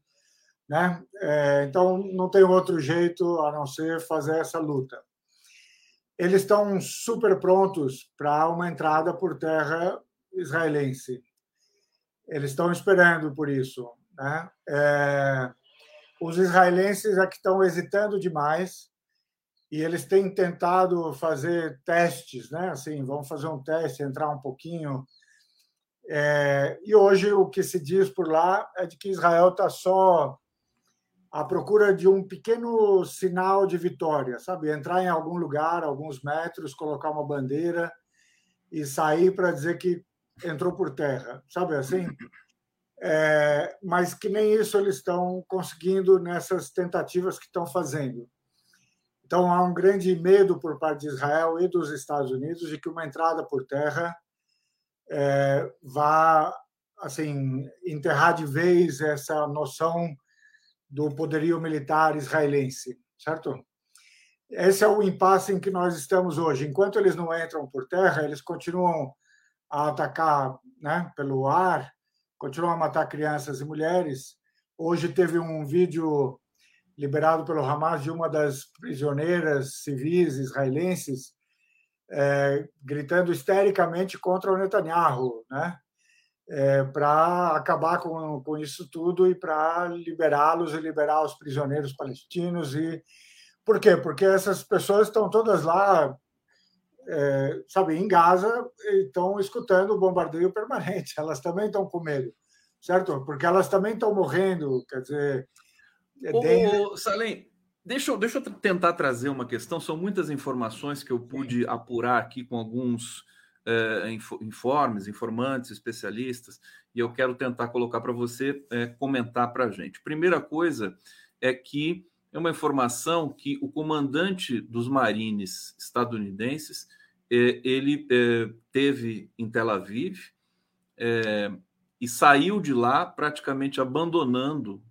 né? É, então não tem outro jeito a não ser fazer essa luta. Eles estão super prontos para uma entrada por terra israelense. Eles estão esperando por isso, né? É, os israelenses é que estão hesitando demais e eles têm tentado fazer testes, né? Assim, vamos fazer um teste, entrar um pouquinho. É, e hoje o que se diz por lá é de que Israel está só à procura de um pequeno sinal de vitória, sabe? Entrar em algum lugar, alguns metros, colocar uma bandeira e sair para dizer que entrou por terra, sabe assim? É, mas que nem isso eles estão conseguindo nessas tentativas que estão fazendo. Então, há um grande medo por parte de Israel e dos Estados Unidos de que uma entrada por terra é, vá assim enterrar de vez essa noção do poderio militar israelense, certo? Esse é o impasse em que nós estamos hoje. Enquanto eles não entram por terra, eles continuam a atacar né, pelo ar, continuam a matar crianças e mulheres. Hoje teve um vídeo liberado pelo Hamas de uma das prisioneiras civis israelenses, é, gritando histericamente contra o Netanyahu, né? É, para acabar com, com isso tudo e para liberá-los e liberar os prisioneiros palestinos. E por quê? Porque essas pessoas estão todas lá, é, sabe, em Gaza, estão escutando o bombardeio permanente. Elas também estão com medo, certo? Porque elas também estão morrendo. Quer dizer, é Salem, deixa eu, deixa eu tentar trazer uma questão. São muitas informações que eu pude Sim. apurar aqui com alguns é, informes, informantes, especialistas, e eu quero tentar colocar para você é, comentar para a gente. Primeira coisa é que é uma informação que o comandante dos marines estadunidenses é, ele teve em Tel Aviv e saiu de lá praticamente abandonando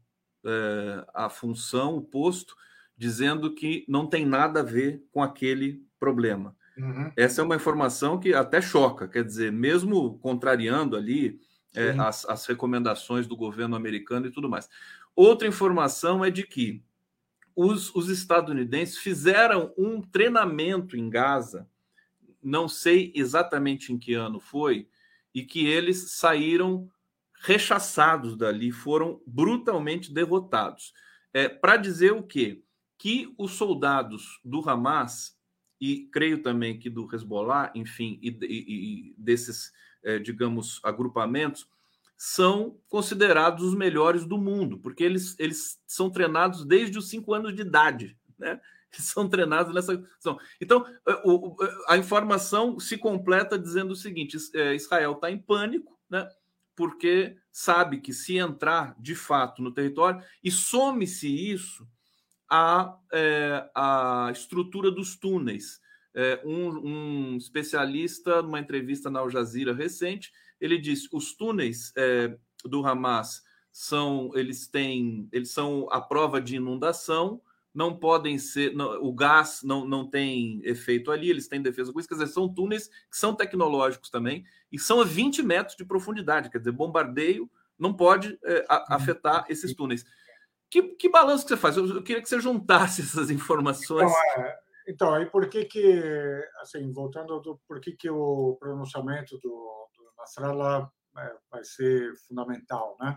a função, o posto, dizendo que não tem nada a ver com aquele problema. Uhum. Essa é uma informação que até choca, quer dizer, mesmo contrariando ali é, as, as recomendações do governo americano e tudo mais. Outra informação é de que os, os estadunidenses fizeram um treinamento em Gaza, não sei exatamente em que ano foi, e que eles saíram rechaçados dali, foram brutalmente derrotados. É, Para dizer o quê? Que os soldados do Hamas, e creio também que do Hezbollah, enfim, e, e, e desses, é, digamos, agrupamentos, são considerados os melhores do mundo, porque eles, eles são treinados desde os cinco anos de idade, né? Eles são treinados nessa. Então, a informação se completa dizendo o seguinte: é, Israel está em pânico, né? porque sabe que se entrar de fato no território, e some-se isso à, é, à estrutura dos túneis. É, um, um, especialista, numa entrevista na Al Jazeera recente, ele disse: os túneis é, do Hamas são eles têm eles são a prova de inundação não podem ser, não, o gás não, não tem efeito ali, eles têm defesa com isso, quer dizer, são túneis que são tecnológicos também e são a 20 metros de profundidade, quer dizer, bombardeio não pode é, a, uhum. afetar esses túneis. Que, que balanço que você faz? Eu, eu queria que você juntasse essas informações. Então, é, então aí por que que, assim, voltando do por que que o pronunciamento do, do Nasrallah é, vai ser fundamental, né?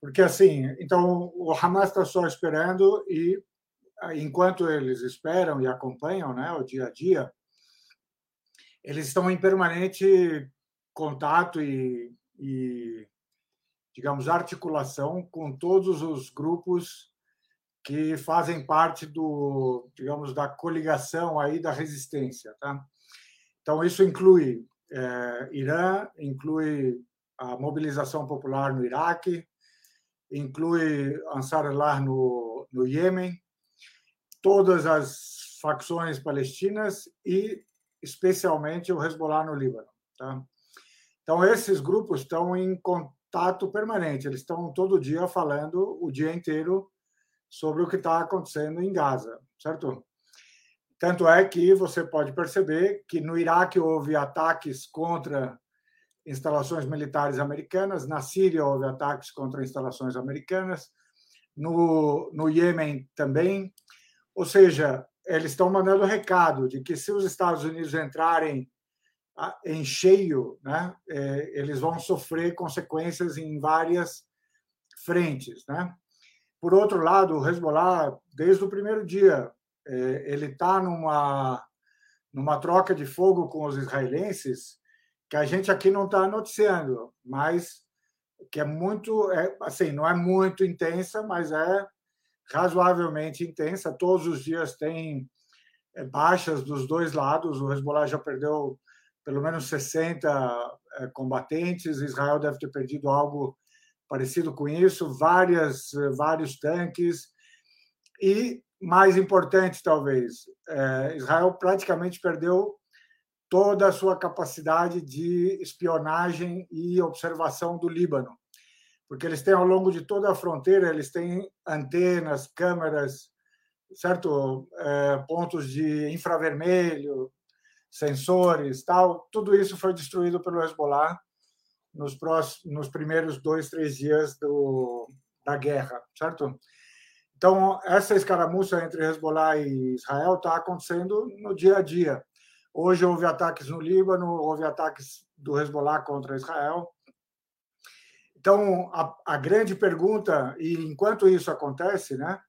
Porque, assim, então o Hamas está só esperando e, enquanto eles esperam e acompanham né, o dia a dia, eles estão em permanente contato e, e digamos, articulação com todos os grupos que fazem parte do, digamos, da coligação aí da resistência, tá? Então isso inclui é, Irã, inclui a mobilização popular no Iraque, inclui Ansar Allah no, no Iêmen, todas as facções palestinas e especialmente o Hezbollah no Líbano. Tá? Então, esses grupos estão em contato permanente, eles estão todo dia falando o dia inteiro sobre o que está acontecendo em Gaza, certo? Tanto é que você pode perceber que no Iraque houve ataques contra instalações militares americanas, na Síria houve ataques contra instalações americanas, no, no Iêmen também. Ou seja, eles estão mandando recado de que se os Estados Unidos entrarem em cheio, né, é, eles vão sofrer consequências em várias frentes. Né? Por outro lado, o Hezbollah, desde o primeiro dia, é, ele está numa, numa troca de fogo com os israelenses que a gente aqui não está noticiando, mas que é muito, é, assim, não é muito intensa, mas é razoavelmente intensa. Todos os dias tem é, baixas dos dois lados. O Hezbollah já perdeu pelo menos 60 é, combatentes. Israel deve ter perdido algo parecido com isso, várias, vários tanques. E, mais importante, talvez, é, Israel praticamente perdeu toda a sua capacidade de espionagem e observação do Líbano, porque eles têm ao longo de toda a fronteira eles têm antenas, câmeras, certo, pontos de infravermelho, sensores, tal. Tudo isso foi destruído pelo Hezbollah nos próximos, nos primeiros dois, três dias do, da guerra, certo? Então essa escaramuça entre Hezbollah e Israel está acontecendo no dia a dia Hoje houve ataques no Líbano, houve ataques do Hezbollah contra Israel. Então, a, a grande pergunta, e enquanto isso acontece, né,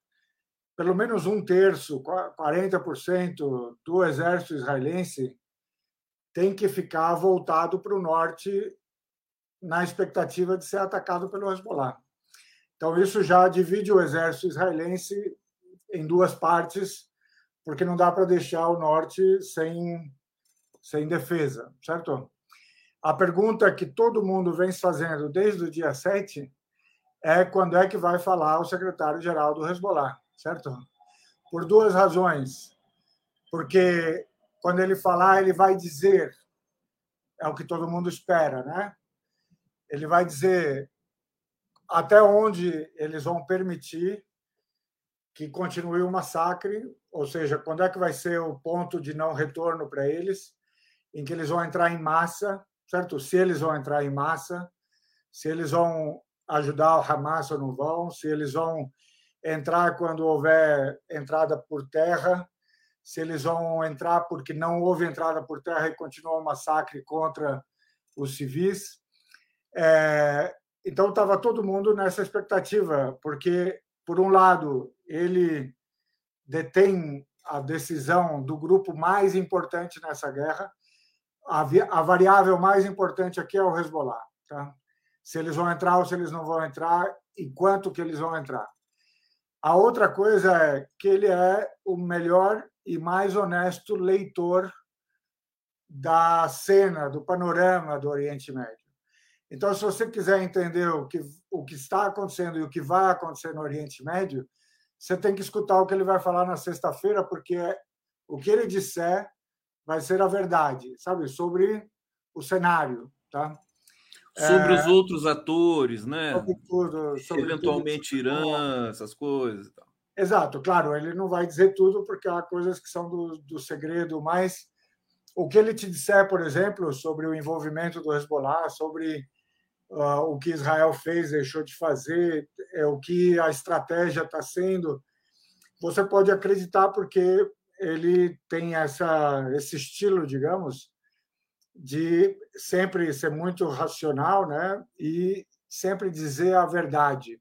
pelo menos um terço, 40% do exército israelense tem que ficar voltado para o norte na expectativa de ser atacado pelo Hezbollah. Então, isso já divide o exército israelense em duas partes porque não dá para deixar o norte sem, sem defesa, certo? A pergunta que todo mundo vem fazendo desde o dia 7 é quando é que vai falar o secretário-geral do Hezbollah, certo? Por duas razões. Porque quando ele falar, ele vai dizer, é o que todo mundo espera, né? Ele vai dizer até onde eles vão permitir que continue o massacre, ou seja, quando é que vai ser o ponto de não retorno para eles, em que eles vão entrar em massa, certo? Se eles vão entrar em massa, se eles vão ajudar o Hamas ou não vão, se eles vão entrar quando houver entrada por terra, se eles vão entrar porque não houve entrada por terra e continua o massacre contra os civis. É, então estava todo mundo nessa expectativa, porque por um lado, ele detém a decisão do grupo mais importante nessa guerra. A, a variável mais importante aqui é o Hezbollah. Tá? Se eles vão entrar ou se eles não vão entrar e quanto que eles vão entrar. A outra coisa é que ele é o melhor e mais honesto leitor da cena, do panorama do Oriente Médio. Então, se você quiser entender o que, o que está acontecendo e o que vai acontecer no Oriente Médio, você tem que escutar o que ele vai falar na sexta-feira, porque o que ele disser vai ser a verdade, sabe? Sobre o cenário, tá? Sobre é, os outros atores, né? Sobre tudo, sobre Eventualmente tudo. Irã, essas coisas. Exato, claro, ele não vai dizer tudo, porque há coisas que são do, do segredo, mas o que ele te disser, por exemplo, sobre o envolvimento do Hezbollah, sobre uh, o que Israel fez, deixou de fazer, é o que a estratégia está sendo, você pode acreditar porque ele tem essa, esse estilo, digamos, de sempre ser muito racional, né? E sempre dizer a verdade.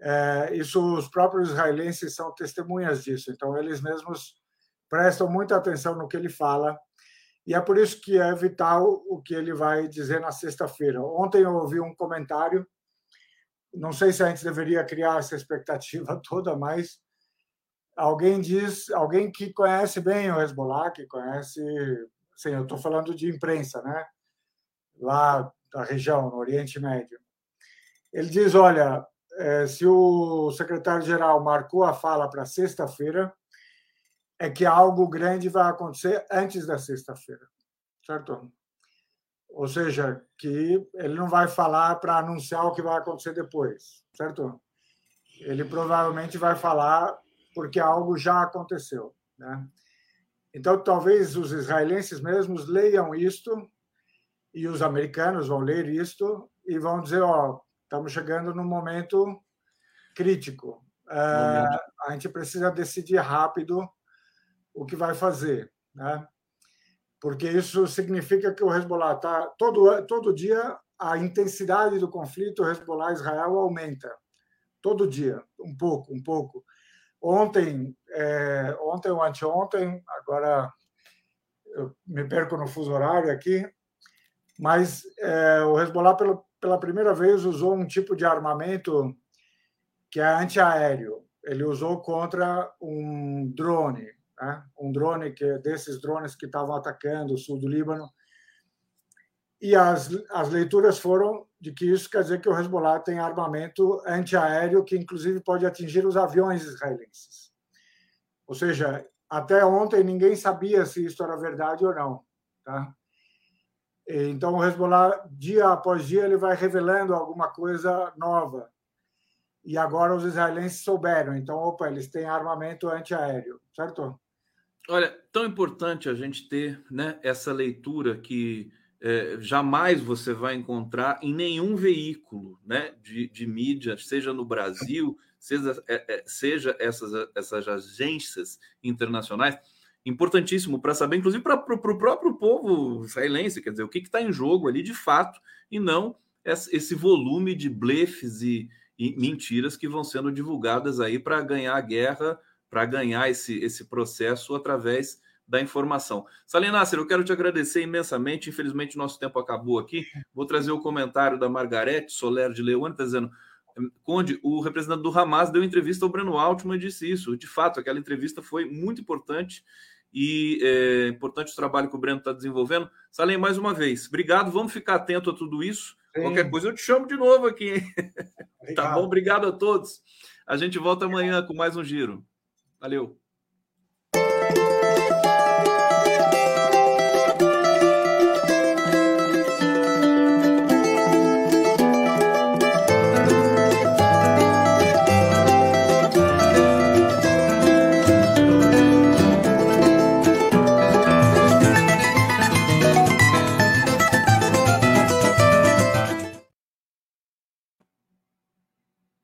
É, isso os próprios israelenses são testemunhas disso. Então eles mesmos prestam muita atenção no que ele fala e é por isso que é vital o que ele vai dizer na sexta-feira. Ontem eu ouvi um comentário, não sei se a gente deveria criar essa expectativa toda, mas alguém diz, alguém que conhece bem o Hezbollah, que conhece, sim, eu estou falando de imprensa, né? Lá da região, no Oriente Médio. Ele diz, olha, é, se o secretário-geral marcou a fala para sexta-feira, é que algo grande vai acontecer antes da sexta-feira, certo? Ou seja, que ele não vai falar para anunciar o que vai acontecer depois, certo? Ele provavelmente vai falar porque algo já aconteceu, né? Então, talvez os israelenses mesmos leiam isto e os americanos vão ler isto e vão dizer, ó, estamos chegando num momento crítico. Uh, a gente precisa decidir rápido o que vai fazer, né? Porque isso significa que o Hezbollah está todo todo dia a intensidade do conflito Hezbollah-Israel aumenta todo dia, um pouco, um pouco. Ontem, é, ontem ou anteontem, agora eu me perco no fuso horário aqui, mas é, o Hezbollah, pela, pela primeira vez, usou um tipo de armamento que é antiaéreo. Ele usou contra um drone, né? um drone que desses drones que estavam atacando o sul do Líbano. E as, as leituras foram de que isso quer dizer que o Hezbollah tem armamento antiaéreo que, inclusive, pode atingir os aviões israelenses. Ou seja, até ontem ninguém sabia se isso era verdade ou não. Tá? Então, o Hezbollah, dia após dia, ele vai revelando alguma coisa nova. E agora os israelenses souberam. Então, opa, eles têm armamento antiaéreo, certo? Olha, tão importante a gente ter né, essa leitura que é, jamais você vai encontrar em nenhum veículo né, de, de mídia, seja no Brasil, seja, é, é, seja essas, essas agências internacionais importantíssimo para saber, inclusive para o próprio povo israelense, quer dizer, o que está em jogo ali de fato, e não esse volume de blefes e, e mentiras que vão sendo divulgadas aí para ganhar a guerra, para ganhar esse, esse processo através da informação. Salinácer, eu quero te agradecer imensamente. Infelizmente, nosso tempo acabou aqui. Vou trazer o comentário da Margarete Soler de Leone, está dizendo: Conde, o representante do Hamas deu entrevista ao Breno Altman e disse isso. De fato, aquela entrevista foi muito importante e é importante o trabalho que o Breno está desenvolvendo. Salem, mais uma vez, obrigado. Vamos ficar atento a tudo isso. Sim. Qualquer coisa eu te chamo de novo aqui. tá bom? Obrigado a todos. A gente volta amanhã com mais um giro. Valeu.